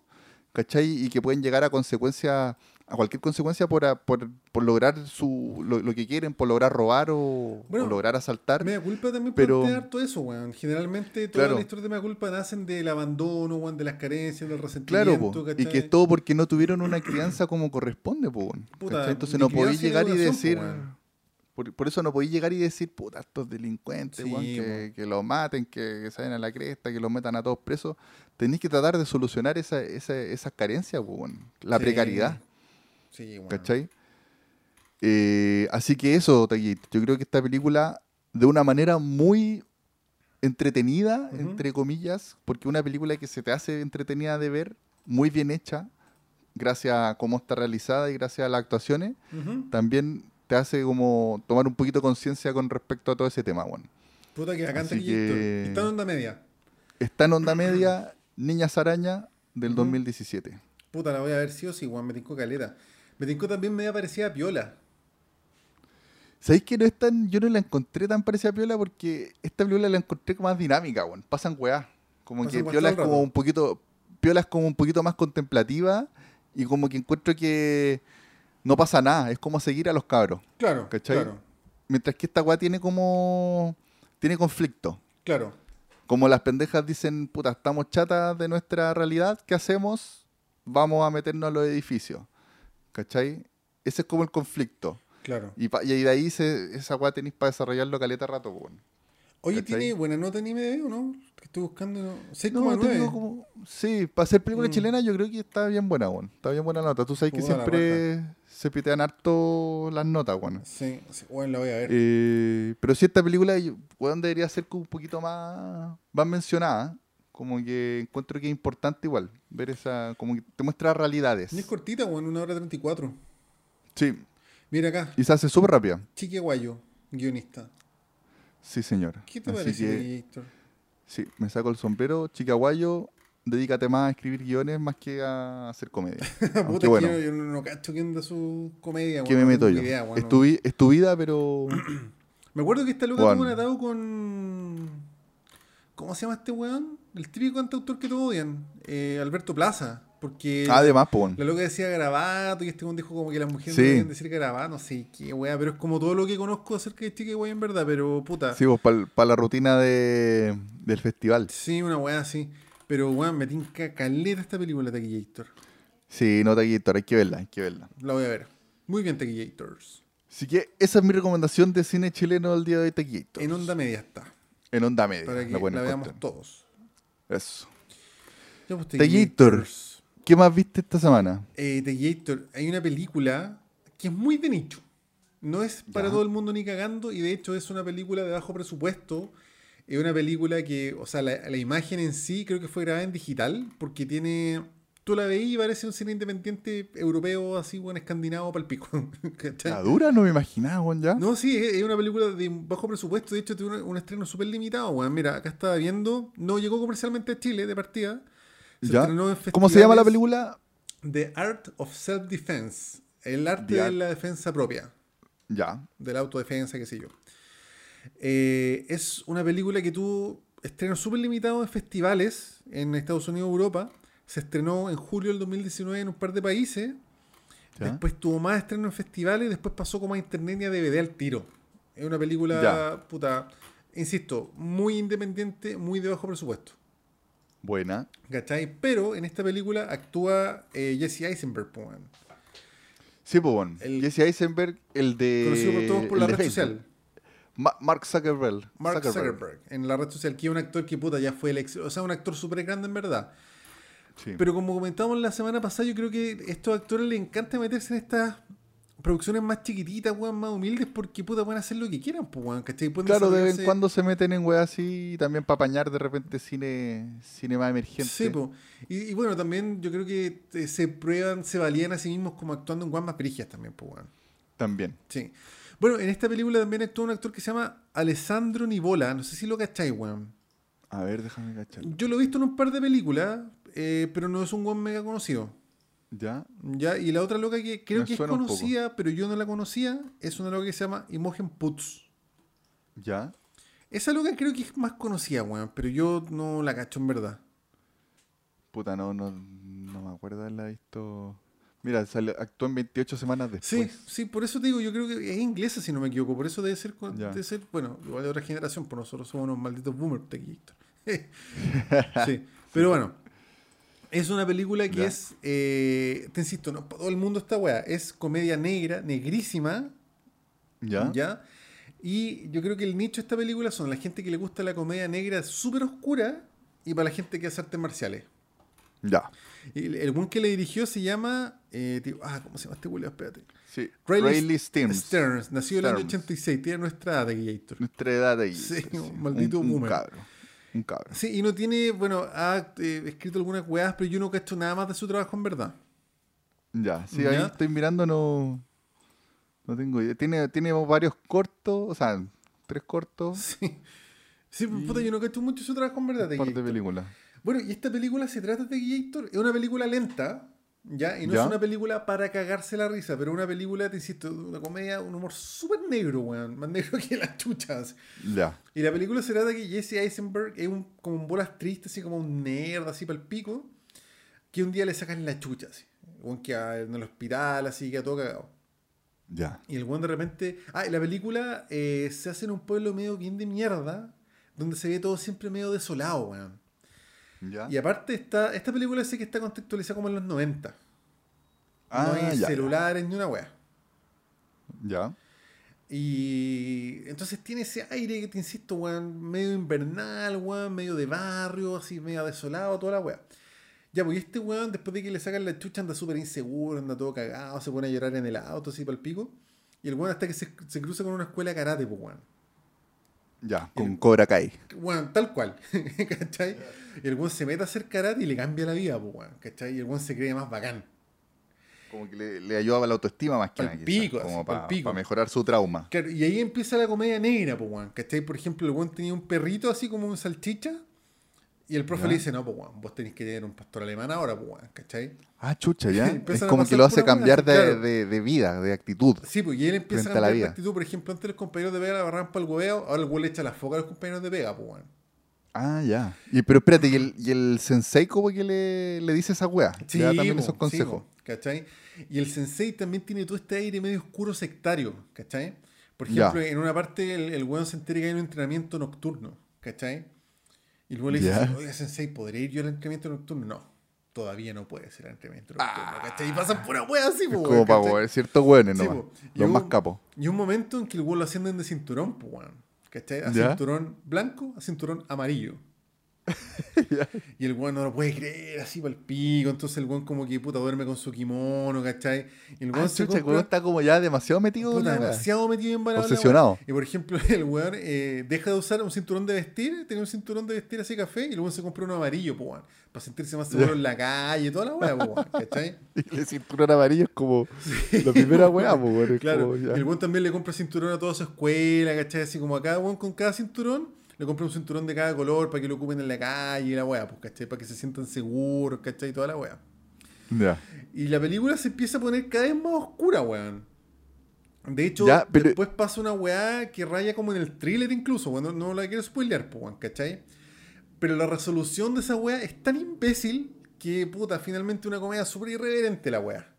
S1: ¿cachai? Y que pueden llegar a consecuencias, a cualquier consecuencia por, a- por, por lograr su, lo, lo que quieren, por lograr robar o,
S2: Bueno,
S1: o lograr asaltar.
S2: Mea culpa también
S1: Pero-
S2: plantea harto eso, weón. Generalmente todas
S1: Claro.
S2: las historias de mea culpa nacen del abandono, weón, de las carencias, del
S1: Claro,
S2: resentimiento,
S1: po, y que es todo porque no tuvieron una crianza como corresponde, po. Entonces no podéis llegar y decir.
S2: po.
S1: Por, por eso no podéis llegar y decir, puta, estos delincuentes,
S2: Sí,
S1: weón, que, que los maten, que, vayan a la cresta, que los metan a todos presos. Tenéis que tratar de solucionar esa, esa, esas carencias, weón. La
S2: Sí.
S1: precariedad,
S2: Sí.
S1: ¿cachai? Eh, así que eso, Taquito, yo creo que esta película, de una manera muy entretenida, entre comillas, porque una película que se te hace entretenida de ver, muy bien hecha, gracias a cómo está realizada y gracias a las actuaciones, también te hace como tomar un poquito de conciencia con respecto a todo ese tema, bueno.
S2: Puta que taquillito.
S1: que-
S2: Está en onda media.
S1: Está en onda media Niñas Araña del
S2: Ujú.
S1: 2017.
S2: Puta, la voy a ver sí o sí, weón. Me caleta. Me tincó también media parecida a Piola.
S1: ¿Sabéis que no es tan, yo no la encontré tan parecida a Piola porque esta película la encontré más dinámica, weón. Pasan weá. Como
S2: Pasan
S1: que Piola es como
S2: rato.
S1: un poquito, Piola es como un poquito más contemplativa y como que encuentro que no pasa nada, es como seguir a los cabros.
S2: Claro,
S1: ¿Cachai?
S2: claro,
S1: Mientras que esta weá tiene como, tiene conflicto.
S2: claro.
S1: Como las pendejas dicen, puta, estamos chatas de nuestra realidad, ¿qué hacemos? Vamos a meternos a los edificios. ¿Cachai? Ese es como el conflicto.
S2: Claro.
S1: Y, pa- y de ahí se, esa weá tenéis para desarrollarlo caleta rato, weón.
S2: Oye,
S1: ¿Cachai?
S2: ¿tiene buena nota en IMDb o no? Que estoy buscando. ¿no?
S1: No,
S2: 6,9.
S1: te digo como- sí, para ser película
S2: Mm.
S1: chilena yo creo que está bien buena, weón. Está bien buena nota. Tú sabes que
S2: Puta la
S1: siempre se pitean harto las notas, weón.
S2: Sí, sí, bueno, la voy a ver.
S1: Eh, pero si esta película, weón, debería ser un poquito más, más mencionada. Como que encuentro que es importante igual ver esa, como que te muestra realidades.
S2: Y es cortita, weón, una hora 34.
S1: Sí,
S2: Mira acá,
S1: y se hace súper rápida.
S2: Chique Guayo, guionista.
S1: Sí, señor.
S2: ¿Qué te
S1: Así
S2: parece,
S1: que,
S2: Héctor?
S1: sí, me saco el sombrero. Chicaguayo, dedícate más a escribir guiones más que a hacer comedia.
S2: Puta,
S1: bueno,
S2: yo, yo no, no cacho quién da su comedia,
S1: ¿qué
S2: weón,
S1: me
S2: no
S1: meto yo?
S2: idea,
S1: es,
S2: no.
S1: tu, vi- es tu vida, pero...
S2: Me acuerdo que esta loca tuvo un atado con. ¿Cómo se llama este weón? El típico cantautor que todos odian. Eh, Alberto Plaza. Porque
S1: Además, po, weón.
S2: la loca decía garabato y este weón dijo como que las mujeres
S1: Sí.
S2: no deben decir garabato. No sé qué weá, pero es como todo lo que conozco acerca de Chique Guay en verdad. Pero puta.
S1: Sí, pues para la rutina de, del festival.
S2: Sí, una weá así. Pero weón, me tinca caleta esta película Taquillator.
S1: Sí, no Taquillator, hay que verla, hay que verla.
S2: La voy a ver. Muy bien, Taquillators.
S1: Así que esa es mi recomendación de cine chileno del día de hoy, Taquillator.
S2: En onda media está.
S1: En onda media.
S2: Para que
S1: la
S2: la, veamos todos.
S1: Eso.
S2: Ya, pues,
S1: Taquillator.
S2: Taquillators.
S1: ¿Qué más viste esta semana?
S2: Eh, Taquillator, hay una película que es muy de nicho. No es para
S1: Ya.
S2: todo el mundo ni cagando, y de hecho es una película de bajo presupuesto. Es una película que, o sea, la, la imagen en sí creo que fue grabada en digital, porque tiene. Tú la veís y parece un cine independiente europeo, así, bueno, escandinavo para el pico. ¿cachai?
S1: La dura, no me imaginaba, weón, ya.
S2: No, sí, es es una película de bajo presupuesto. De hecho, tiene un, un estreno súper limitado, weón. Mira, acá estaba viendo. No llegó comercialmente a Chile de partida. Se
S1: ¿Ya? ¿Cómo se llama la película?
S2: The Art of Self-Defense. El arte de la defensa propia.
S1: Ya.
S2: De la autodefensa, qué sé yo. Eh, es una película que tuvo estrenos súper limitados en festivales en Estados Unidos y Europa. Se estrenó en julio del 2019 en un par de países.
S1: ya.
S2: Después tuvo más estrenos en festivales y después pasó como a internet y a DVD al tiro. Es una película,
S1: Ya.
S2: puta, insisto, muy independiente, muy de bajo presupuesto.
S1: Buena.
S2: ¿Cachai? Pero en esta película actúa eh, Jesse Eisenberg.
S1: Sí, pues, Jesse Eisenberg, el de.
S2: conocido por todos por la red social.
S1: Ma- Mark Zuckerberg.
S2: Mark Zuckerberg. en la red social, que es un actor que puta ya fue el ex, o sea, un actor súper grande en verdad.
S1: Sí.
S2: Pero como comentamos la semana pasada, yo creo que a estos actores les encanta meterse en estas producciones más chiquititas, weón, más humildes, porque puta pueden hacer lo que quieran, pues, weón, ¿cachai? Pueden
S1: Claro, de vez en cuando se meten en weas así y también para apañar de repente cine, cine más emergente.
S2: Sí. Y, y bueno, también yo creo que eh, se prueban, se valían a sí mismos como actuando en guas más brigias también, pues, weón.
S1: También.
S2: Sí. Bueno, en esta película también actúa un actor que se llama Alessandro Nivola, no sé si lo cacháis, weón.
S1: A ver, déjame cachar.
S2: Yo lo he visto en un par de películas, eh, pero no es un weón mega conocido.
S1: ¿Ya?
S2: ¿Ya? Y la otra loca que creo
S1: Me
S2: que es conocida, pero yo no la conocía, es una loca que se llama Imogen Putz.
S1: ¿Ya?
S2: Esa loca creo que es más conocida, weón, pero yo no la cacho en verdad.
S1: Puta, no, no, no me acuerdo de haberla visto. Mira, salió- actuó en 28 semanas
S2: Sí,
S1: después.
S2: sí, por eso te digo, yo creo que es inglesa si no me equivoco, por eso debe ser, debe ser bueno, igual de otra generación, pues nosotros somos unos malditos boomers, tequillito. Sí, pero bueno, es una película que
S1: Ya.
S2: es, eh, te insisto, no, todo el mundo está weá, es comedia negra, negrísima,
S1: ¿Ya?
S2: ¿ya? Y yo creo que el nicho de esta película son la gente que le gusta la comedia negra súper oscura y para la gente que hace artes marciales.
S1: Ya.
S2: Y el, el buen que le dirigió se llama, eh, tío, ah, ¿cómo se llama este culiao? Espérate.
S1: Sí.
S2: Rayleigh
S1: Stearns.
S2: Stearns, nació en el año
S1: Stearns.
S2: 86, tiene nuestra edad de Gator.
S1: Nuestra edad de.
S2: Sí,
S1: pues,
S2: un maldito
S1: un, un
S2: boomer.
S1: cabro. Un cabro.
S2: Sí, y no tiene, bueno, ha eh, escrito algunas weas, pero yo no cacho nada más de su trabajo en verdad.
S1: Ya, sí,
S2: ¿Ya?
S1: ahí estoy mirando, no. No tengo idea. Tiene, tiene varios cortos, o sea, tres cortos,
S2: Sí. Sí, pues, puta, yo no cacho mucho su trabajo en verdad.
S1: un par de películas.
S2: Bueno, y esta película se trata de Gator, es una película lenta, ¿ya? Y no
S1: ¿Ya?
S2: es una película para cagarse la risa, pero una película, te insisto, una comedia, un humor súper negro, weón, más negro que las chuchas.
S1: Ya.
S2: Y la película se trata de que Jesse Eisenberg es un, como un bolas triste, así como un nerd, así para el pico, que un día le sacan la chucha, así. Un que en el hospital, así, que todo cagado.
S1: Ya.
S2: Y el weón de repente. Ah, y la película eh, se hace en un pueblo medio bien de mierda, donde se ve todo siempre medio desolado, weón.
S1: Ya.
S2: Y aparte, está, esta película sí que está contextualizada como en los 90.
S1: Ah,
S2: no hay
S1: ya,
S2: celulares ni una weá.
S1: Ya.
S2: Y entonces tiene ese aire que te insisto, weón, medio invernal, weón, medio de barrio, así medio desolado, toda la weá. Ya, pues este weón, después de que le sacan la chucha, anda súper inseguro, anda todo cagado, se pone a llorar en el auto, así para el pico. Y el weón hasta que se, se cruza con una escuela de karate, pues weón.
S1: Ya. Con Cobra Kai.
S2: Weón, tal cual, ¿cachai? Y el weón se mete a hacer karate y le cambia la vida, pues weón, ¿cachai? Y el weón se cree más bacán.
S1: Como que le, le ayudaba la autoestima más que nada.
S2: pico,
S1: como para
S2: pico.
S1: mejorar su trauma.
S2: Claro, y ahí empieza la comedia negra, pues, weón. ¿Cachai? Por ejemplo, el weón tenía un perrito así como un salchicha. Y el profe
S1: Ya.
S2: le dice, no, pues, weón, vos tenés que tener un pastor alemán ahora, pues, weón. ¿Cachai?
S1: Ah, chucha, ya. es como que lo hace cambiar de,
S2: claro.
S1: de- de vida, de actitud.
S2: Sí, pues, y él empieza a
S1: a la
S2: cambiar de actitud. Por ejemplo, antes los compañeros de pega la agarraban para el hueveo, ahora el weón le echa la foca a los compañeros de pega, pues, weón.
S1: Ah, ya. Y, pero espérate, ¿y el, y el sensei como que le, le dice esa wea?
S2: Sí,
S1: le da también
S2: po,
S1: esos
S2: sí,
S1: consejos.
S2: po, ¿cachai? Y el sensei también tiene todo este aire medio oscuro sectario, ¿cachai? Por ejemplo, en una parte el, el weón se entera que hay un entrenamiento nocturno, ¿cachai? Y luego le dice, oye, sensei, ¿podría ir yo al entrenamiento nocturno? No. todavía no puede ser el entrenamiento nocturno, ¿cachai? Y pasan pura wea así, po,
S1: como para ciertos hueones
S2: Sí,
S1: nomás.
S2: po.
S1: Los más capos.
S2: Y un momento en que el weón lo ascienden de cinturón, pues, weón. ¿Cachai? A
S1: Ya.
S2: cinturón blanco a cinturón amarillo. y el weón no lo puede creer, así para el pico. Entonces el weón como que puta duerme con su kimono, ¿cachai? Y el weón
S1: Ah,
S2: se
S1: chucha, el
S2: compra-
S1: weón está como ya demasiado metido en la
S2: demasiado metido en balada.
S1: Obsesionado.
S2: Y por ejemplo, el weón eh, deja de usar un cinturón de vestir, tenía un cinturón de vestir así café, y el weón se compró uno amarillo, weón. Para sentirse más seguro en la calle, toda la weá, weón, ¿cachai?
S1: Y el cinturón amarillo es como la primera weá, weón, es
S2: Claro,
S1: como
S2: el weón también le compra cinturón a toda su escuela, ¿cachai? Así como a cada weón con cada cinturón, le compra un cinturón de cada color para que lo ocupen en la calle y la weá, pues, ¿cachai? Para que se sientan seguros, ¿cachai? Toda la weá.
S1: Ya.
S2: Y la película se empieza a poner cada vez más oscura, weón. De hecho,
S1: pero-
S2: después pasa una weá que raya como en el thriller incluso, bueno, no la quiero spoilear, pues, weón, ¿cachai? Pero la resolución de esa weá es tan imbécil que, puta, finalmente una comedia súper irreverente la weá.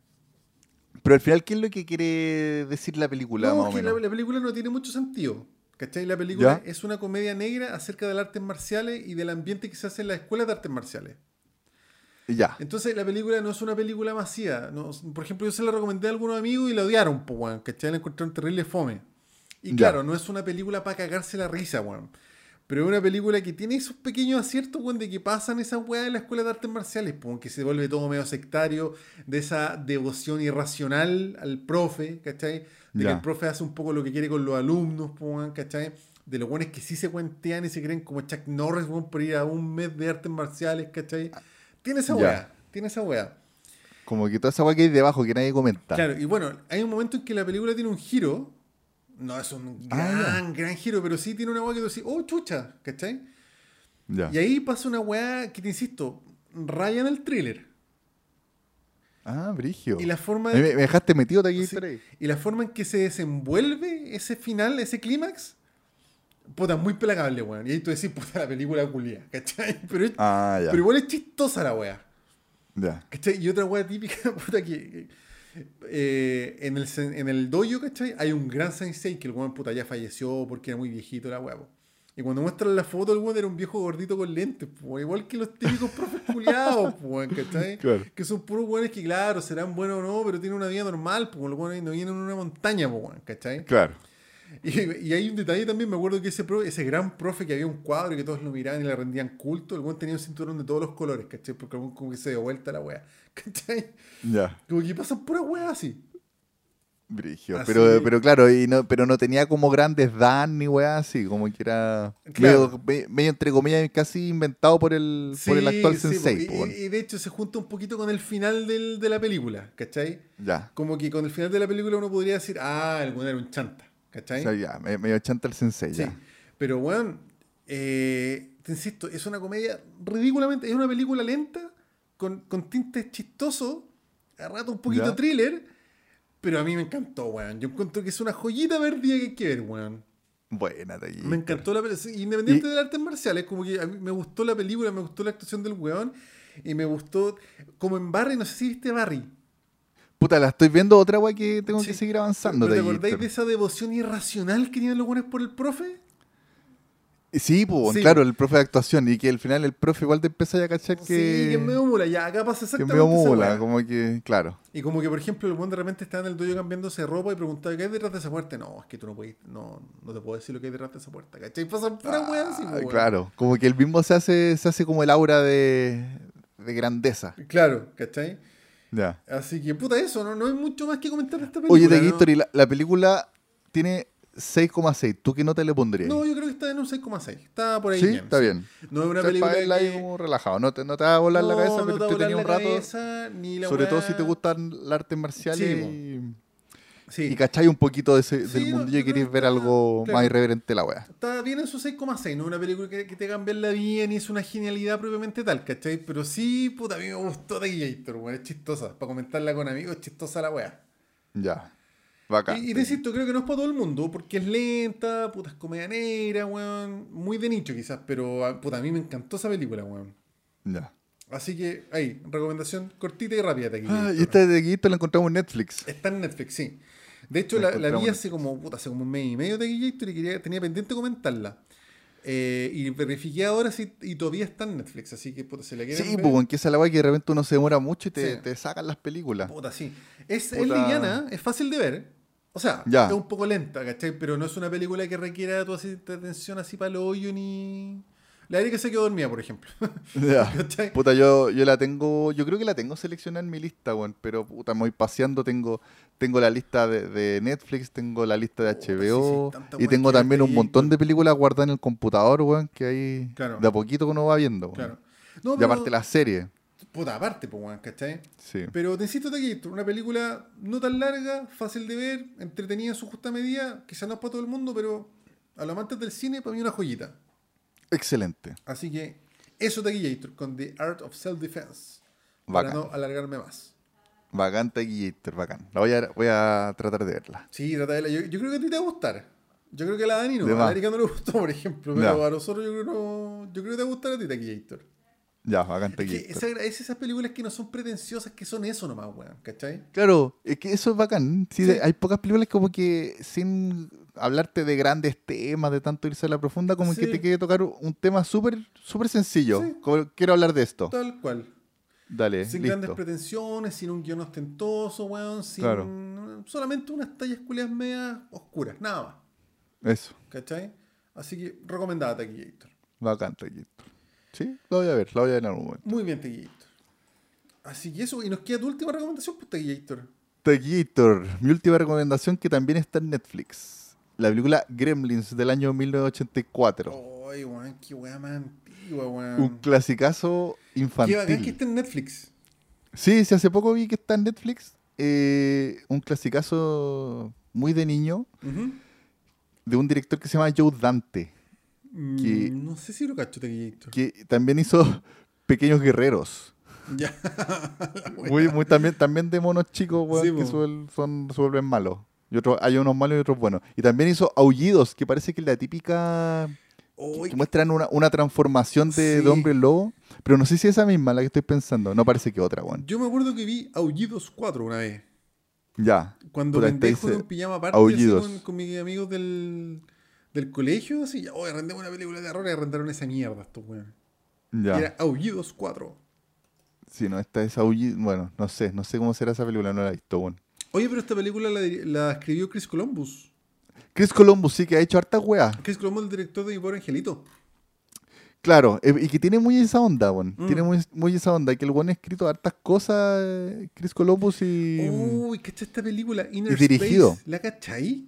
S1: Pero al final, ¿qué es lo que quiere decir la película,
S2: No,
S1: más o
S2: que la,
S1: menos?
S2: la película no tiene mucho sentido. ¿Cachai? La película
S1: ¿Ya?
S2: es una comedia negra acerca de las artes marciales y del ambiente que se hace en las escuelas de artes marciales.
S1: Ya.
S2: Entonces la película no es una película masiva. No, por ejemplo, yo se la recomendé a algunos amigos y la odiaron, pues, weón. ¿Cachai? La encontraron terrible fome. Y
S1: Ya.
S2: claro, no es una película para cagarse la risa, weón. Pero es una película que tiene esos pequeños aciertos, weón, de que pasan esas weas en la escuela de artes marciales, pues, que se vuelve todo medio sectario, de esa devoción irracional al profe, ¿cachai? De
S1: Ya.
S2: que el profe hace un poco lo que quiere con los alumnos, pues, ¿cachai? De los buenos que sí se cuentean y se creen como Chuck Norris, weón, por ir a un mes de artes marciales, ¿cachai? Tiene esa
S1: Ya.
S2: wea, tiene esa wea.
S1: Como que toda esa weá que hay debajo que nadie comenta.
S2: Claro, y bueno, hay un momento en que la película tiene un giro. No es un
S1: Ah,
S2: gran, gran giro, pero sí tiene una weá que tú decís, oh, chucha, ¿cachai?
S1: Ya.
S2: Y ahí pasa una weá que te insisto, raya en el thriller.
S1: Ah, brigio.
S2: Y la forma
S1: Me,
S2: de-
S1: me dejaste metido de aquí.
S2: Sí. Y la forma en que se desenvuelve ese final, ese clímax, puta, muy pelagable, weón. Y ahí tú decís, puta, la película culia, ¿cachai? Pero, es-
S1: Ah,
S2: pero igual es chistosa la weá.
S1: Ya.
S2: ¿Cachai? Y otra weá típica, puta, que eh, en, el, en el dojo, ¿cachai? Hay un gran sensei que el weón, puta, ya falleció porque era muy viejito la po. Y cuando muestran la foto, el weón era un viejo gordito con lentes, po, igual que los típicos profes culiados, weón, ¿cachai?
S1: Claro.
S2: Que son puros weones que, claro, serán buenos o no, pero tienen una vida normal, pues los weones no vienen en una montaña, weón, ¿cachai?
S1: Claro.
S2: Y, y hay un detalle también, me acuerdo que ese, pro- ese gran profe que había un cuadro y que todos lo miraban y le rendían culto, el weón tenía un cinturón de todos los colores, ¿cachai? Porque como que se dio vuelta la wea, ¿cachai?
S1: Ya.
S2: Como que pasan puras weas así.
S1: Brigio.
S2: Así-
S1: Pero, pero claro, y no, pero no tenía como grandes dan ni weá así, como que era
S2: Claro.
S1: medio, me- medio entre comillas casi inventado por el, por el actual
S2: sí,
S1: sensei.
S2: po. y, y de hecho se junta un poquito con el final del- de la película, ¿cachai?
S1: Ya.
S2: Como que con el final de la película uno podría decir, ah, el weón era un chanta, ¿cachai?
S1: O sea, ya, me- medio chanta el sensei,
S2: Sí.
S1: ya.
S2: Pero, weón, eh, te insisto, es una comedia ridículamente. Es una película lenta, con, con tintes chistosos, a rato un poquito
S1: Ya.
S2: thriller. Pero a mí me encantó, weón. Yo encuentro que es una joyita perdida que hay que ver, weón.
S1: Buena, de
S2: Me encantó la película. Independiente de las artes marciales, como que a mí me gustó la película, me gustó la actuación del weón. Y me gustó, como en Barry, no sé si viste Barry.
S1: Puta, la estoy viendo otra weá que tengo
S2: Sí.
S1: que seguir avanzando.
S2: ¿Pero ¿Te acordáis de esa devoción irracional que tienen los buenos por el profe?
S1: Sí, pues,
S2: Sí.
S1: claro, el profe de actuación. Y que al final el profe igual te empieza a cachar que.
S2: Sí, que es medio mula. Ya, acá pasa
S1: que es
S2: exactamente
S1: medio
S2: esa
S1: mula, como que, claro.
S2: Y como que, por ejemplo, el buen de repente estaba en el dojo cambiándose de ropa y preguntaba, ¿qué hay detrás de esa puerta? No, es que tú no puedes, no, no te puedo decir lo que hay detrás de esa puerta, ¿cachai? Pasan pura
S1: Ah,
S2: weá así,
S1: claro, como que el mismo se hace, se hace como el aura de, de grandeza.
S2: Claro, ¿cachai?
S1: Ya.
S2: Así que, puta, eso, no, no hay mucho más que comentar de esta película.
S1: Oye, de
S2: ¿no?
S1: Gator, y la, la película tiene 6,6. ¿Tú qué nota le pondrías?
S2: No, yo creo que está en un 6,6. Está por ahí
S1: sí,
S2: bien.
S1: está bien.
S2: No es una película
S1: para verla ahí
S2: que...
S1: como relajado. No te, no te va a volar la cabeza, pero
S2: te
S1: te tenía un rato.
S2: cabeza, ni la
S1: Sobre todo si te gustan las artes marciales
S2: Sí,
S1: y,
S2: Sí.
S1: y cachai un poquito de ese-
S2: Sí,
S1: del
S2: no,
S1: mundillo y
S2: yo creo
S1: querés
S2: que
S1: ver algo
S2: claro.
S1: más irreverente la wea.
S2: Está bien en su 6,6, no es una película que, que te hagan verla bien y es una genialidad propiamente tal, ¿cachai? Pero sí, puta, a mí me gustó The Gator, weón, es chistosa. Para comentarla con amigos, es chistosa la weá.
S1: Ya. Bacán.
S2: Y, y insisto, creo que no es para todo el mundo, porque es lenta, puta, es comedia negra, weón. Muy de nicho quizás, pero ah, puta, a mí me encantó esa película, weón.
S1: Ya.
S2: Así que, ahí, recomendación cortita y rápida de The
S1: Ah, y esta de Gator la encontramos en Netflix.
S2: Está en Netflix, sí. De hecho,
S1: La
S2: la, la vi hace como, puta, hace como un mes y medio de Gator y quería, tenía pendiente comentarla. Eh, y verifiqué ahora si, y todavía está en Netflix, así que puta, se le quieren
S1: Sí, pues, en que esa la que de repente uno se demora mucho y te,
S2: Sí.
S1: te sacan las películas.
S2: Puta, sí. Es, es
S1: Puta.
S2: liviana, es fácil de ver. O sea,
S1: Ya.
S2: es un poco lenta, ¿cachai? Pero no es una película que requiera tu atención así para el hoyo ni. La Erika se quedó dormida, por ejemplo.
S1: Ya.
S2: ¿Cachai?
S1: Puta, yo, yo la tengo, yo creo que la tengo seleccionada en mi lista, weón, pero puta, me voy paseando, tengo, tengo la lista de, de Netflix, tengo la lista de
S2: sí,
S1: HBO
S2: sí,
S1: y tengo también un montón de películas guardadas en el computador, weón, que ahí
S2: Claro.
S1: de a poquito que uno va viendo, weón.
S2: Claro. No,
S1: Y
S2: pero-
S1: aparte la serie,
S2: Puta, aparte, pues, weón, ¿cachai?
S1: sí.
S2: Pero te insisto, Taquito, una película no tan larga, fácil de ver, entretenida en su justa medida, quizás no es para todo el mundo, pero a los amantes del cine, para mí una joyita.
S1: Excelente.
S2: Así que eso, Taquillator, con The Art of Self-Defense. Para no alargarme más.
S1: Bacán Taquillator, bacán. La voy a, voy a tratar de verla.
S2: Sí, trata de la- yo, yo creo que a ti te va a gustar. Yo creo que a la Dani no,
S1: De
S2: a la. Erika no le gustó, por ejemplo, pero
S1: Ya.
S2: a nosotros yo creo, no, yo creo que te va a gustar a ti, Taquillator.
S1: Ya, bacán
S2: Es que
S1: Taquillator.
S2: esa- es esas películas que no son pretenciosas, que son eso nomás, weón, ¿cachai?
S1: Claro, es que eso es bacán. Sí, hay pocas películas como que sin hablarte de grandes temas, de tanto irse a la profunda, como que te quiere tocar un tema súper súper sencillo.
S2: Sí.
S1: Como, quiero hablar de esto.
S2: Tal cual.
S1: Dale,
S2: Sin
S1: listo.
S2: grandes pretensiones, sin un guion ostentoso, weón, sin
S1: Claro.
S2: solamente unas tallas culias medias oscuras, nada más,
S1: Eso,
S2: ¿cachai? Así que recomendada Taquillator.
S1: bacán Taquillator. Sí, la voy a ver, la voy a ver en algún momento.
S2: Muy bien, Taquillator. Así que eso, y nos queda tu última recomendación, pues Taquillator.
S1: Taquillator, mi última recomendación que también está en Netflix. La película Gremlins del año 1984.
S2: Ay, weón, qué weá más antigua,
S1: Un
S2: weón.
S1: clasicazo
S2: Qué bacán que
S1: infantil.
S2: está en Netflix.
S1: Sí, sí, hace poco vi que está en Netflix. eh, un clasicazo muy de niño de un director que se llama Joe Dante, Que-
S2: Mm, No sé si lo cacho,
S1: que también hizo Pequeños Guerreros.
S2: Ya.
S1: Muy, muy también, también de monos chicos, weón,
S2: Sí,
S1: que suel- son, se vuelven malos. Y otros, hay unos malos y otros buenos. Y también hizo Aullidos, que parece que es la típica... Que muestran una, una transformación de, de
S2: Sí.
S1: hombre en lobo. Pero no sé si es esa misma la que estoy pensando. No parece que otra, weón.
S2: Yo me acuerdo que vi Aullidos 4 una vez.
S1: Ya.
S2: Cuando pendejo
S1: este
S2: de un pijama aparte así con, con mis amigos del, del colegio, así, ya, oye, arrendemos una película de terror y arrendaron esa mierda estos weones.
S1: Ya.
S2: Y era Aullidos 4.
S1: Si no, esta es Aullidos. Bueno, no sé. No sé cómo será esa película. No la he visto, weón.
S2: Oye, pero esta película la escribió Chris Columbus.
S1: Chris Columbus sí que ha hecho hartas weas.
S2: Chris Columbus, el director de Mi Pobre Angelito.
S1: Claro, eh, y que tiene muy esa onda, weón.
S2: Mm.
S1: Tiene muy, muy esa onda. Que el weón ha escrito hartas cosas, eh, Chris Columbus y...
S2: Uy, ¿cachai esta película? Inner
S1: dirigido.
S2: Space. ¿La cachai?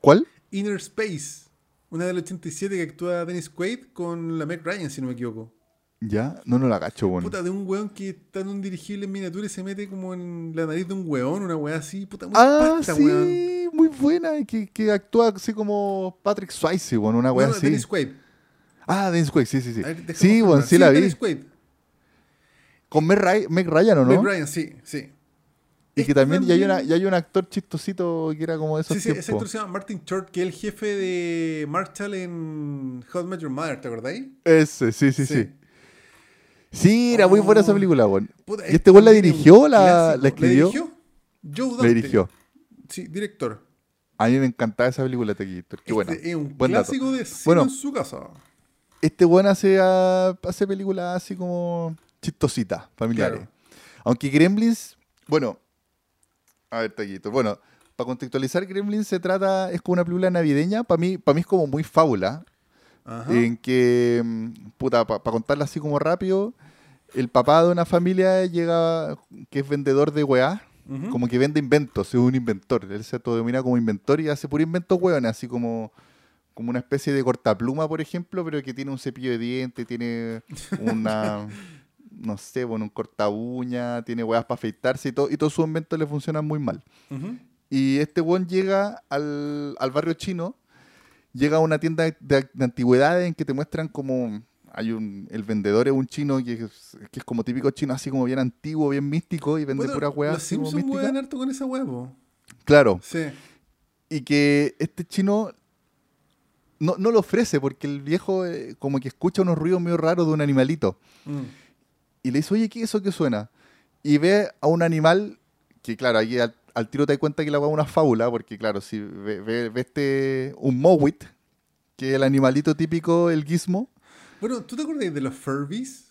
S1: ¿Cuál?
S2: Inner Space. Una del 87 que actúa Dennis Quaid con la Meg Ryan, si no me equivoco.
S1: Ya, no, no la cacho, weón.
S2: Puta, de un weón que está en un dirigible en miniatura y se mete como en la nariz de un weón, una weá así. Puta, muy
S1: Ah,
S2: pasta,
S1: sí,
S2: weón.
S1: Muy buena. y Que, que actúa así como Patrick Swayze, weón, una
S2: No,
S1: wea
S2: no,
S1: así.
S2: Dennis Quaid.
S1: Ah, Dennis Quaid, sí, sí, sí.
S2: Ver,
S1: Sí,
S2: confirmar.
S1: sí la vi.
S2: Dennis Quaid.
S1: Con Meg, Ry- Meg Ryan, ¿o no?
S2: Meg Ryan, sí, sí.
S1: Y que
S2: Este
S1: también, y hay, una,
S2: también-
S1: y hay un actor chistosito que era como de esos
S2: Sí, sí, ese actor se llama Martin Short, que es el jefe de Marshall en How Met Your Mother, ¿te acordáis?
S1: Ese, sí, sí, sí.
S2: Sí.
S1: Sí, era muy buena esa
S2: Oh.
S1: película, weón.
S2: Puta,
S1: ¿Y este weón la
S2: también
S1: dirigió la, la escribió?
S2: dirigió? Joe
S1: La
S2: Dante.
S1: dirigió.
S2: Sí, director.
S1: A mí me encantaba esa película, Tequito. Qué
S2: Este
S1: buena.
S2: es un
S1: Buen dato.
S2: clásico de cine
S1: Bueno.
S2: en su casa.
S1: Este weón hace, ah, hace películas así como chistositas, familiares.
S2: Claro.
S1: Aunque Gremlins, bueno, a ver, Taquito, bueno, para contextualizar, Gremlins se trata, es como una película navideña, para mí, para mí es como muy fábula,
S2: Ajá.
S1: en que, mm, puta, para contarla así como rápido, el papá de una familia llega, que es vendedor de weá, Como que vende inventos, es un inventor, él se autodenomina como inventor y hace puro invento weón, así como, como una especie de cortapluma, por ejemplo, pero que tiene un cepillo de dientes, tiene una, no sé, bueno, un corta uña, tiene weas para afeitarse y todo, y todos sus inventos le funcionan muy mal. Y este weón llega al, al barrio chino, llega a una tienda de, de antigüedades en que te muestran como hay un el vendedor es un chino que es, que es como típico chino así como bien antiguo, bien místico y vende
S2: Bueno,
S1: puras weas
S2: Los Simpsons juegan harto con esa huevo.
S1: Claro,
S2: Sí.
S1: y que este chino no, no lo ofrece porque el viejo eh, como que escucha unos ruidos medio raros de un animalito
S2: Mm.
S1: y le dice, oye, ¿qué es eso que suena? Y ve a un animal que, claro, ahí al, al tiro te das cuenta que la weá es una fábula, porque, claro, si ve, ve- ve este, un mowit, que es el animalito típico, el gizmo.
S2: Bueno, ¿tú te acuerdas de los Furbies?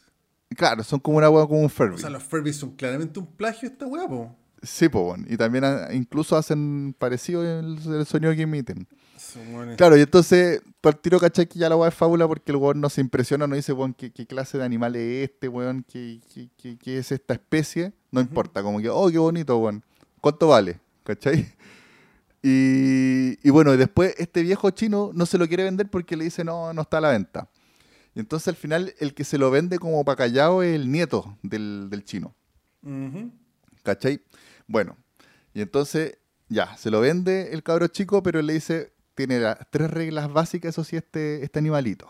S1: Claro, son como una hueá como un
S2: O
S1: Furby.
S2: sea, los Furbies son claramente un plagio de esta hueá, po.
S1: Sí, pues, bueno. Y también ah, incluso hacen parecido el, el sonido que emiten. Claro, y entonces, por tiro, ¿cachai? Que ya la weá es fábula porque el weón no se impresiona, no dice, weón, ¿qué, qué clase de animal es este, weón? ¿Qué, qué, qué- qué es esta especie? No importa, como que, oh, qué bonito, weón. ¿Cuánto vale? ¿Cachai? Y, y bueno, y después este viejo chino no se lo quiere vender porque le dice, no, no está a la venta. Y entonces al final el que se lo vende como para callado es el nieto del, del chino. ¿Cachai? Bueno, y entonces ya, se lo vende el cabro chico, pero le dice, tiene las tres reglas básicas, eso sí, este, este animalito.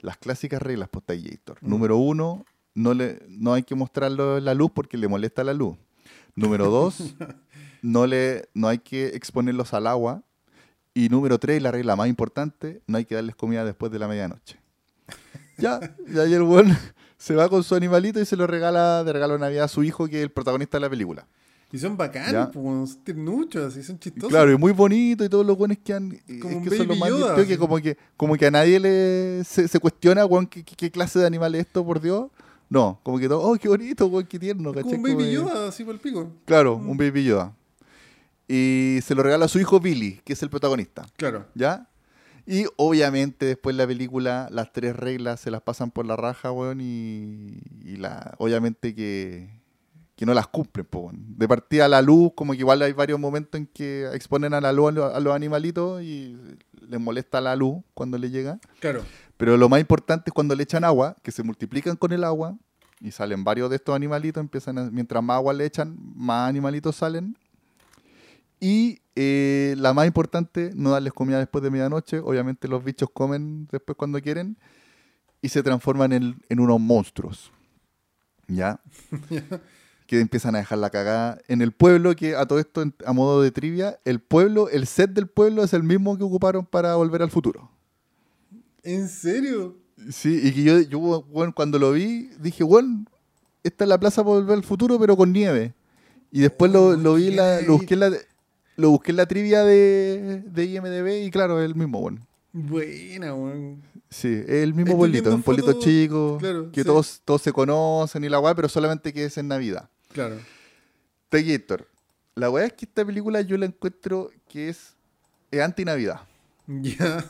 S1: Las clásicas reglas Postallator.
S2: Mm.
S1: Número uno, no, le, no hay que mostrarlo en la luz porque le molesta la luz. Número dos, no, le, no hay que exponerlos al agua. Y número tres, la regla más importante, no hay que darles comida después de la medianoche. Ya, y ahí el buen se va con su animalito y se lo regala de regalo de Navidad a su hijo, que es el protagonista de la película.
S2: Y son bacanos, po, son ternuchos, así son chistosos.
S1: Claro, y muy bonito y todos los buenos que han.
S2: Como
S1: es que son los más
S2: Yoda,
S1: que como que como que a nadie le se, se cuestiona, weón, ¿qué, qué- clase de animal es esto, por Dios. No, como que todo, oh, qué bonito, weón, qué tierno,
S2: Es
S1: ¿cachai?
S2: como un baby Yoda, así por el pico.
S1: Claro, un baby Yoda. Y se lo regala a su hijo Billy, que es el protagonista.
S2: Claro.
S1: ¿Ya? Y obviamente después la película, las tres reglas se las pasan por la raja, weón, y, y la, obviamente que, que no las cumplen, po, weón. De partida a la luz, como que igual hay varios momentos en que exponen a la luz a los, a los animalitos y les molesta la luz cuando le llega.
S2: Claro.
S1: Pero lo más importante es cuando le echan agua, que se multiplican con el agua y salen varios de estos animalitos, empiezan a- mientras más agua le echan, más animalitos salen. Y eh, la más importante, no darles comida después de medianoche. Obviamente los bichos comen después cuando quieren y se transforman en, en unos monstruos. ¿Ya? que empiezan a dejar la cagada en el pueblo, que a todo esto, a modo de trivia, el pueblo, el set del pueblo es el mismo que ocuparon para volver al futuro.
S2: ¿En serio?
S1: Sí, y que yo, yo bueno, cuando lo vi, dije, bueno, esta es la plaza para volver al futuro, pero con nieve. Y después lo, lo vi, la, lo, busqué en la, lo busqué en la trivia de, de IMDB y claro, es el mismo, bueno.
S2: Buena, weón.
S1: Sí, es el mismo
S2: Estoy
S1: pueblito, un pueblito
S2: fotos,
S1: chico,
S2: claro,
S1: que
S2: sí.
S1: todos, todos se conocen y la weá, pero solamente que es en Navidad.
S2: Claro.
S1: Tegator, la weá es que esta película yo la encuentro que es, es anti-Navidad.
S2: Ya.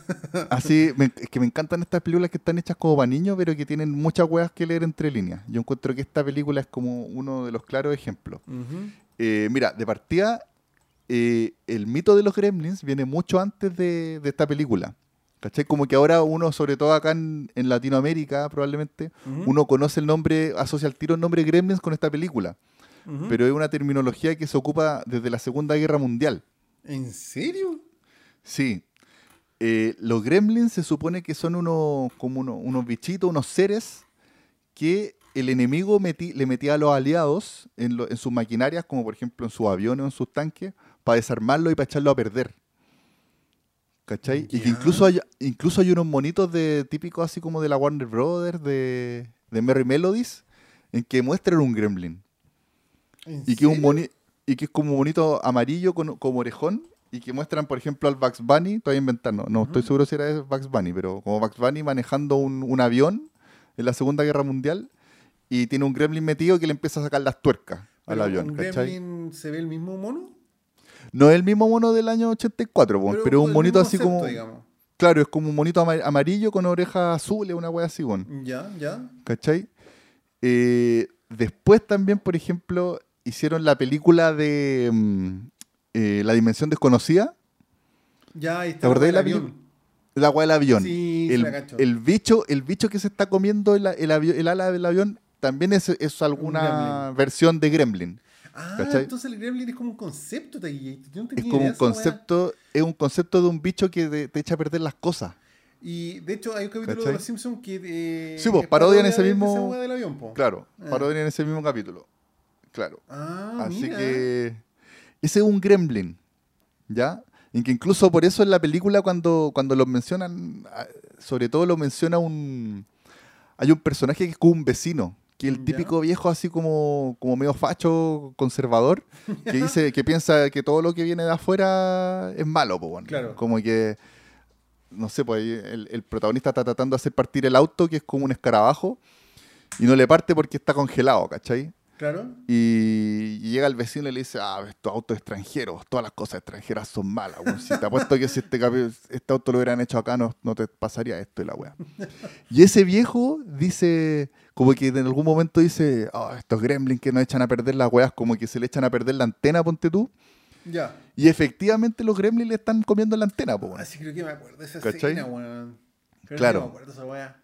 S1: Así, me- es que me encantan estas películas que están hechas como para niños, pero que tienen muchas weas que leer entre líneas. Yo encuentro que esta película es como uno de los claros ejemplos. Eh, mira, de partida, eh, el mito de los gremlins viene mucho antes de, de esta película. ¿Cachai? Como que ahora uno, sobre todo acá en, en Latinoamérica, probablemente, uno conoce el nombre, asocia al tiro el nombre gremlins con esta película. Pero es una terminología que se ocupa desde la Segunda Guerra Mundial.
S2: ¿En serio?
S1: Sí. Eh, los gremlins se supone que son unos, como uno- unos bichitos, unos seres que el enemigo le metía a los aliados en, lo- en sus maquinarias, como por ejemplo en sus aviones o en sus tanques, para desarmarlo y para echarlo a perder. ¿Cachai? Y que incluso hay, incluso hay unos monitos de típicos así como de la Warner Brothers, de, de Merry Melodies, en que muestran un gremlin.
S2: ¿En
S1: Y que, es un boni- y que es como un bonito amarillo con, como orejón. Y que muestran, por ejemplo, al Bugs Bunny. Estoy inventando. No estoy seguro si era Bugs Bunny, pero como Bugs Bunny manejando un, un avión en la Segunda Guerra Mundial. Y tiene un gremlin metido que le empieza a sacar las tuercas al avión.
S2: ¿Un
S1: ¿cachai?
S2: gremlin se ve el mismo mono?
S1: No es el mismo mono del año 84, po, pero, es un monito así
S2: concepto,
S1: como.
S2: digamos.
S1: Claro, es como un monito ama- amarillo con orejas azules, una wea así, bueno.
S2: Ya, ya.
S1: ¿Cachai? Eh, después también, por ejemplo, hicieron la película de mm, eh, La Dimensión Desconocida.
S2: Ya, ahí está.
S1: ¿Te acordás de la
S2: avión.
S1: película? La agua del avión.
S2: Sí,
S1: el,
S2: la
S1: el bicho, el bicho que se está comiendo el, el, ala del avión también es, es alguna versión de Gremlin.
S2: Ah,
S1: ¿cachai?
S2: entonces el gremlin es como un concepto, Taquillito. Yo no tenía
S1: Es como
S2: idea
S1: un
S2: de esa
S1: concepto, es un concepto de un bicho que te, te echa a perder las cosas.
S2: Y de hecho hay un capítulo
S1: ¿Cachai?
S2: de Los Simpsons que. Eh,
S1: Sí, pues,
S2: es
S1: parodian ese
S2: de
S1: mismo-
S2: del avión, po.
S1: Claro,
S2: Ah.
S1: parodia en ese mismo capítulo. Claro.
S2: Ah,
S1: Así
S2: mira.
S1: que ese es un gremlin, ¿ya? En que incluso por eso en la película cuando, cuando lo mencionan, ah, sobre todo lo menciona un... Hay un personaje que es como un vecino, que el típico viejo así como, como medio facho, conservador, que dice, que piensa que todo lo que viene de afuera es malo, weón.
S2: Claro.
S1: Como que... no sé, pues el, el protagonista está tratando de hacer partir el auto, que es como un escarabajo, y no le parte porque está congelado, ¿cachai?
S2: Claro.
S1: Y, y llega el vecino y le dice, ah, estos autos extranjeros, todas las cosas extranjeras son malas. weón. Si te apuesto que si este, este auto lo hubieran hecho acá, no, no te pasaría esto y la wea. Y ese viejo dice, como que en algún momento dice, ah, estos gremlins que nos echan a perder las weas, como que se le echan a perder la antena, ponte tú.
S2: Ya.
S1: Y efectivamente los gremlins le están comiendo la antena, po, weón.
S2: Así creo que me acuerdo de esa
S1: ¿Cachai?
S2: escena, weón. Creo
S1: Claro.
S2: Que me acuerdo esa weá.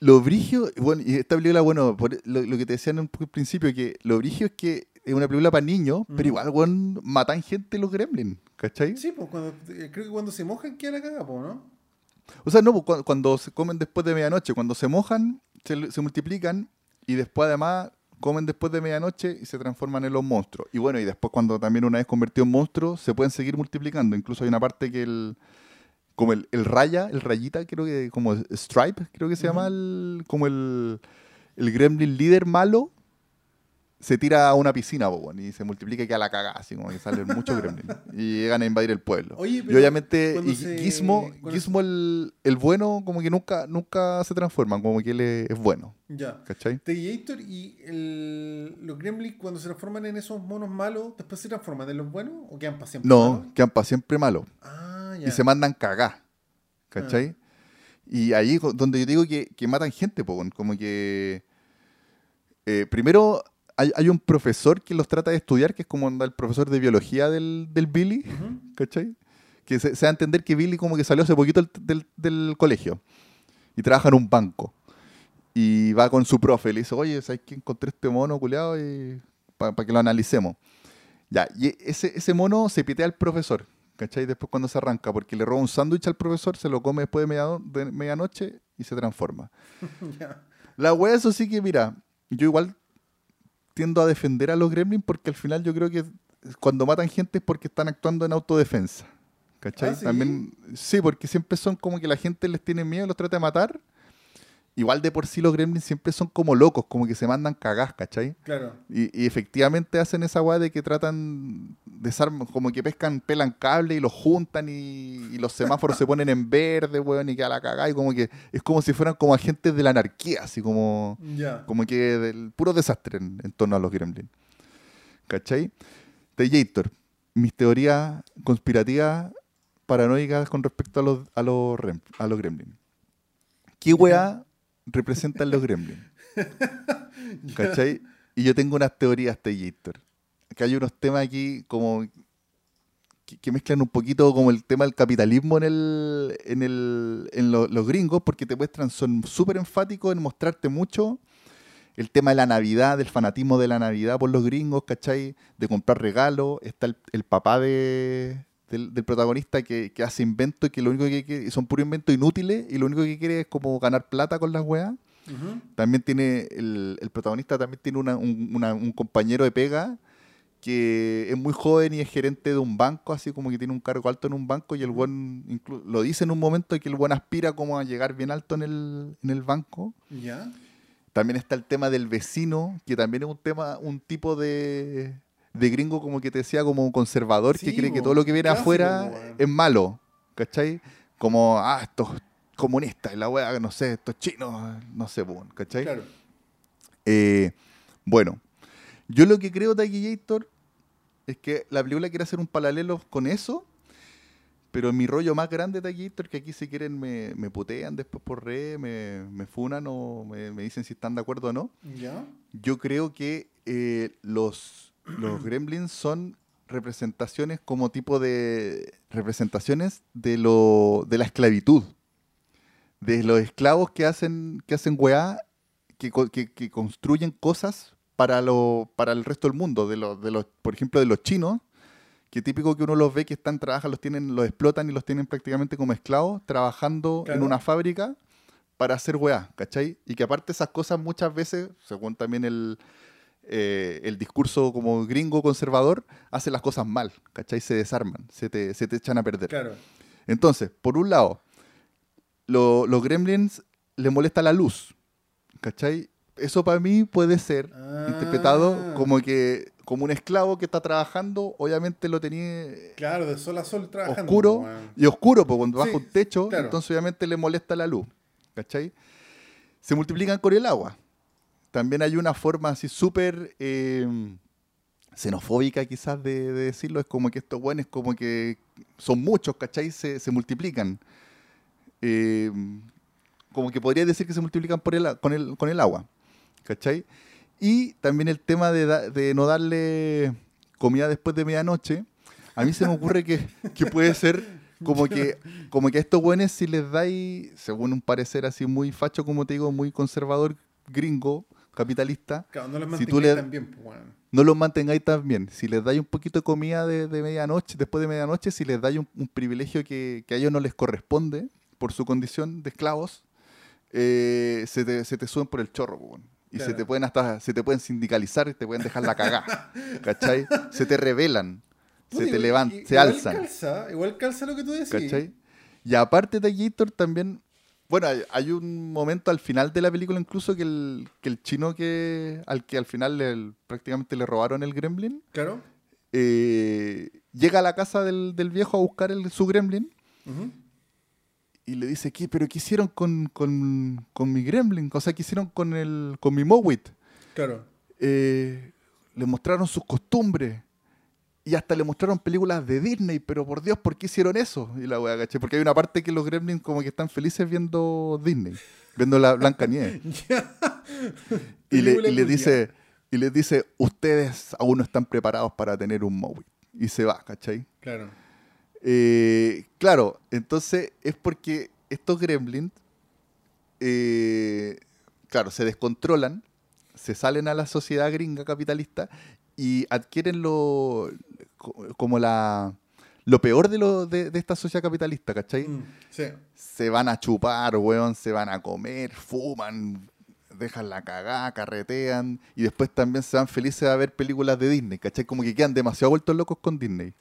S1: Lo brigio, bueno, y esta película, bueno, por lo, lo que te decía en un principio, que lo brigio es que es una película para niños, pero igual, weón, matan gente los gremlins, ¿cachai?
S2: Sí, pues cuando, eh, creo que cuando se mojan queda la caga, po, ¿no?
S1: O sea, no, pues, cuando, cuando se comen después de medianoche, cuando se mojan, se, se multiplican y después además comen después de medianoche y se transforman en los monstruos. Y bueno, y después cuando también una vez convertido en monstruos, se pueden seguir multiplicando. Incluso hay una parte que el, como el, el raya, el rayita, creo que, como Stripe, creo que se llama, el, como el, el gremlin líder malo, se tira a una piscina, y se multiplica y queda la cagada, así como que salen muchos gremlins. Y llegan a invadir el pueblo.
S2: Oye,
S1: y obviamente, y
S2: se-
S1: Gizmo, el, el bueno, como que nunca, nunca se transforma, como que él es, bueno,
S2: Ya.
S1: ¿cachai?
S2: Terminator y el, los Gremlins cuando se transforman en esos monos malos, ¿después se transforman en los buenos o quedan para siempre
S1: No,
S2: malos?
S1: quedan para siempre malos.
S2: Ah,
S1: y se mandan cagar. ¿Cachai? Y ahí donde yo digo que, que matan gente, po, como que. eh, primero, hay, hay un profesor que los trata de estudiar, que es como el profesor de biología del, del Billy,
S2: Ujú.
S1: ¿cachai? Que se, se da a entender que Billy como que salió hace poquito del, del- del colegio y trabaja en un banco. Y va con su profe y le dice, oye, ¿sabes que encontré este mono culeado y para que lo analicemos? Ya, y ese, ese mono se pitea al profesor, ¿cachai? Después cuando se arranca, porque le roba un sándwich al profesor, se lo come después de, media- de medianoche y se transforma. La wea, eso sí que, mira, yo igual tiendo a defender a los gremlins porque al final yo creo que cuando matan gente es porque están actuando en autodefensa. ¿Cachai?
S2: Ah, ¿sí?
S1: También, sí, porque siempre son como que la gente les tiene miedo y los trata de matar. Igual de por sí los gremlins siempre son como locos, como que se mandan cagás, ¿cachai?
S2: Claro.
S1: Y, y efectivamente hacen esa weá de que tratan, desarman, como que pescan, pelan cable y los juntan y, y los semáforos se ponen en verde, weón, y queda la cagada. Y como que es como si fueran como agentes de la anarquía, así como,
S2: Ya.
S1: como que del puro desastre en, en torno a los gremlins. ¿Cachai? Jator, mis teorías conspirativas paranoicas con respecto a los, a los, a los gremlins. ¿Qué weá representan los gremlins? ¿Cachai? Y yo tengo unas teorías de Jator. Que hay unos temas aquí como que, que mezclan un poquito como el tema del capitalismo en el en el en lo- los gringos porque te muestran son súper enfáticos en mostrarte mucho el tema de la Navidad, del fanatismo de la Navidad por los gringos, ¿cachai? De comprar regalos. Está el, el papá de, del, del protagonista que, que hace inventos y que lo único que quiere, son puros inventos inútiles y lo único que quiere es como ganar plata con las weas. También tiene, el, el protagonista también tiene una- un, una- un compañero de pega que es muy joven y es gerente de un banco, así como que tiene un cargo alto en un banco y el buen, lo dice en un momento que el buen aspira como a llegar bien alto en el, en el banco.
S2: Ya.
S1: También está el tema del vecino, que también es un tema, un tipo de, de gringo como que te decía, como conservador, que cree que todo lo que viene afuera es malo, ¿cachai? Como, ah, estos comunistas, la wea, no sé, estos chinos, no sé, weón, ¿cachai?
S2: Claro.
S1: Eh, bueno, yo lo que creo, Taquillator, es que la película quiere hacer un paralelo con eso, pero mi rollo más grande, Taquillator, que aquí si quieren me, me putean después por red, me, me funan o me, me dicen si están de acuerdo o no.
S2: Ya.
S1: Yo creo que eh, los, los gremlins son representaciones como tipo de representaciones de lo de la esclavitud de los esclavos que hacen que hacen weá que, que- que construyen cosas para lo para el resto del mundo de los de los por ejemplo de los chinos que típico que uno los ve que están trabajan los tienen los explotan y los tienen prácticamente como esclavos trabajando en
S2: Claro.
S1: una fábrica para hacer weá, ¿cachai? Y que aparte esas cosas muchas veces, según también el, eh, el discurso como gringo conservador, hacen las cosas mal, ¿cachai? Se desarman, se te, se te echan a perder.
S2: Claro.
S1: Entonces, por un lado, lo- los gremlins les molesta la luz, ¿cachai? Eso para mí puede ser
S2: Ah.
S1: interpretado como que como un esclavo que está trabajando, obviamente lo tenía
S2: Claro, de sol a sol trabajando.
S1: oscuro
S2: weón.
S1: y oscuro, pues cuando
S2: Sí,
S1: baja un techo,
S2: claro.
S1: entonces obviamente le molesta la luz, ¿cachai? Se multiplican con el agua. También hay una forma así súper eh, xenofóbica quizás de, de decirlo, es como que estos buenos como que son muchos, ¿cachai? Se, multiplican. Eh, como que podría decir que se multiplican con, el, agua, ¿cachai? Y también el tema de, no darle comida después de medianoche. A mí se me ocurre que, que puede ser como que, como que a estos buenos si les dais, según un parecer así muy facho, como te digo, muy conservador, gringo, capitalista,
S2: Claro, no los
S1: si tú le-
S2: bien, po, weón.
S1: no los mantengáis tan bien. Si les dais un poquito de comida de, de medianoche, después de medianoche, si les dais un, un privilegio que, que a ellos no les corresponde por su condición de esclavos, eh, se, te, se te suben por el chorro, po, weón. Y se te pueden hasta, se te pueden sindicalizar y te pueden dejar la cagada. ¿Cachai? Se te rebelan, se te levantan, se
S2: igual
S1: alzan.
S2: Calza, igual calza lo que tú decís.
S1: ¿Cachai? Y aparte de Gator también, bueno, hay, hay un momento al final de la película incluso que el, que el chino que al que al final le- prácticamente le robaron el gremlin,
S2: Claro.
S1: eh, llega a la casa del, del viejo a buscar el, su gremlin y le dice, ¿qué? ¿Pero qué hicieron con, con, con mi gremlin? O sea, ¿qué hicieron con, el, con mi Mowit?
S2: Claro.
S1: Eh, le mostraron sus costumbres. Y hasta le mostraron películas de Disney, pero por Dios, ¿por qué hicieron eso? Y la wea, ¿cachai? Porque hay una parte que los gremlins como que están felices viendo Disney, viendo la Blanca Nieve. y, le, y dice, y les dice, ustedes aún no están preparados para tener un Mowit. Y se va, ¿cachai?
S2: Claro.
S1: Eh, claro, entonces es porque estos gremlins, eh, claro, se descontrolan, se salen a la sociedad gringa capitalista y adquieren lo co- como la lo peor de, lo, de, de esta sociedad capitalista, ¿cachai?
S2: Mm, sí.
S1: Se van a chupar, weón, se van a comer, fuman, dejan la cagada, carretean y después también se van felices a ver películas de Disney, ¿cachai? Como que quedan demasiado vueltos locos con Disney.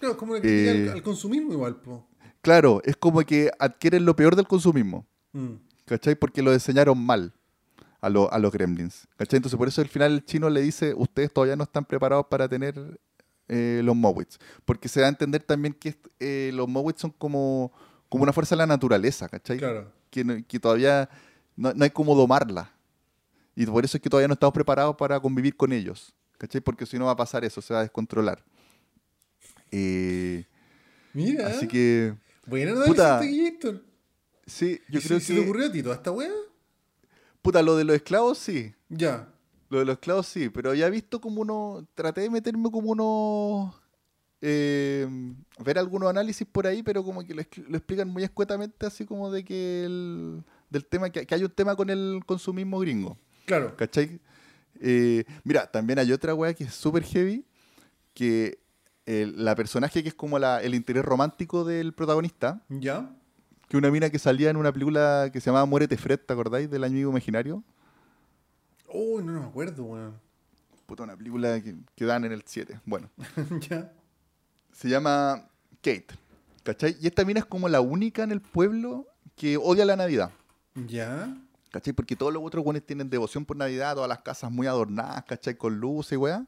S2: Claro, es como una crítica
S1: Eh,
S2: al, al consumismo igual, po.
S1: Claro, es como que adquieren lo peor del consumismo,
S2: Mm.
S1: ¿cachai? Porque lo diseñaron mal a, lo- a los gremlins, ¿cachai? Entonces por eso al final el chino le dice, ustedes todavía no están preparados para tener eh, los Mowits, porque se da a entender también que eh, los Mowits son como, como una fuerza de la naturaleza, ¿cachai?
S2: Claro.
S1: Que, todavía no, no hay como domarla. Y por eso es que todavía no estamos preparados para convivir con ellos, ¿cachai? Porque si no va a pasar eso, se va a descontrolar. Eh,
S2: Mira.
S1: así que,
S2: Buena no
S1: Puta, sí, yo
S2: ¿Y
S1: creo
S2: si,
S1: que...
S2: ¿Se te ocurrió a ti toda esta wea?
S1: Puta, lo de los esclavos sí.
S2: Ya.
S1: Lo de los esclavos sí, pero ya he visto como uno. Traté de meterme como uno. eh, ver algunos análisis por ahí, pero como que lo, expl- lo explican muy escuetamente, así como de que el. del tema, que, que hay un tema con el consumismo gringo.
S2: Claro.
S1: ¿Cachai? Eh, mira, también hay otra weá que es súper heavy, que el- la personaje que es como la- el interés romántico del protagonista,
S2: Ya.
S1: Que una mina que salía en una película que se llamaba Muérete Fred, ¿te acordáis? Del amigo imaginario.
S2: Oh, no, no me acuerdo, weón.
S1: Puta, una película que, que dan en el 7. Bueno,
S2: ya.
S1: se llama Kate. ¿Cachai? Y esta mina es como la única en el pueblo que odia la Navidad.
S2: Ya.
S1: ¿Cachai? Porque todos los otros buenos tienen devoción por Navidad, todas las casas muy adornadas, ¿cachai? Con luces weá.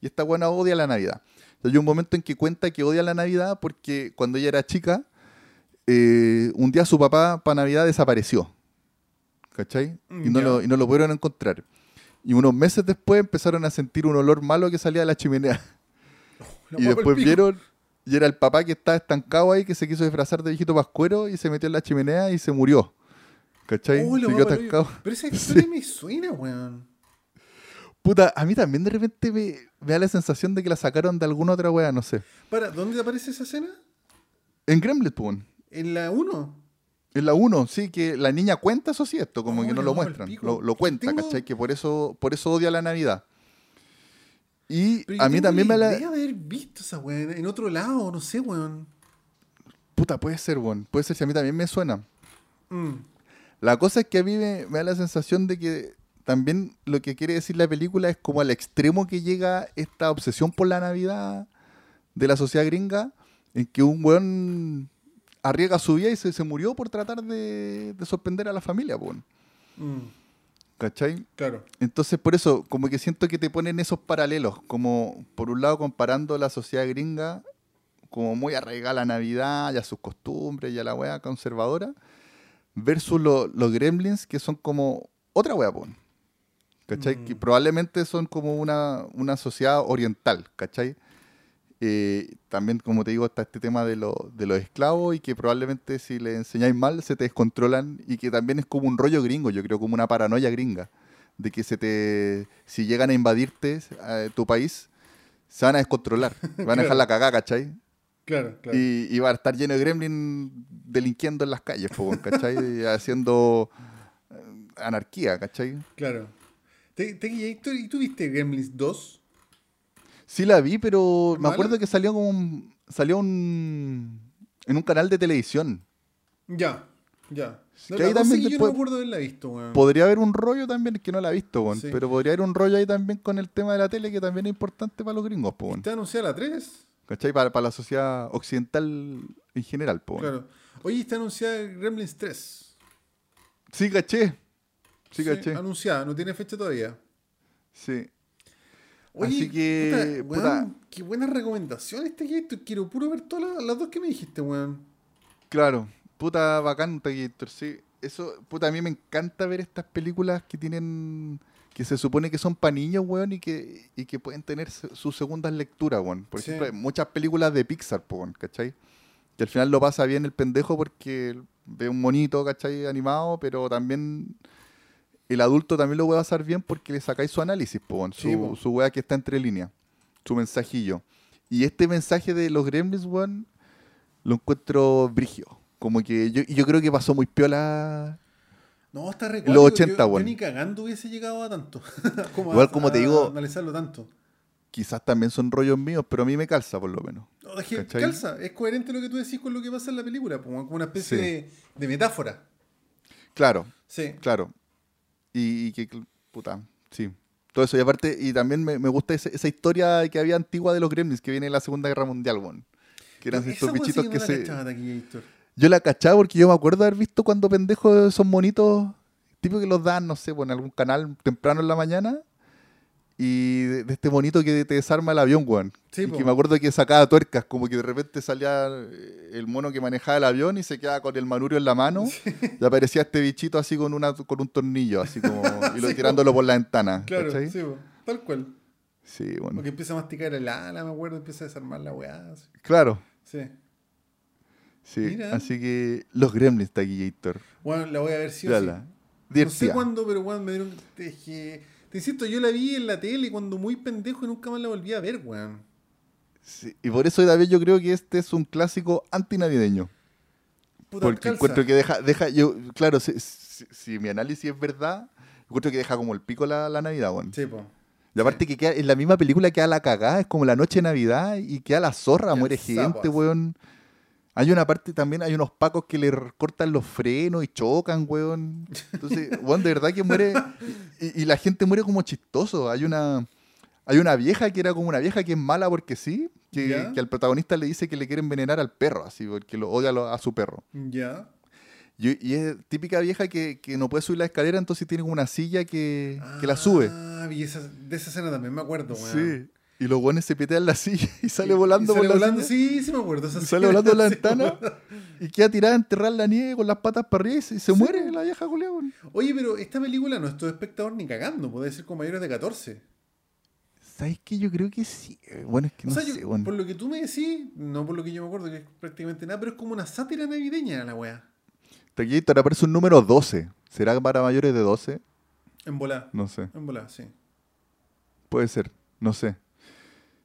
S1: Y esta buena odia la Navidad. Entonces hay un momento en que cuenta que odia la Navidad porque cuando ella era chica, eh, un día su papá para Navidad desapareció. ¿Cachai? Y no, lo, y no lo pudieron encontrar. Y unos meses después empezaron a sentir un olor malo que salía de la chimenea.
S2: La
S1: y después vieron, y era el papá que estaba estancado ahí, que se quiso disfrazar de viejito pascuero y se metió en la chimenea y se murió. ¿Cachai?
S2: Oh,
S1: se quedó estancado.
S2: Pero esa historia me suena, weón.
S1: Puta, a mí también de repente me, me da la sensación de que la sacaron de alguna otra wea, no sé.
S2: Para, ¿dónde aparece esa escena?
S1: En Gremlins, pues.
S2: En la 1.
S1: En la 1, sí, que la niña cuenta eso sí, esto, como
S2: Oh,
S1: que no lo muestran. Lo, lo cuenta,
S2: Tengo-
S1: ¿cachai? Que por eso, por eso odia la Navidad. Y
S2: Pero
S1: a mí también me la...
S2: idea de haber visto esa weón en otro lado, no sé, weón.
S1: Puta, puede ser, weón. Puede ser, si a mí también me suena.
S2: Mm.
S1: La cosa es que a mí me, me da la sensación de que también lo que quiere decir la película es como al extremo que llega esta obsesión por la Navidad de la sociedad gringa, en que un weón arriesga su vida y se, se murió por tratar de, de sorprender a la familia.
S2: Mm.
S1: ¿Cachai?
S2: Claro.
S1: Entonces, por eso, como que siento que te ponen esos paralelos, como por un lado comparando la sociedad gringa como muy arraigada a la Navidad y a sus costumbres y a la wea conservadora, versus lo- los gremlins que son como otra wea. ¿Cachai?
S2: Mm.
S1: Que probablemente son como una, una sociedad oriental, ¿cachai? Eh, también, como te digo, está este tema de, lo- de los esclavos y que probablemente si le enseñáis mal se te descontrolan y que también es como un rollo gringo, yo creo, como una paranoia gringa, de que se te, si llegan a invadirte eh, tu país, se van a descontrolar, van a dejar la cagada, ¿cachai?
S2: Claro, claro.
S1: Y, y va a estar lleno de gremlin delinquiendo en las calles, ¿cachai? Y haciendo eh, anarquía, ¿cachai?
S2: Claro. Te, te- ¿y tú viste Gremlins 2?
S1: Sí la vi, pero me acuerdo que salió como un, salió un, en un canal de televisión.
S2: Ya, ya. No,
S1: Que ahí también
S2: yo no me acuerdo de haberla visto, weón.
S1: Podría haber un rollo también, que no la he visto, weón,
S2: Sí.
S1: pero podría haber un rollo ahí también con el tema de la tele, que también es importante para los gringos, po, weón.
S2: ¿Está anunciada la 3?
S1: ¿cachai? Para, para la sociedad occidental en general, po, weón.
S2: Claro. Oye, está anunciada Gremlins 3.
S1: Sí, caché. Sí, caché.
S2: Anunciada, no tiene fecha todavía.
S1: Sí.
S2: Oye,
S1: Así que,
S2: puta, weón, qué buena recomendación este Héctor. Quiero puro ver todas las, las dos que me dijiste, weón.
S1: Claro, puta bacán Taquillator, sí. Eso, puta, a mí me encanta ver estas películas que tienen, que se supone que son para niños, weón, y que, y que pueden tener sus segundas lecturas, weón. Por
S2: Sí.
S1: ejemplo, hay muchas películas de Pixar, weón, ¿cachai? Que al final lo pasa bien el pendejo porque ve un monito, ¿cachai? Animado, pero también el adulto también lo puede pasar bien porque le sacáis su análisis, po, su,
S2: Sí, po.
S1: su weá que está entre líneas, su mensajillo. Y este mensaje de los gremlins, weón, lo encuentro brigio. Como que yo, yo creo que pasó muy piola.
S2: No, está re
S1: Los
S2: cuático,
S1: 80,
S2: yo, ni cagando hubiese llegado a tanto. como
S1: Igual
S2: a-
S1: como te
S2: a
S1: digo-
S2: analizarlo tanto.
S1: Quizás también son rollos míos, pero a mí me calza por lo menos.
S2: No, es que calza, es coherente lo que tú decís con lo que pasa en la película, como una especie
S1: Sí.
S2: de, de metáfora.
S1: Claro,
S2: Sí.
S1: claro. Y, y que, puta, sí. Todo eso. Y aparte, y también me, me gusta ese- esa historia que había antigua de los gremlins que viene de la Segunda Guerra Mundial, weón. Que eran
S2: Esa
S1: estos bichitos que se.
S2: aquí.
S1: Yo la cachaba porque yo me acuerdo haber visto cuando pendejos esos monitos, tipo que los dan, no sé, pues, en algún canal temprano en la mañana. Y de, de este monito que te desarma el avión, weón.
S2: Sí,
S1: y
S2: po.
S1: que me acuerdo que sacaba tuercas, como que de repente salía eh, el mono que manejaba el avión y se quedaba con el manurio en la mano. Y aparecía este bichito así con una con un tornillo, así como. y lo
S2: Sí,
S1: tirándolo por la ventana.
S2: Claro,
S1: ¿cachai?
S2: sí, po, tal cual.
S1: Sí, bueno.
S2: Porque empieza a masticar el ala, me acuerdo, empieza a desarmar la weá. así.
S1: Claro.
S2: Sí.
S1: Sí.
S2: Mira.
S1: Así que los gremlins, Taquillator.
S2: Bueno, la voy a ver sí o sí. No sé cuándo, pero weón, me dieron. es que- te insisto, yo la vi en la tele cuando muy pendejo y nunca más la volví a ver, weón.
S1: Sí, y por eso David yo creo que este es un clásico antinavideño.
S2: Puta,
S1: Porque
S2: calza.
S1: encuentro que deja, deja, yo, claro, si, si- si mi análisis es verdad, encuentro que deja como el pico la, la Navidad, weón.
S2: Sí, po.
S1: Y aparte que queda, en la misma película queda la cagada, es como la noche de Navidad y queda la zorra,
S2: Queda
S1: muere gente,
S2: así.
S1: Hay una parte también, hay unos pacos que le cortan los frenos y chocan, weón. Entonces, weón, de verdad que muere. Y, y la gente muere como chistoso. Hay una. Hay una vieja que era como una vieja que es mala porque sí, que, que al protagonista le dice que le quiere envenenar al perro, así, porque lo odia a, su perro.
S2: Ya.
S1: Y, y es típica vieja que, que no puede subir la escalera, entonces tiene como una silla que, que la sube.
S2: Ah, vi esa, de esa escena también me acuerdo, weón.
S1: Sí. Y los buenos se pitean la silla y sale volando
S2: y sale
S1: por la
S2: volando,
S1: silla.
S2: sí, sí me acuerdo. esa
S1: sale volando la ventana y queda tirada a enterrar la nieve con las patas para arriba y se,
S2: Sí,
S1: muere la vieja culiao, weón.
S2: Oye, pero esta película no es todo espectador ni cagando, puede ser con mayores de 14.
S1: ¿Sabes qué? Yo creo que sí. Eh, Bueno, es que
S2: o
S1: no
S2: sea, yo-
S1: sé,
S2: por lo que tú me decís, no por lo que yo me acuerdo, que es prácticamente nada, pero es como una sátira navideña la weá.
S1: Taquillator aparece un número 12. ¿Será para mayores de 12?
S2: En volá.
S1: No sé.
S2: En volá, sí.
S1: Puede ser. No sé.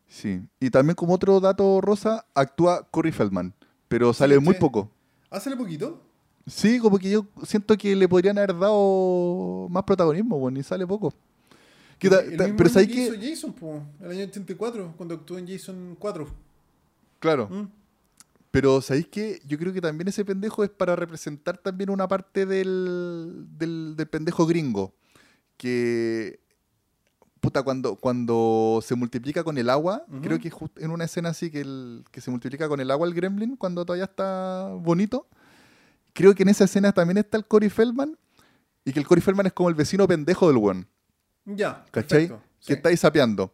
S1: Sí. Y también como otro dato rosa, actúa Corey Feldman. Pero sale muy poco.
S2: Hácele poquito.
S1: Sí, como que yo siento que le podrían haber dado más protagonismo, bueno, y sale poco. Que ta-
S2: El
S1: ta-
S2: mismo
S1: pero
S2: año
S1: ¿sabes
S2: que hizo Jason, po, el año 84, cuando actuó en Jason 4.
S1: Claro.
S2: ¿Mm?
S1: Pero ¿sabéis qué? Yo creo que también ese pendejo es para representar también una parte del, del, del pendejo gringo. Que, puta, cuando, cuando se multiplica con el agua, creo que just- en una escena así que, el, que se multiplica con el agua el gremlin, cuando todavía está bonito, creo que en esa escena también está el Cory Feldman y que el Cory Feldman es como el vecino pendejo del weón.
S2: Ya.
S1: ¿Cachai?
S2: perfecto,
S1: Que
S2: sí.
S1: está ahí sapeando.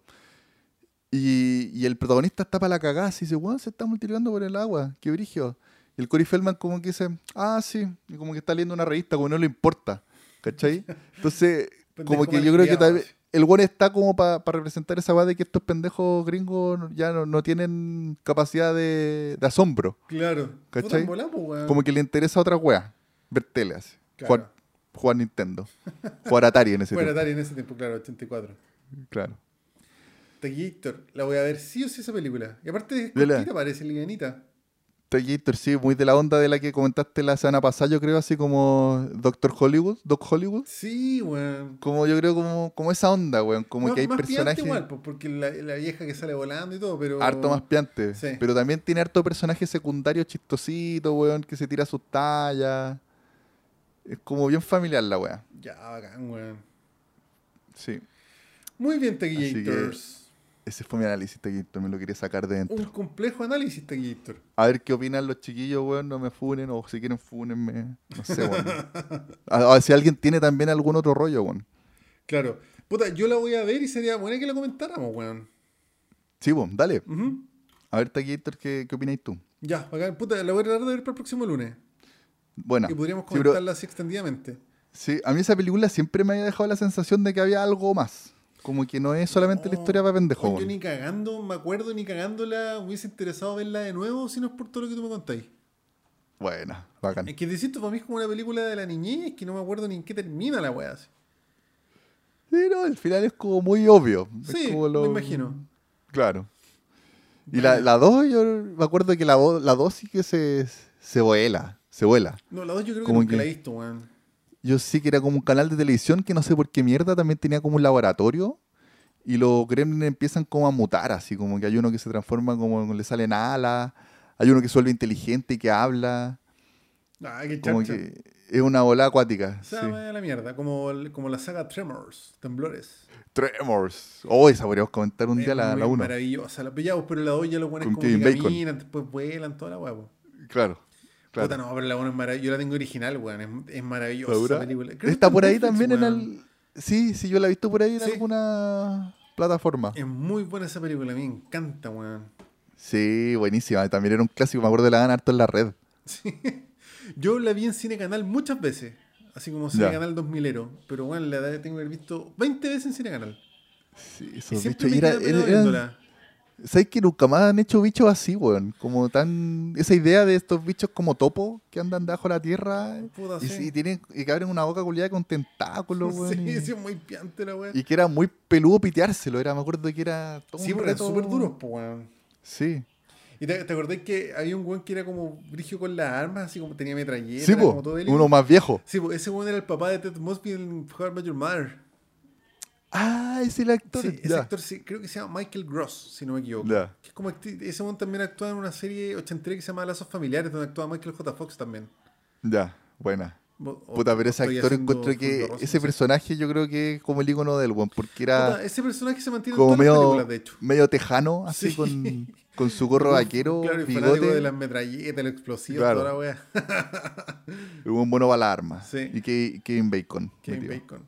S1: Y, y el protagonista está para la cagada, y dice, weón, se está multiplicando por el agua, qué brigio. Y el Cory Feldman como que dice, ah, sí, y como que está leyendo una revista, como no le importa, ¿cachai? Entonces, como que yo creo que tal vez el weón está como para representar esa weá de que estos pendejos gringos ya no, no tienen capacidad de, de asombro.
S2: Claro.
S1: ¿Cachai?
S2: Weón.
S1: Como que le interesa otra weá, ver tele así,
S2: Claro.
S1: jugar, jugar Nintendo, jugar Atari en ese tiempo.
S2: Atari en ese tiempo, claro, 84.
S1: Claro.
S2: Tequillator, la voy a ver sí o sí esa película. Y aparte es cortita, parece livianita.
S1: Terminator, sí, muy de la onda de la que comentaste la semana pasada, yo creo, así como Doctor Hollywood, Doc Hollywood.
S2: Sí, weón.
S1: Como yo creo, como, como esa onda, weón. Como que hay
S2: más piante
S1: personajes
S2: igual, pues, porque la, la vieja que sale volando y todo, pero...
S1: harto más piantes.
S2: Sí.
S1: Pero también tiene harto personaje secundario chistosito, weón, que se tira sus tallas. Es como bien familiar la weá.
S2: Ya, bacán, weón.
S1: Sí.
S2: Muy bien, Tequillators.
S1: Ese fue mi análisis, Taquito, me lo quería sacar de dentro.
S2: Un complejo análisis, Tequillator.
S1: A ver qué opinan los chiquillos, weón, no me funen, o si quieren funenme. No sé, weón. a, a ver si alguien tiene también algún otro rollo, weón.
S2: Claro. Puta, yo la voy a ver y sería buena que la comentáramos, weón.
S1: Sí, weón, dale.
S2: Ujú.
S1: A ver, Taquillator, ¿qué, qué opináis tú?
S2: Ya, bacán. Puta, la voy a tratar de ver para el próximo lunes.
S1: Buena.
S2: Y podríamos
S1: Sí, pero-
S2: comentarla así extendidamente.
S1: Sí, a mí esa película siempre me había dejado la sensación de que había algo más. Como que no es solamente la historia para pendejo.
S2: Yo
S1: weón.
S2: ni cagando, me acuerdo, ni cagándola, me hubiese interesado verla de nuevo si no es por todo lo que tú me contáis.
S1: Buena, bacán.
S2: Es que te insisto, para mí es como una película de la niñez que no me acuerdo ni en qué termina la weá. así.
S1: Sí, no, el final es como muy obvio. Es
S2: Sí,
S1: como lo-
S2: me imagino.
S1: Claro. Y la, la dos, yo me acuerdo que la, vo- la dos sí que se, se vuela. Se vuela.
S2: No, la dos yo creo que nunca
S1: que-
S2: la he visto, weón.
S1: Yo sí que era como un canal de televisión que no sé por qué mierda también tenía como un laboratorio. Y los gremlins empiezan como a mutar, así como que hay uno que se transforma como le salen alas. Hay uno que se vuelve inteligente y que habla.
S2: Ah, qué
S1: Como que es una bola acuática.
S2: O sea,
S1: sí.
S2: la mierda, como, el- como la saga Tremors, Temblores.
S1: Tremors. Oh, esa podríamos comentar un día la, la 1.
S2: Maravillosa, la pillamos, pero la 2 ya los buenos como que caminan, después vuelan, toda la weá. po.
S1: Claro.
S2: Puta, no, pero la 1 es maravillosa. Yo la tengo original, weón. Es, es maravillosa
S1: ¿Segura?
S2: esa película. Creo
S1: Está por ahí
S2: Netflix,
S1: también en el. Sí, sí, yo la he visto por ahí en
S2: Sí.
S1: alguna plataforma.
S2: Es muy buena esa película, a mí me encanta, weón.
S1: Sí, buenísima. También era un clásico, me acuerdo de la dan harto en la red.
S2: Yo la vi en Cine Canal muchas veces. Así como Cine
S1: Ya.
S2: Canal 2000ero. Pero bueno, la tengo que haber visto 20 veces en Cine Canal.
S1: Sí,
S2: Y
S1: esos
S2: siempre me
S1: y era-. ¿Sabes que nunca más han hecho bichos así, weón? Como tan. Esa idea de estos bichos como topo que andan debajo de la tierra
S2: Puta,
S1: y,
S2: sí.
S1: sí, tienen, y que abren una boca culiada con tentáculos, weón.
S2: Sí,
S1: y,
S2: sí, muy piante la weá.
S1: y que era muy peludo piteárselo. Era, me acuerdo que era todo
S2: Sí,
S1: un
S2: pero súper duros, pues, weón.
S1: Sí.
S2: ¿Y te, te acordás que había un weón que era como brigio con las armas, así como tenía metralleta?
S1: Sí,
S2: era
S1: po,
S2: como todo bélico?
S1: uno más viejo.
S2: Sí, po, ese weón era el papá de Ted Mosby en How Your Mother.
S1: Ah, ese es el actor.
S2: Sí, ese actor sí, creo que se llama Michael Gross, si no me equivoco.
S1: Ya.
S2: Que es como ese weón también actúa en una serie ochentera que se llama Lazos Familiares, donde actúa Michael J. Fox también.
S1: Ya, buena.
S2: O-
S1: Puta, pero ese actor encuentro que
S2: Rosa,
S1: ese
S2: no sé.
S1: personaje yo creo que es como el icono del weón, porque era
S2: Puta, ese personaje se mantiene
S1: como
S2: en todas las
S1: medio,
S2: películas, de hecho.
S1: medio tejano, así
S2: Sí.
S1: con, con su gorro vaquero,
S2: Claro, y
S1: bigote,
S2: de las metralletas, el explosivo,
S1: Claro.
S2: toda la wea.
S1: un bueno para la arma.
S2: Sí.
S1: Y Ke- Kevin Bacon.
S2: Kevin. Bacon.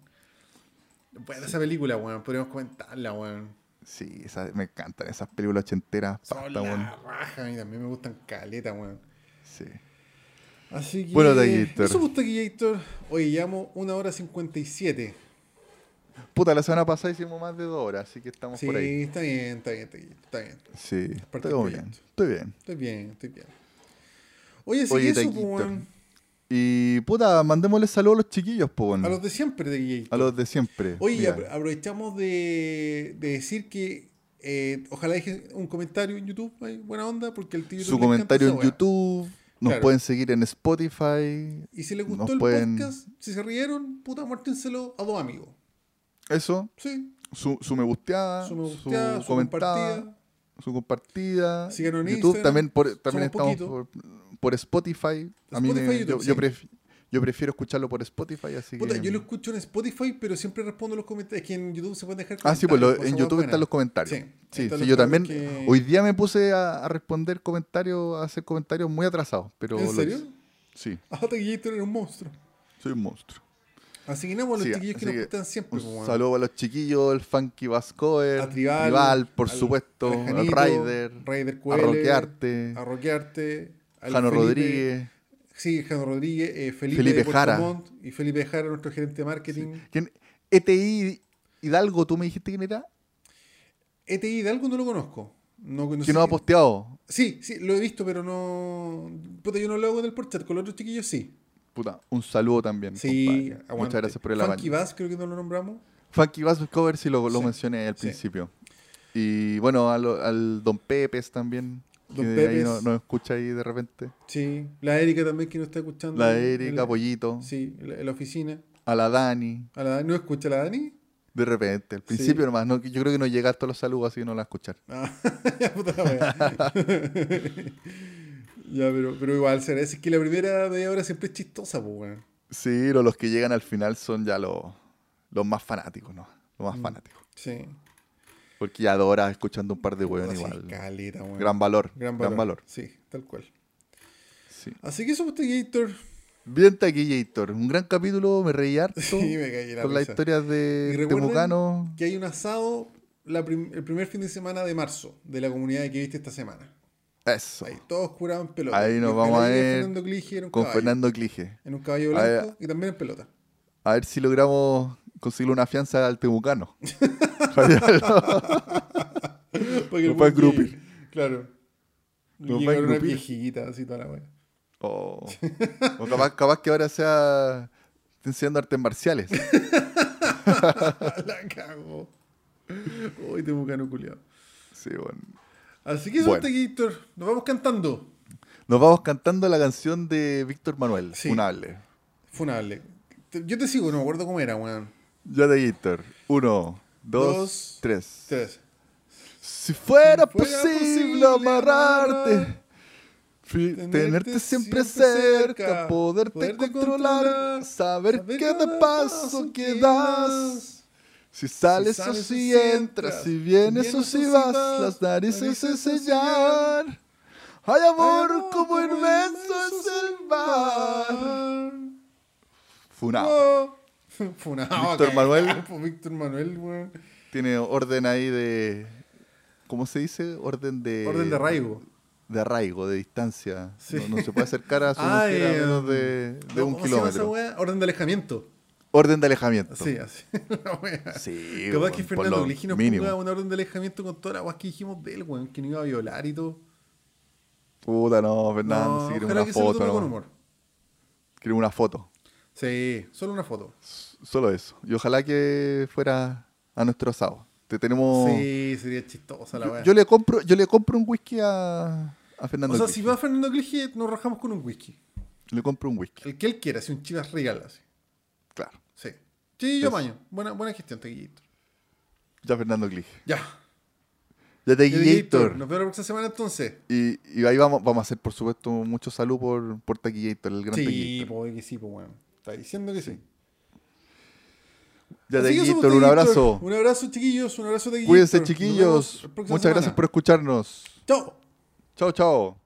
S2: Bueno, esa película, weón, podríamos comentarla, weón.
S1: Sí, esa- me encantan esas películas ochenteras.
S2: Son
S1: pasta,
S2: la
S1: weón.
S2: raja, a mí también me gustan caleta, weón.
S1: Sí.
S2: Así que.
S1: Bueno, Taquillator.
S2: Eso pues, Taquillator. Oye, llevamos una hora 57.
S1: Puta, la semana pasada hicimos más de dos horas, así que estamos
S2: Sí,
S1: por ahí.
S2: está bien, está bien, está bien.
S1: Sí, estoy bien. Estoy bien.
S2: Estoy bien, estoy bien. Oye, sí,
S1: Oye,
S2: eso, pues, weón.
S1: Y puta, mandémosle saludos a los chiquillos, po.
S2: A los de siempre, Taquillator.
S1: A los de siempre.
S2: Oye, apro- aprovechamos de, de decir que eh, ojalá dejen un comentario en YouTube, buena onda, porque el tío
S1: su comentario en YouTube. Nos
S2: Claro.
S1: pueden seguir en Spotify.
S2: Y si les gustó el
S1: pueden-
S2: podcast, si se rieron, puta, muértenselo a dos amigos.
S1: Eso.
S2: Sí,
S1: Su, su me gusteada.
S2: su me gusteada, su, compartida.
S1: Su compartida.
S2: Síganos en
S1: YouTube
S2: Instagram.
S1: también, por, también
S2: Somos
S1: estamos por, Spotify. A mí
S2: Spotify,
S1: me-
S2: YouTube,
S1: yo, yo
S2: sí.
S1: pref- yo prefiero escucharlo por Spotify, así
S2: Puta,
S1: que...
S2: yo lo escucho en Spotify, pero siempre respondo los comentarios. Que en YouTube se pueden dejar
S1: Ah, sí, pues lo-
S2: comentarios,
S1: en YouTube están los comentarios.
S2: Sí,
S1: Sí, yo también.
S2: que-
S1: Hoy día me puse a, a responder comentarios, a hacer comentarios muy atrasados. Pero
S2: ¿En serio?
S1: Sí,
S2: Ah, Taquillator era un monstruo.
S1: soy un monstruo.
S2: Así que no, pues, los
S1: Sí,
S2: chiquillos que nos gustan siempre.
S1: Un
S2: pues, weón.
S1: saludo a los chiquillos, el Funky Vascoer,
S2: A Tribal,
S1: por
S2: al-
S1: supuesto,
S2: al Janito,
S1: Raider,
S2: Raider
S1: a Roquearte,
S2: a Roquearte,
S1: Jano
S2: Felipe-
S1: Rodríguez.
S2: Sí, Jano Rodríguez, eh, Felipe,
S1: Felipe Jara.
S2: Montt y Felipe Jara, nuestro gerente de marketing.
S1: ¿Quién? ETI Hidalgo, tú me dijiste quién era,
S2: ETI de algo no lo conozco. No, no
S1: que no ha posteado.
S2: Sí, sí, lo he visto, pero no. Puta, yo no lo hago en el porchat, con los otros chiquillos sí.
S1: Puta, un saludo también.
S2: Sí.
S1: Muchas gracias por el
S2: Funky
S1: apaño.
S2: Bass, creo que no lo nombramos.
S1: Funky Bass Cover sí lo, lo
S2: Sí,
S1: mencioné al
S2: sí.
S1: principio. Y bueno, a lo- al Don Pepes también.
S2: Don
S1: que ahí
S2: Pepes.
S1: no- escucha ahí de repente.
S2: Sí, la Erika también que nos está escuchando.
S1: La Erika,
S2: la-
S1: Pollito.
S2: Sí, en la, en la oficina.
S1: A la Dani.
S2: A la Dani, ¿no escucha a la Dani?
S1: De repente. Al principio nomás. No, yo creo que no llega a todos los saludos así que no la escuchar.
S2: Ah, ya, puta la wea. ya, pero, pero igual, se agradece. Es que la primera media hora siempre es chistosa, pues, weón.
S1: Sí, pero los que llegan al final son ya los, los más fanáticos, ¿no? Los más
S2: Mm.
S1: fanáticos.
S2: Sí.
S1: Porque ya horas escuchando un par de
S2: Así,
S1: igual.
S2: caleta.
S1: Gran valor.
S2: Gran
S1: Gran
S2: valor. Sí, tal cual.
S1: Sí.
S2: Así que eso, pues, Gator.
S1: Bien Taquillator. Un gran capítulo, me reí harto.
S2: Sí, me caí la
S1: con las historias de Temucano.
S2: Que hay un asado la prim- el primer fin de semana de marzo de la comunidad que viste esta semana.
S1: Eso.
S2: Ahí, todos curados en pelota.
S1: Ahí nos vamos a ver
S2: Fernando Clige
S1: Con
S2: caballo.
S1: Fernando Clige.
S2: En un caballo
S1: ver,
S2: blanco y también en pelota.
S1: A ver si logramos conseguir una fianza al Temucano. Para.
S2: Para que el llegue. Claro.
S1: Pueden
S2: una viejita, así toda la wea.
S1: O, o capaz, capaz que ahora sea enseñando artes marciales.
S2: la cago. Uy, te bucano culiado.
S1: Sí, bueno.
S2: Así que eso,
S1: Bueno.
S2: Gator. Nos vamos cantando.
S1: Nos vamos cantando la canción de Víctor Manuel,
S2: Sí.
S1: Funable.
S2: Funable. Yo te sigo, no me acuerdo cómo era, weón.
S1: Ya de Víctor. Uno, dos,
S2: Dos,
S1: tres.
S2: Tres.
S1: Si fuera,
S2: fuera
S1: posible
S2: posible
S1: amarrarte, fi-
S2: tenerte
S1: siempre cerca, poderte,
S2: poderte
S1: controlar,
S2: controlar,
S1: saber,
S2: saber
S1: cada paso
S2: paso
S1: que das. Si sales,
S2: Si
S1: o
S2: sales
S1: si
S2: o si
S1: entras, si vienes
S2: si
S1: o si
S2: si
S1: vas, las narices se
S2: narices se
S1: sellar. Hay amor como inmenso es el mar. Funao.
S2: Oh. Funado,
S1: Víctor Manuel.
S2: Víctor Manuel, weón.
S1: Tiene orden ahí de. ¿Cómo se dice? Orden de.
S2: Orden de arraigo.
S1: De arraigo, de distancia.
S2: Sí.
S1: No, no se puede acercar a su
S2: Ah,
S1: mujer a menos de, de
S2: ¿cómo
S1: un
S2: esa
S1: kilómetro.
S2: Orden de alejamiento.
S1: Orden de alejamiento.
S2: Sí, así. La.
S1: Sí,
S2: Capaz que Fernando Gligi nos ponga una orden de alejamiento con todas las weas que dijimos de él, weón, que no iba a violar y todo.
S1: Puta, no, Fernando,
S2: No,
S1: sí, queremos una foto. no.
S2: con humor.
S1: Queremos una foto.
S2: Sí, solo una foto.
S1: Solo eso. Y ojalá que fuera a nuestro asado. Te tenemos.
S2: Sí, sería chistosa la weá.
S1: yo le compro, yo le compro un whisky a, a Fernando.
S2: O sea, si va Fernando Clige, nos rajamos con un whisky.
S1: Le compro un whisky.
S2: El que él quiera, si un chivas regal así.
S1: Claro.
S2: Sí. Sí, yo apaño. Buena, buena gestión, Teguillito.
S1: Ya Fernando Clige.
S2: Ya.
S1: Ya te
S2: Teguillator,
S1: Guillator.
S2: Nos vemos la próxima semana entonces.
S1: Y, y ahí vamos, vamos a hacer, por supuesto, mucho salud por, por Taquillator, el gran
S2: Sí, pues que sí, pues weón. Está diciendo que sí.
S1: Ya Taquillator,
S2: pues,
S1: un abrazo.
S2: Un abrazo, chiquillos. Un abrazo, Teguillito.
S1: Cuídense, chiquillos. Muchas gracias por escucharnos.
S2: Chao.
S1: Chao, chao.